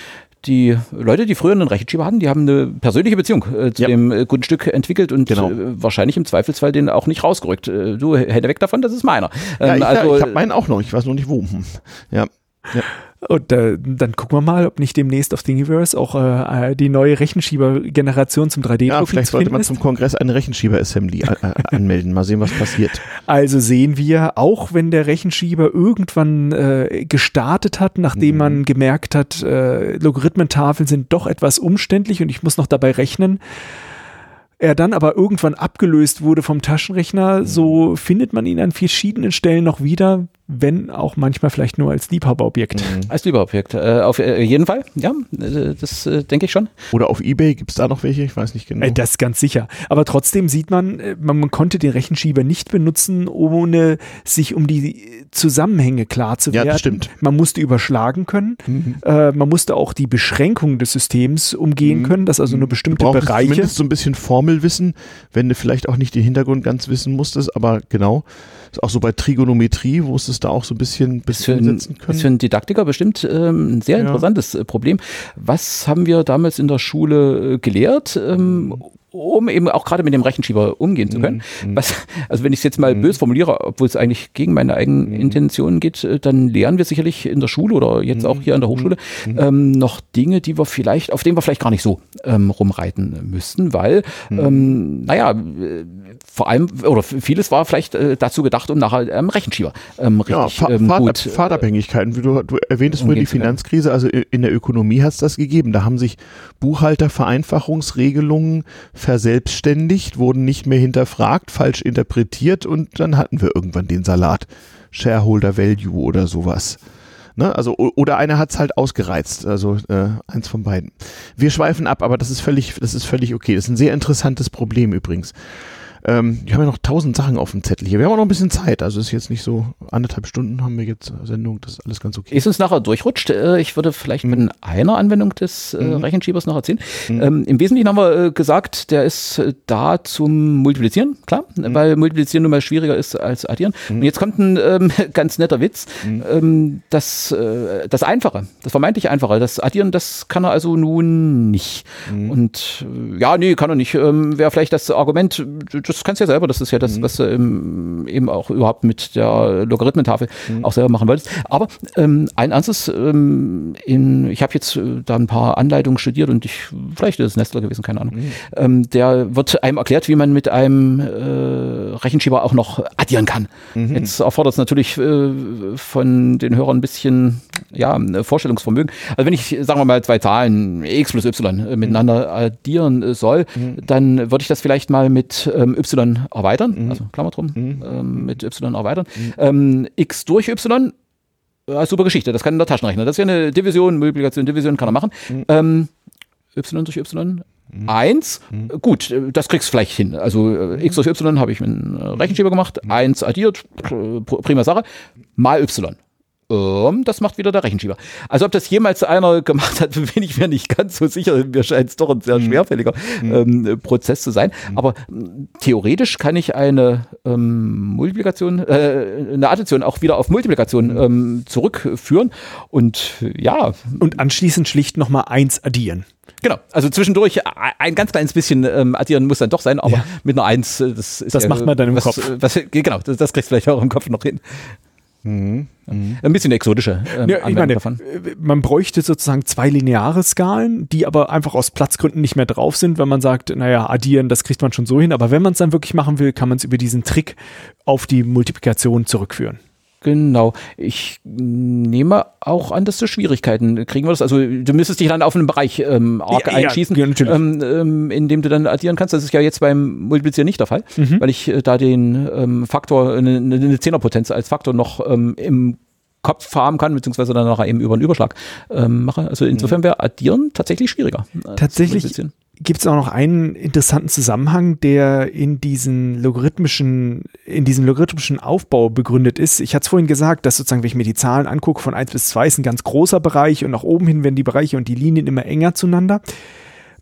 die Leute, die früher einen Rechenschieber hatten, die haben eine persönliche Beziehung äh, zu ja. dem äh, guten Stück entwickelt und genau. äh, wahrscheinlich im Zweifelsfall den auch nicht rausgerückt. Äh, du, Hände weg davon, das ist meiner. Ähm, ja, ich, also, ich habe meinen auch noch, ich weiß noch nicht wo. Hm. Ja. Ja. Und äh, dann gucken wir mal, ob nicht demnächst auf Thingiverse auch äh, äh die neue Rechenschieber-Generation zum 3D-Drucken Ja, vielleicht sollte man ist. zum Kongress eine Rechenschieber-Assembly äh, äh, anmelden. Mal sehen, was passiert. Also sehen wir, auch wenn der Rechenschieber irgendwann äh, gestartet hat, nachdem mhm. man gemerkt hat, äh, Logarithmentafeln sind doch etwas umständlich und ich muss noch dabei rechnen, er dann aber irgendwann abgelöst wurde vom Taschenrechner, so findet man ihn an verschiedenen Stellen noch wieder. Wenn auch manchmal vielleicht nur als Liebhaberobjekt. Mhm. Als Liebhaberobjekt, äh, auf äh, jeden Fall, ja, äh, das äh, denke ich schon. Oder auf Ebay gibt es da noch welche, ich weiß nicht genau. Äh, das ganz sicher. Aber trotzdem sieht man, äh, man, man, konnte den Rechenschieber nicht benutzen, ohne sich um die Zusammenhänge klar zu werden. Ja, das stimmt. Man musste überschlagen können, mhm. man musste auch die Beschränkung des Systems umgehen mhm. können, dass also nur bestimmte du Bereiche. Zumindest so ein bisschen Formelwissen, wenn du vielleicht auch nicht den Hintergrund ganz wissen musstest, aber genau auch so bei Trigonometrie, wo es es da auch so ein bisschen, bisschen umsetzen können. Ist für einen Didaktiker bestimmt ähm, ein sehr interessantes ja. Äh, Problem. Was haben wir damals in der Schule äh, gelehrt? Ähm, um eben auch gerade mit dem Rechenschieber umgehen zu können. Mhm. Was, also wenn ich es jetzt mal mhm. bös formuliere, obwohl es eigentlich gegen meine eigenen mhm. Intentionen geht, äh, dann lernen wir sicherlich in der Schule oder jetzt auch hier an der Hochschule mhm. ähm, noch Dinge, die wir vielleicht, auf denen wir vielleicht gar nicht so ähm, rumreiten müssten, weil, mhm. ähm, naja, äh, vor allem, oder vieles war vielleicht äh, dazu gedacht, um nachher ähm, Rechenschieber ähm, richtig ja, ähm, gut, äh, Fahrtabhängigkeiten, du, du erwähntest vorhin die Finanzkrise, also in der Ökonomie hat es das gegeben. Da haben sich Buchhaltervereinfachungsregelungen verselbstständigt, wurden nicht mehr hinterfragt, falsch interpretiert und dann hatten wir irgendwann den Salat. Shareholder Value oder sowas. Ne? Also, oder einer hat es halt ausgereizt. Also äh, eins von beiden. Wir schweifen ab, aber das ist völlig, das ist völlig okay. Das ist ein sehr interessantes Problem übrigens. Ähm, wir haben ja noch tausend Sachen auf dem Zettel hier. Wir haben auch noch ein bisschen Zeit. Also ist jetzt nicht so anderthalb Stunden haben wir jetzt Sendung. Das ist alles ganz okay. Ist uns nachher durchrutscht. Äh, ich würde vielleicht mhm. mit einer Anwendung des äh, mhm. Rechenschiebers noch erzählen. Mhm. Ähm, Im Wesentlichen haben wir äh, gesagt, der ist da zum Multiplizieren, klar, mhm. weil Multiplizieren nun mal schwieriger ist als Addieren. Mhm. Und jetzt kommt ein ähm, ganz netter Witz. Mhm. Ähm, das, äh, das Einfache, das vermeintlich Einfache, das Addieren, das kann er also nun nicht. Und ja, nee, kann er nicht. Ähm, Wäre vielleicht das Argument, das das kannst du ja selber, das ist ja das, mhm. was du ähm, eben auch überhaupt mit der Logarithmentafel mhm. auch selber machen wolltest. Aber ähm, ein ernstes, ähm, in, ich habe jetzt äh, da ein paar Anleitungen studiert und ich, vielleicht ist es Nestler gewesen, keine Ahnung. Mhm. Ähm, der wird einem erklärt, wie man mit einem äh, Rechenschieber auch noch addieren kann. Mhm. Jetzt erfordert es natürlich äh, von den Hörern ein bisschen ja, Vorstellungsvermögen. Also wenn ich, sagen wir mal, zwei Zahlen x plus y äh, miteinander addieren äh, soll, mhm. dann würde ich das vielleicht mal mit ähm, y erweitern, mhm. also Klammer drum, mhm. ähm, mit y erweitern. Mhm. Ähm, x durch y, äh, super Geschichte, das kann der Taschenrechner. Das ist ja eine Division, Multiplikation, Division kann er machen. Mhm. Ähm, y durch y, 1, mhm. gut, das kriegst du vielleicht hin. Also äh, x durch y habe ich mit einem Rechenschieber gemacht, 1 addiert, prima Sache, mal y. Ähm, das macht wieder der Rechenschieber. Also ob das jemals einer gemacht hat, bin ich mir nicht ganz so sicher. Mir scheint es doch ein sehr mhm. schwerfälliger mhm. ähm, Prozess zu sein. Mhm. Aber hm, theoretisch kann ich eine ähm, Multiplikation, äh, eine Addition auch wieder auf Multiplikation ähm, zurückführen. Und ja. Und anschließend schlicht nochmal eins addieren. Genau, also zwischendurch ein ganz kleines bisschen ähm, addieren muss dann doch sein, aber ja. mit einer Eins, äh, das ist Das ja, macht man dann im was, Kopf. Was, genau, das, das kriegst du vielleicht auch im Kopf noch hin. Mhm. Mhm. Ein bisschen exotischer. Ähm, ja, ich meine, davon. Äh, man bräuchte sozusagen zwei lineare Skalen, die aber einfach aus Platzgründen nicht mehr drauf sind, wenn man sagt, naja, addieren, das kriegt man schon so hin. Aber wenn man es dann wirklich machen will, kann man es über diesen Trick auf die Multiplikation zurückführen. Genau. Ich nehme auch an, dass du Schwierigkeiten kriegen würdest. Also du müsstest dich dann auf einen Bereich ähm, arg ja, einschießen, ja, ähm, ähm, in dem du dann addieren kannst. Das ist ja jetzt beim Multiplizieren nicht der Fall, mhm. weil ich äh, da den ähm, Faktor, eine, eine Zehnerpotenz als Faktor noch ähm, im Kopf haben kann, beziehungsweise dann nachher eben über einen Überschlag ähm, mache. Also insofern mhm. wäre Addieren tatsächlich schwieriger. Tatsächlich gibt es auch noch einen interessanten Zusammenhang, der in diesen logarithmischen, in diesem logarithmischen Aufbau begründet ist. Ich hatte es vorhin gesagt, dass sozusagen, wenn ich mir die Zahlen angucke, von 1 bis 2 ist ein ganz großer Bereich und nach oben hin werden die Bereiche und die Linien immer enger zueinander.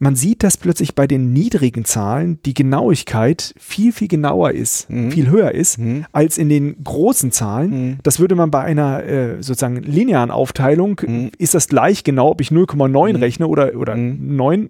Man sieht, dass plötzlich bei den niedrigen Zahlen die Genauigkeit viel, viel genauer ist, mhm. viel höher ist, mhm. als in den großen Zahlen. Mhm. Das würde man bei einer äh, sozusagen linearen Aufteilung, mhm. ist das gleich genau, ob ich 0,9 mhm. rechne oder, oder 9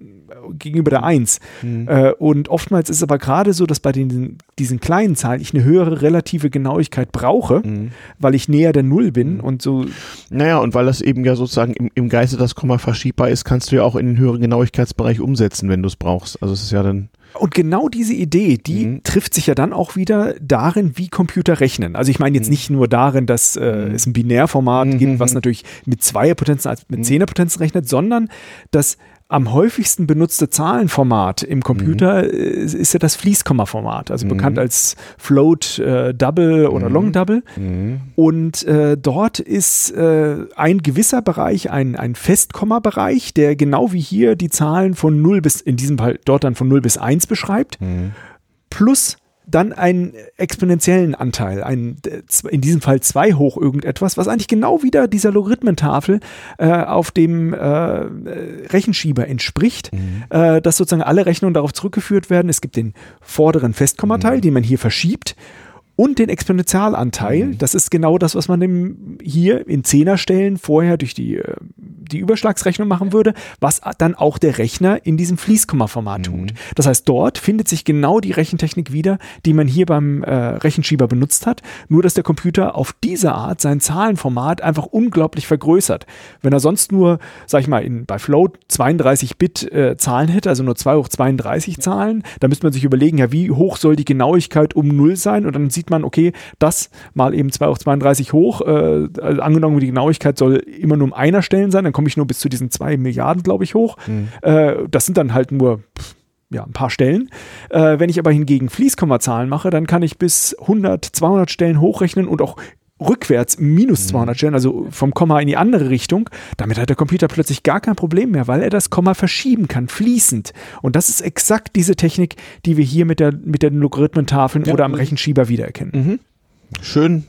gegenüber der 1. Mhm. Äh, und oftmals ist es aber gerade so, dass bei den, diesen kleinen Zahlen ich eine höhere relative Genauigkeit brauche, mhm. weil ich näher der Null bin mhm. und so. Naja, und weil das eben ja sozusagen im, im Geiste das Komma verschiebbar ist, kannst du ja auch in den höheren Genauigkeitsbereich umsetzen, wenn du es brauchst. Also es ist ja dann. Und genau diese Idee, die mhm. trifft sich ja dann auch wieder darin, wie Computer rechnen. Also ich meine jetzt mhm. nicht nur darin, dass äh, mhm. es ein Binärformat mhm. gibt, was natürlich mit Zweierpotenzen als mit Zehnerpotenzen rechnet, sondern dass am häufigsten benutzte Zahlenformat im Computer mhm. ist ja das Fließkomma-Format, also mhm. bekannt als Float äh, Double oder mhm. Long Double. Mhm. Und äh, dort ist äh, ein gewisser Bereich, ein, ein Festkomma-Bereich, der genau wie hier die Zahlen von 0 bis, in diesem Fall dort dann von 0 bis 1 beschreibt, mhm. plus dann einen exponentiellen Anteil, ein, in diesem Fall 2 hoch irgendetwas, was eigentlich genau wieder dieser Logarithmentafel äh, auf dem äh, Rechenschieber entspricht, mhm. äh, dass sozusagen alle Rechnungen darauf zurückgeführt werden. Es gibt den vorderen Festkommateil, mhm. den man hier verschiebt und den Exponentialanteil. Mhm. Das ist genau das, was man im, hier in Zehnerstellen vorher durch die, äh, die Überschlagsrechnung machen würde, was dann auch der Rechner in diesem Fließkommaformat mhm. tut. Das heißt, dort findet sich genau die Rechentechnik wieder, die man hier beim äh, Rechenschieber benutzt hat, nur dass der Computer auf diese Art sein Zahlenformat einfach unglaublich vergrößert. Wenn er sonst nur, sag ich mal, in, bei Float 32 Bit äh, Zahlen hätte, also nur 2 hoch 32 Zahlen, dann müsste man sich überlegen, ja, wie hoch soll die Genauigkeit um 0 sein? Und dann sieht man, okay, das mal eben 2 hoch 32 hoch, äh, also angenommen, die Genauigkeit soll immer nur um einer Stellen sein, dann komme ich nur bis zu diesen 2 Milliarden, glaube ich, hoch. Mhm. Äh, das sind dann halt nur ja, ein paar Stellen. Äh, wenn ich aber hingegen Fließkommazahlen mache, dann kann ich bis 100, 200 Stellen hochrechnen und auch rückwärts minus 200 mhm. Stellen, also vom Komma in die andere Richtung. Damit hat der Computer plötzlich gar kein Problem mehr, weil er das Komma verschieben kann, fließend. Und das ist exakt diese Technik, die wir hier mit, der, mit den Logarithmentafeln ja, oder am Rechenschieber wiedererkennen. Mhm. Schön,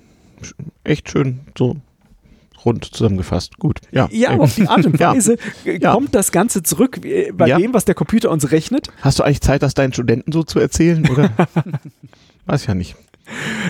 echt schön so rund zusammengefasst. Gut. Ja, ja auf die Art und Weise ja. kommt das Ganze zurück bei ja. dem, was der Computer uns rechnet. Hast du eigentlich Zeit, das deinen Studenten so zu erzählen? Oder? Weiß ja nicht.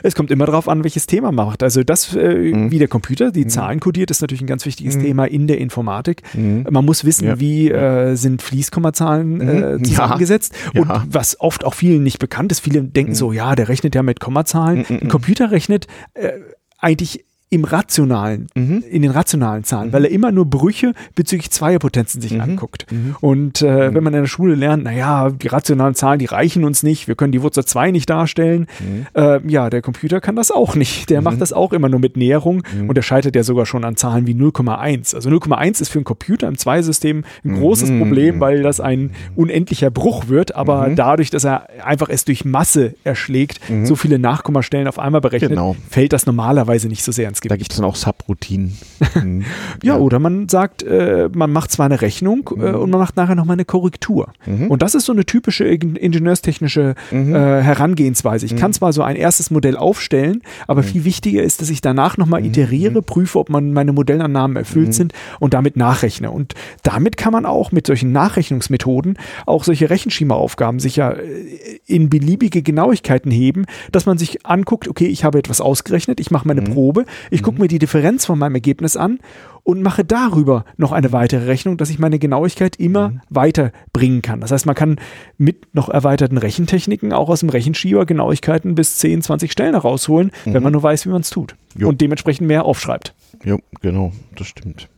Es kommt immer darauf an, welches Thema man macht. Also das, äh, mhm. wie der Computer die mhm. Zahlen kodiert, ist natürlich ein ganz wichtiges mhm. Thema in der Informatik. Mhm. Man muss wissen, ja. wie äh, sind Fließkommazahlen äh, mhm. zusammengesetzt. Ja. Und ja. was oft auch vielen nicht bekannt ist, viele denken mhm. so, ja, der rechnet ja mit Kommazahlen. Ein Computer rechnet äh, eigentlich im rationalen, mhm. in den rationalen Zahlen, mhm. weil er immer nur Brüche bezüglich Zweierpotenzen sich mhm. anguckt. Mhm. Und äh, mhm. wenn man in der Schule lernt, naja, die rationalen Zahlen, die reichen uns nicht, wir können die Wurzel 2 nicht darstellen, äh, ja, der Computer kann das auch nicht. Der macht das auch immer nur mit Näherung und der scheitert ja sogar schon an Zahlen wie 0,1. Also 0,1 ist für einen Computer im Zweisystem ein großes Problem, weil das ein unendlicher Bruch wird, aber dadurch, dass er einfach es durch Masse erschlägt, so viele Nachkommastellen auf einmal berechnet, genau. fällt das normalerweise nicht so sehr ins Gewicht. Da gibt es dann auch Subroutinen. Mhm. ja, ja, oder man sagt, äh, man macht zwar eine Rechnung äh, mhm. und man macht nachher nochmal eine Korrektur. Mhm. Und das ist so eine typische ingenieurstechnische mhm. äh, Herangehensweise. Ich kann mhm. zwar so ein erstes Modell aufstellen, aber viel wichtiger ist, dass ich danach nochmal iteriere, prüfe, ob man meine Modellannahmen erfüllt sind und damit nachrechne. Und damit kann man auch mit solchen Nachrechnungsmethoden auch solche Rechenschema-Aufgaben sicher äh, in beliebige Genauigkeiten heben, dass man sich anguckt, okay, ich habe etwas ausgerechnet, ich mache meine Probe, ich gucke mir die Differenz von meinem Ergebnis an und mache darüber noch eine weitere Rechnung, dass ich meine Genauigkeit immer mhm. weiter bringen kann. Das heißt, man kann mit noch erweiterten Rechentechniken auch aus dem Rechenschieber Genauigkeiten bis 10, 20 Stellen herausholen, mhm. wenn man nur weiß, wie man es tut. Jo. Und dementsprechend mehr aufschreibt. Ja, genau, das stimmt.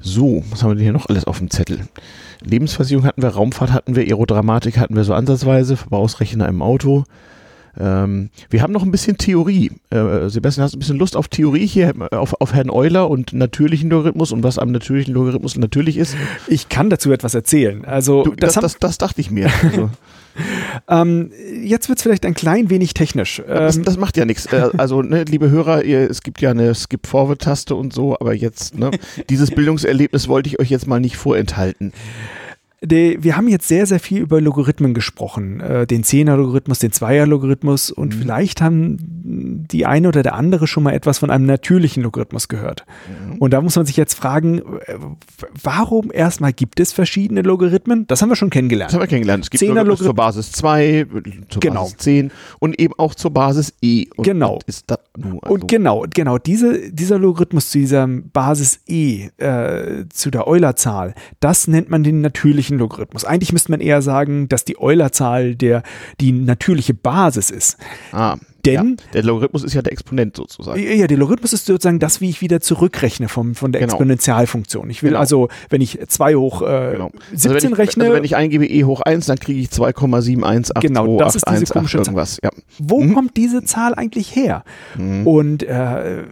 So, was haben wir denn hier noch alles auf dem Zettel? Lebensversicherung hatten wir, Raumfahrt hatten wir, Aerodramatik hatten wir so ansatzweise, Verbrauchsrechner im Auto. Ähm, wir haben noch ein bisschen Theorie. Äh, Sebastian, hast du ein bisschen Lust auf Theorie hier, auf, auf Herrn Euler und natürlichen Logarithmus und was am natürlichen Logarithmus natürlich ist? Ich kann dazu etwas erzählen. Also du, das, das, das, das, dachte ich mir. Also. ähm, jetzt wird es vielleicht ein klein wenig technisch. Das, ähm, das macht ja nichts. Äh, also, ne, liebe Hörer, ihr, es gibt ja eine Skip-Forward-Taste und so, aber jetzt, ne, dieses Bildungserlebnis wollte ich euch jetzt mal nicht vorenthalten. Die, wir haben jetzt sehr, sehr viel über Logarithmen gesprochen. Äh, den Zehner-Logarithmus, den Zweier-Logarithmus und mhm. vielleicht haben die eine oder der andere schon mal etwas von einem natürlichen Logarithmus gehört. Mhm. Und da muss man sich jetzt fragen, äh, warum erstmal gibt es verschiedene Logarithmen? Das haben wir schon kennengelernt. Das haben wir kennengelernt. Es gibt Logarithmus zur Basis 2, zur genau. Basis 10 und eben auch zur Basis E. Und genau. Also und genau, genau, diese, dieser Logarithmus zu dieser Basis E, äh, zu der Eulerzahl, das nennt man den natürlichen natürlichen Logarithmus. Eigentlich müsste man eher sagen, dass die Eulerzahl der, die natürliche Basis ist. Ah. Denn ja, der Logarithmus ist ja der Exponent sozusagen. Ja, der Logarithmus ist sozusagen das, wie ich wieder zurückrechne vom, von der genau. Exponentialfunktion. Ich will genau. also, wenn ich 2 hoch äh, genau. 17 also ich, rechne. Also wenn ich eingebe e hoch 1, dann kriege ich 2,718. Genau, das ist diese komische Zahl. Ja. Wo mhm. kommt diese Zahl eigentlich her? Mhm. Und äh,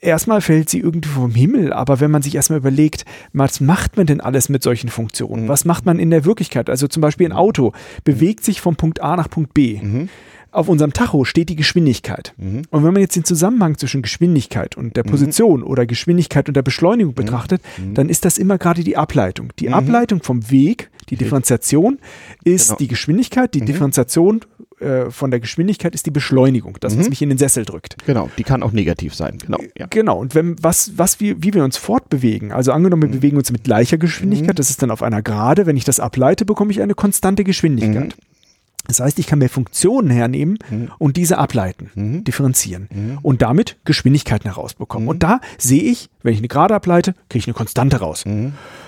erstmal fällt sie irgendwie vom Himmel, aber wenn man sich erstmal überlegt, was macht man denn alles mit solchen Funktionen? Mhm. Was macht man in der Wirklichkeit? Also zum Beispiel ein Auto bewegt sich von Punkt A nach Punkt B. Mhm. Auf unserem Tacho steht die Geschwindigkeit. Mhm. Und wenn man jetzt den Zusammenhang zwischen Geschwindigkeit und der Position oder Geschwindigkeit und der Beschleunigung betrachtet, Mhm. dann ist das immer gerade die Ableitung. Die Ableitung vom Weg, die Differenziation ist Genau. die Geschwindigkeit, die Differenziation äh, von der Geschwindigkeit ist die Beschleunigung, das, was mich in den Sessel drückt. Genau, die kann auch negativ sein. Genau. Ja. Genau, und wenn, was, was wir, wie wir uns fortbewegen, also angenommen, Mhm. wir bewegen uns mit gleicher Geschwindigkeit, das ist dann auf einer Gerade, wenn ich das ableite, bekomme ich eine konstante Geschwindigkeit. Mhm. Das heißt, ich kann mir Funktionen hernehmen und diese ableiten, Mhm. differenzieren und damit Geschwindigkeiten herausbekommen. Und da sehe ich, wenn ich eine Gerade ableite, kriege ich eine Konstante raus.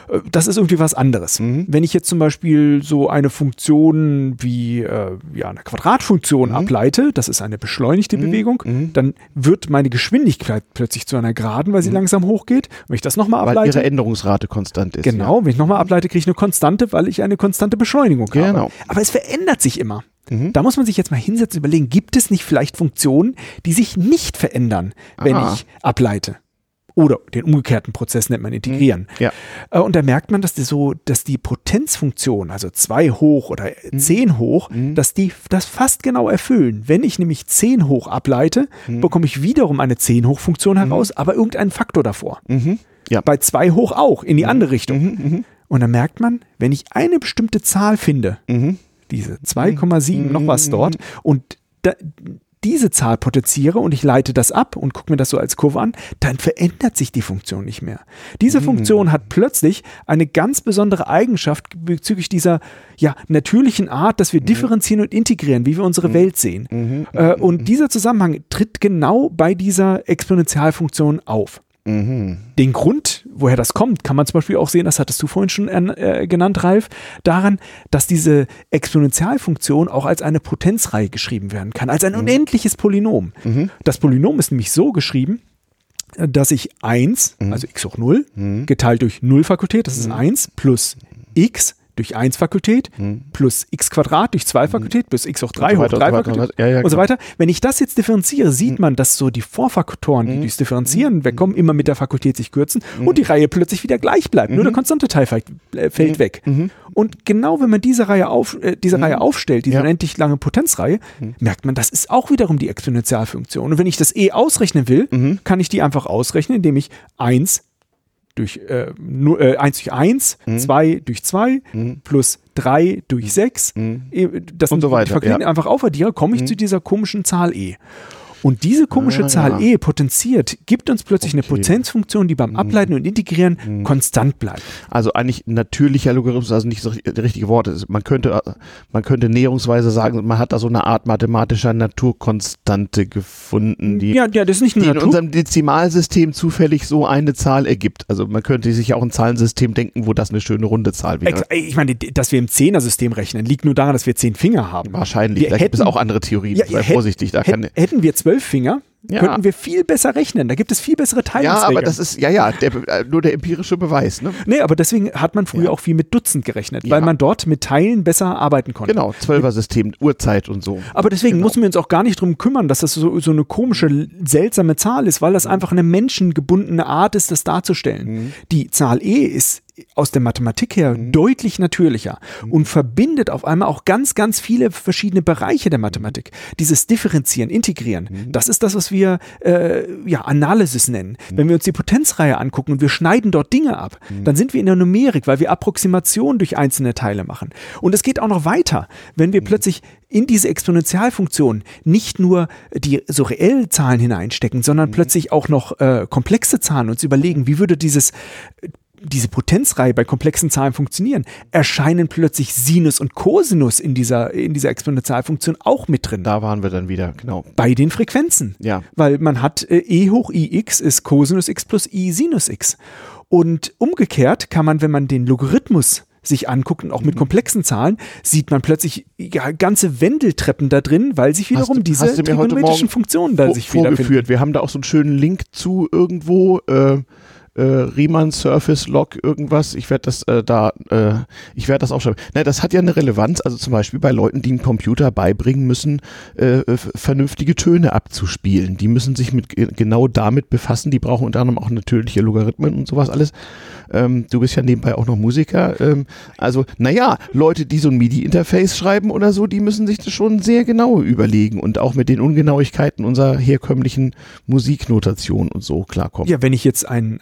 Mhm. Äh, Das ist irgendwie was anderes. Wenn ich jetzt zum Beispiel so eine Funktion wie äh, ja, eine Quadratfunktion Mhm. ableite, das ist eine beschleunigte Bewegung, dann wird meine Geschwindigkeit plötzlich zu einer Geraden, weil sie langsam hochgeht. Wenn ich das nochmal Mhm. Weil ableite, ihre Änderungsrate konstant ist. genau, wenn ich nochmal ableite, kriege ich eine Konstante, weil ich eine konstante Beschleunigung habe. Genau. Aber es verändert sich immer. Da muss man sich jetzt mal hinsetzen und überlegen, gibt es nicht vielleicht Funktionen, die sich nicht verändern, wenn Ah. ich ableite? Oder den umgekehrten Prozess nennt man integrieren. Ja. Äh, Und da merkt man, dass die so, dass die Potenzfunktion, also 2 hoch oder Mhm. 10 hoch, dass die das fast genau erfüllen. Wenn ich nämlich 10 hoch ableite, Mhm. bekomme ich wiederum eine 10 hoch Funktion heraus, aber irgendeinen Faktor davor. Mhm. Ja. Mhm. Bei 2 hoch auch, in die andere Richtung. Und dann merkt man, wenn ich eine bestimmte Zahl finde, Mhm. diese 2,7 noch was dort und da, diese Zahl potenziere und ich leite das ab und gucke mir das so als Kurve an, dann verändert sich die Funktion nicht mehr. Diese Mhm. Funktion hat plötzlich eine ganz besondere Eigenschaft bezüglich dieser ja, natürlichen Art, dass wir Mhm. differenzieren und integrieren, wie wir unsere Welt sehen. Äh, und dieser Zusammenhang tritt genau bei dieser Exponentialfunktion auf. Mhm. Den Grund, woher das kommt, kann man zum Beispiel auch sehen, das hattest du vorhin schon äh, genannt, Ralf, daran, dass diese Exponentialfunktion auch als eine Potenzreihe geschrieben werden kann, als ein unendliches Polynom. Das Polynom ist nämlich so geschrieben, dass ich 1, also x hoch 0, geteilt durch 0 Fakultät, das ist 1, plus x durch 1 Fakultät, plus x Quadrat durch 2 Fakultät, plus x hoch 3 Und so hoch weiter, 3 und so weiter, Fakultät und so weiter. Ja, ja, und so weiter. Wenn ich das jetzt differenziere, sieht man, dass so die Vorfaktoren, die durchs Differenzieren wegkommen, immer mit der Fakultät sich kürzen und die Reihe plötzlich wieder gleich bleibt. Nur der konstante Teil fällt, äh, weg. Und genau wenn man diese Reihe, auf, äh, diese Reihe aufstellt, diese unendlich lange Potenzreihe, merkt man, das ist auch wiederum die Exponentialfunktion. Und wenn ich das eh ausrechnen will, kann ich die einfach ausrechnen, indem ich 1 durch äh, äh, 1 durch 1, Mhm. 2 durch 2, plus 3 durch 6, eh, das Mhm. Und so weiter, Fakultäten ja. Mhm. einfach aufaddiere, komme ich zu dieser komischen Zahl e. Und diese komische Ah, Zahl ja. e potenziert, gibt uns plötzlich eine Okay. Mhm. Potenzfunktion, die beim Ableiten und Integrieren konstant bleibt. Also eigentlich natürlicher Logarithmus, also nicht das ri- richtige Wort. ist. Man könnte, man könnte näherungsweise sagen, man hat da so eine Art mathematischer Naturkonstante gefunden, die, ja, ja, das ist nicht die in unserem Dezimalsystem zufällig so eine Zahl ergibt. Also man könnte sich auch ein Zahlensystem denken, wo das eine schöne runde Zahl wäre. Ich meine, dass wir im Zehner-System rechnen, liegt nur daran, dass wir zehn Finger haben. Wahrscheinlich. Wir da gibt es hätten- auch andere Theorien. Ja, Sei hätt- vorsichtig. Da kann, Hätt, hätten wir zwölf Finger, Ja. könnten wir viel besser rechnen. Da gibt es viel bessere ja, Teilungsregeln. aber das ist, ja, ja, der, äh, nur der empirische Beweis. Ne? Nee, aber deswegen hat man früher Ja. auch viel mit Dutzend gerechnet, Ja. weil man dort mit Teilen besser arbeiten konnte. Genau, Zwölfer-System, Uhrzeit und so. Aber deswegen Genau. müssen wir uns auch gar nicht drum kümmern, dass das so, so eine komische, seltsame Zahl ist, weil das einfach eine menschengebundene Art ist, das darzustellen. Mhm. Die Zahl e ist aus der Mathematik her deutlich natürlicher Mhm. und verbindet auf einmal auch ganz, ganz viele verschiedene Bereiche der Mathematik. Dieses Differenzieren, Integrieren, Mhm. das ist das, was wir äh, ja, Analysis nennen. Wenn wir uns die Potenzreihe angucken und wir schneiden dort Dinge ab, Mhm. dann sind wir in der Numerik, weil wir Approximationen durch einzelne Teile machen. Und es geht auch noch weiter, wenn Mhm. wir plötzlich in diese Exponentialfunktion nicht nur die so reellen Zahlen hineinstecken, sondern Mhm. plötzlich auch noch äh, komplexe Zahlen uns überlegen, wie würde dieses diese Potenzreihe bei komplexen Zahlen funktionieren, erscheinen plötzlich Sinus und Cosinus in dieser, in dieser Exponentialfunktion auch mit drin. Da waren wir dann wieder, genau. Bei den Frequenzen. Ja. Weil man hat äh, e hoch ix ist Cosinus x plus i Sinus x. Und umgekehrt kann man, wenn man den Logarithmus sich anguckt und auch Mhm. mit komplexen Zahlen, sieht man plötzlich ja, ganze Wendeltreppen da drin, weil sich wiederum du- diese hast trigonometrischen Funktionen da vor- sich wiederfinden. vorgeführt. Wir haben da auch so einen schönen Link zu irgendwo. Äh, äh, Riemann Surface Log irgendwas. Ich werde das äh, da, äh, ich werde das aufschreiben. Na, das hat ja eine Relevanz, also zum Beispiel bei Leuten, die einen Computer beibringen müssen, äh, vernünftige Töne abzuspielen. Die müssen sich mit genau damit befassen. Die brauchen unter anderem auch natürliche Logarithmen und sowas alles. Ähm, du bist ja nebenbei auch noch Musiker. Ähm, also, naja, Leute, die so ein MIDI-Interface schreiben oder so, die müssen sich das schon sehr genau überlegen und auch mit den Ungenauigkeiten unserer herkömmlichen Musiknotation und so klarkommen. Ja, wenn ich jetzt einen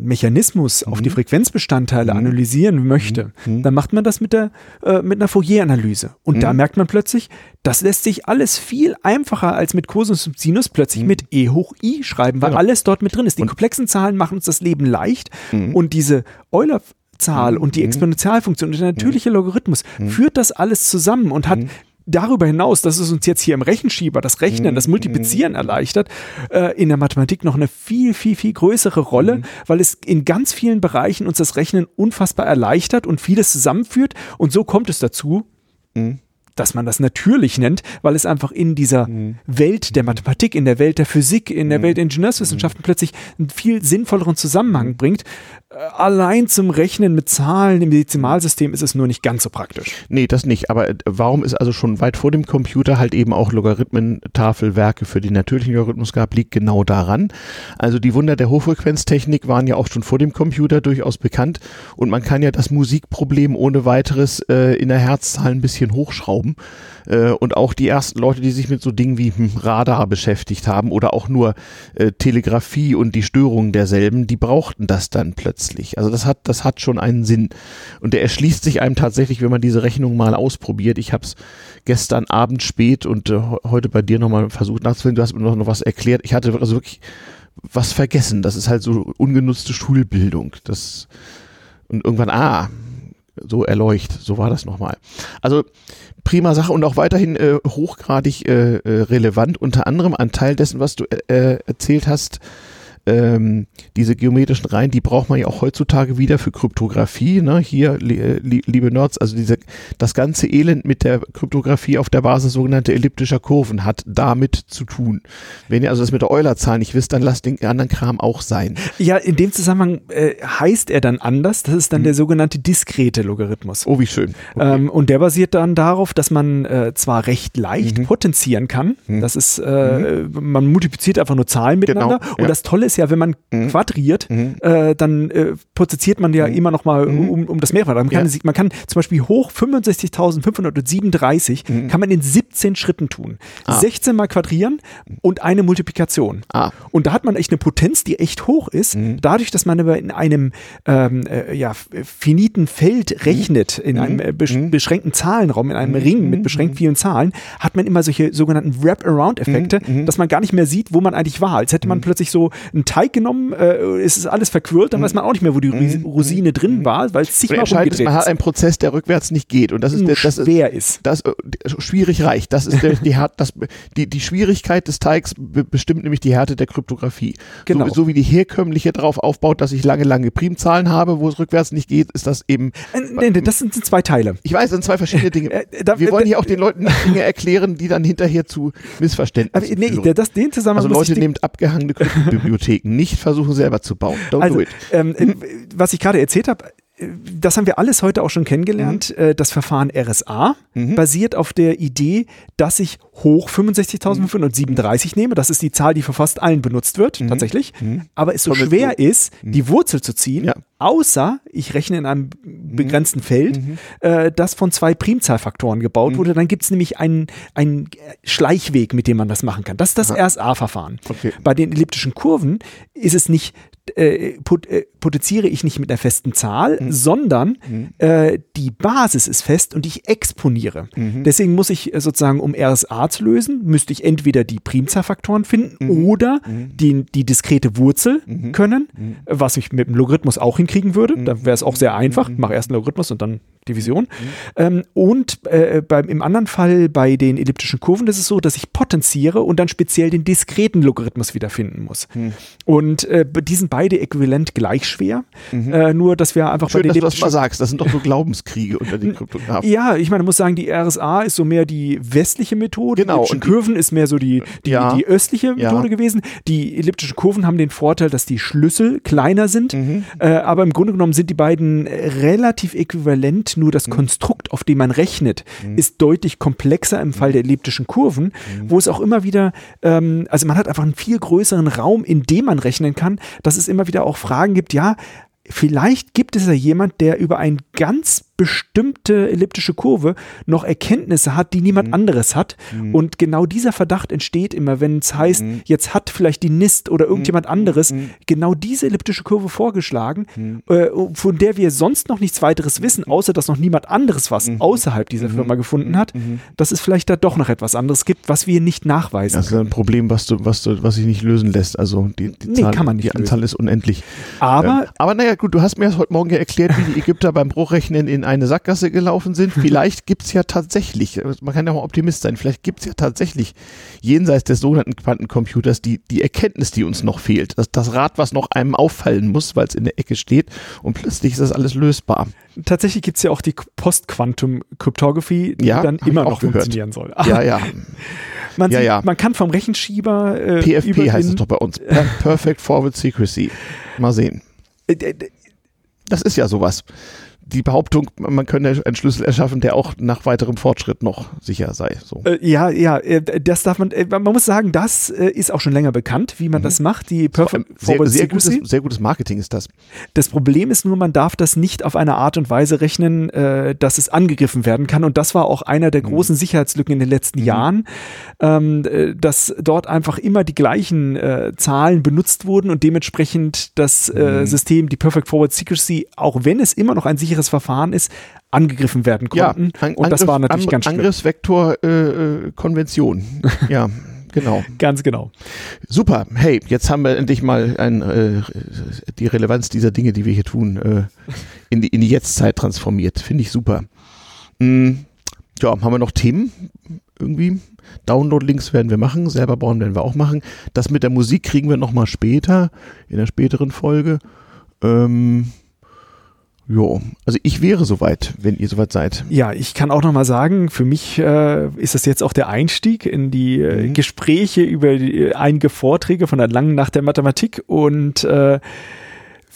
Mechanismus mhm. auf die Frequenzbestandteile mhm. analysieren möchte, mhm. dann macht man das mit, der, äh, mit einer Fourier-Analyse. Und da mhm. merkt man plötzlich, das lässt sich alles viel einfacher als mit Cosinus und Sinus plötzlich mhm. mit E hoch I schreiben, weil genau. alles dort mit drin ist. Die und komplexen Zahlen machen uns das Leben leicht mhm. und diese Euler Zahl und die Exponentialfunktion und der natürliche Logarithmus führt das alles zusammen und hat darüber hinaus, dass es uns jetzt hier im Rechenschieber das Rechnen, das Multiplizieren erleichtert, äh, in der Mathematik noch eine viel, viel, viel größere Rolle, mhm. weil es in ganz vielen Bereichen uns das Rechnen unfassbar erleichtert und vieles zusammenführt. Und so kommt es dazu, mhm dass man das natürlich nennt, weil es einfach in dieser mhm. Welt der Mathematik, in der Welt der Physik, in der mhm. Welt der Ingenieurswissenschaften mhm. plötzlich einen viel sinnvolleren Zusammenhang bringt. Äh, allein zum Rechnen mit Zahlen im Dezimalsystem ist es nur nicht ganz so praktisch. Nee, das nicht. Aber äh, warum es also schon weit vor dem Computer halt eben auch Logarithmentafelwerke für den natürlichen Logarithmus gab, liegt genau daran. Also die Wunder der Hochfrequenztechnik waren ja auch schon vor dem Computer durchaus bekannt und man kann ja das Musikproblem ohne weiteres äh, in der Herzzahl ein bisschen hochschrauben. Äh, und auch die ersten Leute, die sich mit so Dingen wie hm, Radar beschäftigt haben oder auch nur äh, Telegrafie und die Störungen derselben, die brauchten das dann plötzlich. Also das hat, das hat schon einen Sinn. Und der erschließt sich einem tatsächlich, wenn man diese Rechnung mal ausprobiert. Ich habe es gestern Abend spät und äh, heute bei dir nochmal versucht nachzufinden. Du hast mir noch, noch was erklärt. Ich hatte also wirklich was vergessen. Das ist halt so ungenutzte Schulbildung. Das und irgendwann, ah, so erleucht. So war das nochmal. Also prima Sache und auch weiterhin äh, hochgradig äh, äh, relevant. Unter anderem ein Teil dessen, was du äh, äh erzählt hast, ähm, diese geometrischen Reihen, die braucht man ja auch heutzutage wieder für Kryptographie. Ne? Hier, li, äh, li, liebe Nerds, also diese, das ganze Elend mit der Kryptographie auf der Basis sogenannter elliptischer Kurven hat damit zu tun. Wenn ihr also das mit der Eulerzahl nicht wisst, dann lasst den anderen Kram auch sein. Ja, in dem Zusammenhang äh, heißt er dann anders. Das ist dann hm. der sogenannte diskrete Logarithmus. Oh, wie schön. Okay. Ähm, und der basiert dann darauf, dass man äh, zwar recht leicht mhm. potenzieren kann. Mhm. Das ist, äh, mhm. man multipliziert einfach nur Zahlen miteinander. Genau, ja. Und das Tolle ist ja, wenn man mhm. quadriert, mhm. Äh, dann äh, potenziert man ja mhm. immer noch mal mhm. um, um das Mehrfache. Man kann, ja. man kann zum Beispiel hoch 65.537 mhm. kann man in 17 Schritten tun. Ah. 16 mal quadrieren und eine Multiplikation. Ah. Und da hat man echt eine Potenz, die echt hoch ist. Dadurch, dass man aber in einem ähm, äh, ja, finiten Feld rechnet, in einem äh, besch beschränkten Zahlenraum, in einem Ring mit beschränkt vielen Zahlen, hat man immer solche sogenannten Wrap-Around-Effekte, dass man gar nicht mehr sieht, wo man eigentlich war. Als hätte man plötzlich so ein Teig genommen, äh, es ist alles verquirlt, dann mhm. weiß man auch nicht mehr, wo die mhm. Rosine drin mhm. war, weil es sich mal rumgedreht Man hat einen Prozess, der rückwärts nicht geht und das ist der, das schwer ist. Das, das äh, schwierig reicht. Das ist der, die, das, die, die Schwierigkeit des Teigs bestimmt nämlich die Härte der Kryptographie. Genau. So, so wie die herkömmliche darauf aufbaut, dass ich lange, lange Primzahlen habe, wo es rückwärts nicht geht, ist das eben. Äh, nee, das sind zwei Teile. Ich weiß, das sind zwei verschiedene Dinge. Äh, da, Wir wollen hier auch den Leuten Dinge erklären, die dann hinterher zu Missverständnissen aber, nee, führen. Das, den also Leute nehmt abgehangene Kryptobibliotheken, nicht versuchen selber zu bauen. Don't also, do it. Ähm, äh, was ich gerade erzählt habe, das haben wir alles heute auch schon kennengelernt. Mhm. Äh, das Verfahren RSA mhm. basiert auf der Idee, dass ich hoch 65.537 mhm. nehme. Das ist die Zahl, die für fast allen benutzt wird, mhm. tatsächlich. Mhm. Aber es so schwer so. ist, mhm. die Wurzel zu ziehen, ja. außer ich rechne in einem begrenzten Feld, äh, das von zwei Primzahlfaktoren gebaut wurde. Dann gibt es nämlich einen, einen Schleichweg, mit dem man das machen kann. Das ist das RSA-Verfahren. Okay. Bei den elliptischen Kurven ist es nicht äh, pot, äh, potenziere ich nicht mit einer festen Zahl, mhm. sondern mhm. Äh, die Basis ist fest und ich exponiere. Mhm. Deswegen muss ich äh, sozusagen, um RSA zu lösen, müsste ich entweder die Primzahlfaktoren finden mhm. oder mhm. die, die diskrete Wurzel mhm. können, was ich mit dem Logarithmus auch hinkriegen würde. Da wäre es auch sehr einfach. Mach erst einen Logarithmus und dann Division. Ähm, und äh, beim, im anderen Fall bei den elliptischen Kurven ist es so, dass ich potenziere und dann speziell den diskreten Logarithmus wiederfinden muss. Und äh, die sind beide äquivalent gleich schwer. Mhm. Äh, nur, dass wir einfach Schön, bei den dass du das mal sagst. Das sind doch so Glaubenskriege unter den Kryptografen. Ja, ich meine, muss sagen, die RSA ist so mehr die westliche Methode. Genau. Die Kurven ist mehr so die, die, ja. die östliche Methode ja. gewesen. Die elliptischen Kurven haben den Vorteil, dass die Schlüssel kleiner sind. Mhm. Äh, aber im Grunde genommen sind die beiden relativ äquivalent. Nur das mhm. Konstrukt, auf dem man rechnet, mhm. ist deutlich komplexer im Fall der elliptischen Kurven, mhm. wo es auch immer wieder, ähm, also man hat einfach einen viel größeren Raum, in dem man rechnen kann, dass immer wieder auch Fragen gibt, ja, vielleicht gibt es ja jemand, der über ein ganz bestimmte elliptische Kurve noch Erkenntnisse hat, die niemand mhm. anderes hat. Mhm. Und genau dieser Verdacht entsteht immer, wenn es heißt, mhm. jetzt hat vielleicht die NIST oder irgendjemand mhm. anderes mhm. genau diese elliptische Kurve vorgeschlagen, mhm. äh, von der wir sonst noch nichts weiteres wissen, außer dass noch niemand anderes was außerhalb dieser Firma gefunden hat, dass es vielleicht da doch noch etwas anderes gibt, was wir nicht nachweisen. Das ist ein Problem, was du, was du, was sich nicht lösen lässt. Also die, die, nee, Zahl, kann man nicht die Anzahl ist unendlich. Aber, ähm, aber naja, gut, du hast mir das heute Morgen ja erklärt, wie die Ägypter beim Bruchrechnen in eine Sackgasse gelaufen sind. Vielleicht gibt es ja tatsächlich, man kann ja mal Optimist sein, vielleicht gibt es ja tatsächlich jenseits des sogenannten Quantencomputers die, die Erkenntnis, die uns noch fehlt. Das, das Rad, was noch einem auffallen muss, weil es in der Ecke steht und plötzlich ist das alles lösbar. Tatsächlich gibt es ja auch die Post-Quantum-Cryptography, die ja, dann immer noch gehört. funktionieren soll. Ja, ja. Man, ja, sieht, ja. man kann vom Rechenschieber äh, PFP heißt es doch bei uns. Perfect Forward Secrecy. Mal sehen. Äh, das ist ja sowas die Behauptung, man könne einen Schlüssel erschaffen, der auch nach weiterem Fortschritt noch sicher sei. So. Äh, ja, ja, äh, das darf man, äh, man muss sagen, das äh, ist auch schon länger bekannt, wie man mhm. das macht. Die Perfect sehr, sehr, gutes, sehr gutes Marketing ist das. Das Problem ist nur, man darf das nicht auf eine Art und Weise rechnen, dass es angegriffen werden kann. Und das war auch einer der mhm. großen Sicherheitslücken in den letzten mhm. Jahren, ähm, äh, dass dort einfach immer die gleichen Zahlen benutzt wurden und dementsprechend das mhm. System, die Perfect Forward Secrecy, auch wenn es immer noch ein sicheres sicheres Verfahren ist, angegriffen werden konnten. Ja, und das war natürlich ganz schlimm. Angriffsvektor äh, äh Konvention. ja. Genau. Ganz genau. Super. Hey, jetzt haben wir endlich mal ein, äh, die Relevanz dieser Dinge, die wir hier tun, äh, in, die, in die Jetztzeit transformiert. Finde ich super. Hm, ja, haben wir noch Themen? Irgendwie? Download-Links werden wir machen, selber bauen werden wir auch machen. Das mit der Musik kriegen wir nochmal später, in der späteren Folge. Ähm, Jo, also ich wäre soweit, wenn ihr soweit seid. Ja, ich kann auch noch mal sagen, für mich äh, ist das jetzt auch der Einstieg in die äh, mhm. Gespräche über die, einige Vorträge von der langen Nacht der Mathematik und äh,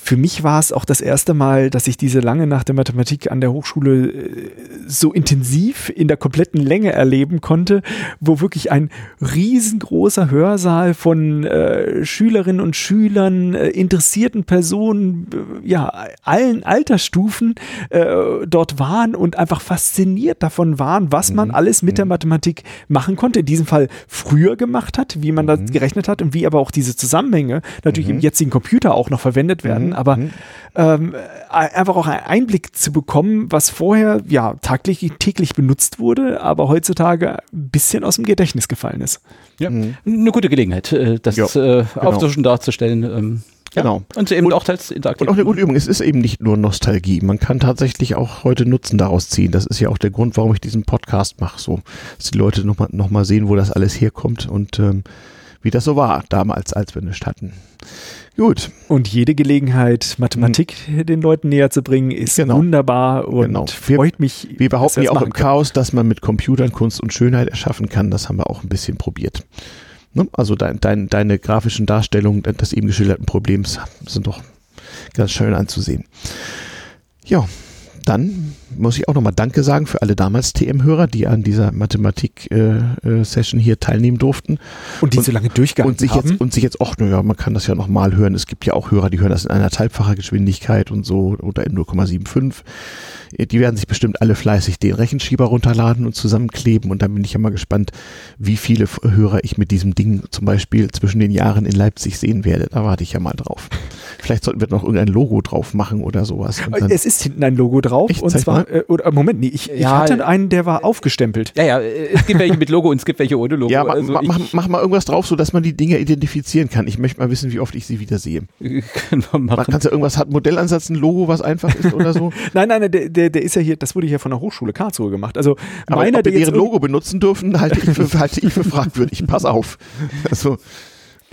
für mich war es auch das erste Mal, dass ich diese lange Nacht der Mathematik an der Hochschule äh, so intensiv in der kompletten Länge erleben konnte, wo wirklich ein riesengroßer Hörsaal von äh, Schülerinnen und Schülern, äh, interessierten Personen, äh, ja, allen Altersstufen äh, dort waren und einfach fasziniert davon waren, was man mhm. alles mit der mhm. Mathematik machen konnte. In diesem Fall früher gemacht hat, wie man mhm. da gerechnet hat und wie aber auch diese Zusammenhänge natürlich mhm. im jetzigen Computer auch noch verwendet werden aber mhm. ähm, einfach auch einen Einblick zu bekommen, was vorher ja tagtäglich täglich benutzt wurde, aber heutzutage ein bisschen aus dem Gedächtnis gefallen ist. Ja, mhm. eine gute Gelegenheit, äh, das ja, äh, genau. aufzustellen, darzustellen. Ähm, ja. Genau. Und eben und, auch teils interaktiv. Und auch eine gute Übung. Es ist eben nicht nur Nostalgie. Man kann tatsächlich auch heute Nutzen daraus ziehen. Das ist ja auch der Grund, warum ich diesen Podcast mache. So, dass die Leute nochmal noch mal sehen, wo das alles herkommt und ähm, wie das so war damals, als wir nichts hatten. Gut. Und jede Gelegenheit, Mathematik mhm. den Leuten näher zu bringen, ist genau. wunderbar und genau. wir, freut mich. Wir behaupten ja auch im Chaos, dass man mit Computern Kunst und Schönheit erschaffen kann. Das haben wir auch ein bisschen probiert. Ne? Also dein, dein, deine grafischen Darstellungen des eben geschilderten Problems sind doch ganz schön anzusehen. Ja, dann muss ich auch nochmal Danke sagen für alle damals TM-Hörer, die an dieser Mathematik-Session äh, äh hier teilnehmen durften. Und die und, so lange durchgehalten und sich haben. Jetzt, und sich jetzt, ach, naja, man kann das ja nochmal hören. Es gibt ja auch Hörer, die hören das in einer Teilfacher Geschwindigkeit und so oder in 0,75. Die werden sich bestimmt alle fleißig den Rechenschieber runterladen und zusammenkleben. Und dann bin ich ja mal gespannt, wie viele Hörer ich mit diesem Ding zum Beispiel zwischen den Jahren in Leipzig sehen werde. Da warte ich ja mal drauf. Vielleicht sollten wir noch irgendein Logo drauf machen oder sowas. es ist hinten ein Logo drauf drauf. Echt? und Zeig zwar, äh, oder Moment, nee, ich, ich Ja, hatte einen, der war aufgestempelt. Ja, ja, äh, es gibt welche mit Logo und es gibt welche ohne Logo. Ja, ma, also ma, ich, mach, mach mal irgendwas drauf, so dass man die Dinge identifizieren kann. Ich möchte mal wissen, wie oft ich sie wieder sehe. können wir Man machen. kannst du irgendwas, hat Modellansatz ein Logo, was einfach ist oder so? Nein, nein, der, der, der ist ja hier, das wurde hier von der Hochschule Karlsruhe gemacht. Also Aber meiner, ob wir deren Logo benutzen dürfen, halte ich für, halte ich für fragwürdig. Pass auf. Also,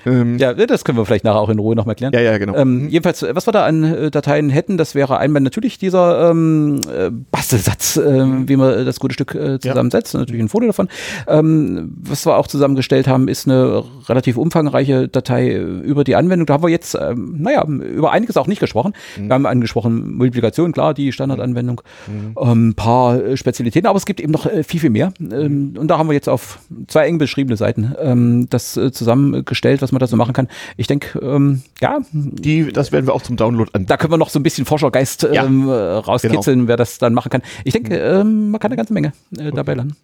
ähm, ja, Ja, das können wir vielleicht nachher auch in Ruhe nochmal klären. ja, ja, genau. Ähm, jedenfalls, was wir da an äh, Dateien hätten, das wäre einmal natürlich dieser ähm, äh, Bastelsatz, äh, wie man das gute Stück äh, zusammensetzt, natürlich ein Foto davon. Ähm, was wir auch zusammengestellt haben, ist eine relativ umfangreiche Datei äh, über die Anwendung. Da haben wir jetzt, ähm, naja, über einiges auch nicht gesprochen. Wir haben angesprochen Multiplikation, klar, die Standardanwendung, ähm, ein paar äh, Spezialitäten, aber es gibt eben noch äh, viel, viel mehr. Ähm, und da haben wir jetzt auf zwei eng beschriebene Seiten ähm, das äh, zusammengestellt, was man da so machen kann. Ich denke, ähm, ja, die, das werden wir auch zum Download anbieten. da können wir noch so ein bisschen Forschergeist ähm, äh, rauskitzeln, wer das dann machen kann. Ich denke, ähm, man kann eine ganze Menge äh, dabei lernen.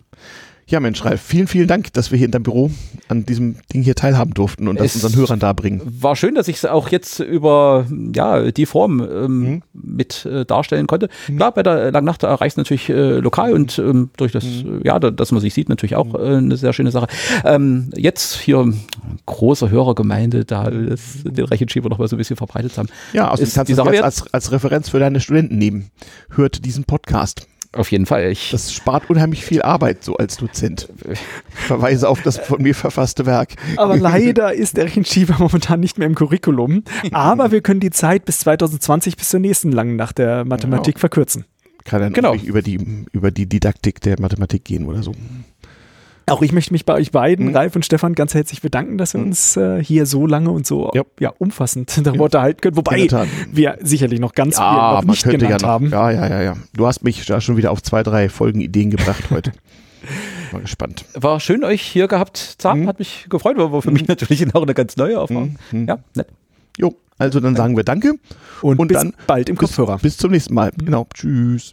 Ja, Mensch, Ralf, vielen, vielen Dank, dass wir hier in deinem Büro an diesem Ding hier teilhaben durften und das Es- unseren Hörern darbringen. War schön, dass ich es auch jetzt über ja, die Form ähm, Mhm. mit äh, darstellen konnte. Klar, bei der Langnacht erreicht es natürlich äh, lokal und ähm, durch das, Mhm. äh, ja, da, dass man sich sieht, natürlich auch äh, eine sehr schöne Sache. Ähm, jetzt hier große Hörergemeinde, da das, den Rechenschieber noch mal so ein bisschen verbreitet haben. Ja, außerdem Ist kannst die Sache jetzt als, als Referenz für deine Studenten nehmen. Hört diesen Podcast. Auf jeden Fall. Ich, Das spart unheimlich viel Arbeit, so als Dozent. Verweise auf das von mir verfasste Werk. Aber leider ist der Rechenschieber momentan nicht mehr im Curriculum. Aber wir können die Zeit bis 2020 bis zur nächsten langen Nacht der Mathematik verkürzen. Kann dann Genau. natürlich über die, über die Didaktik der Mathematik gehen oder so. Auch ich möchte mich bei euch beiden, Mhm. Ralf und Stefan, ganz herzlich bedanken, dass wir uns äh, hier so lange und so Ja. ja. umfassend darüber unterhalten können. Wobei wir sicherlich noch ganz viel Ja, noch man nicht könnte ja genannt noch. haben. Ja, ja, ja, ja. Du hast mich da schon wieder auf zwei, drei Folgen Ideen gebracht heute. Mal gespannt. war schön, euch hier gehabt zu haben. Mhm. Hat mich gefreut, war für mich natürlich auch eine ganz neue Erfahrung. Mhm. Ja, nett. Jo, also dann sagen wir Danke Und, Und bis dann bald im bis, Kopfhörer. bis zum nächsten Mal. Genau. Tschüss.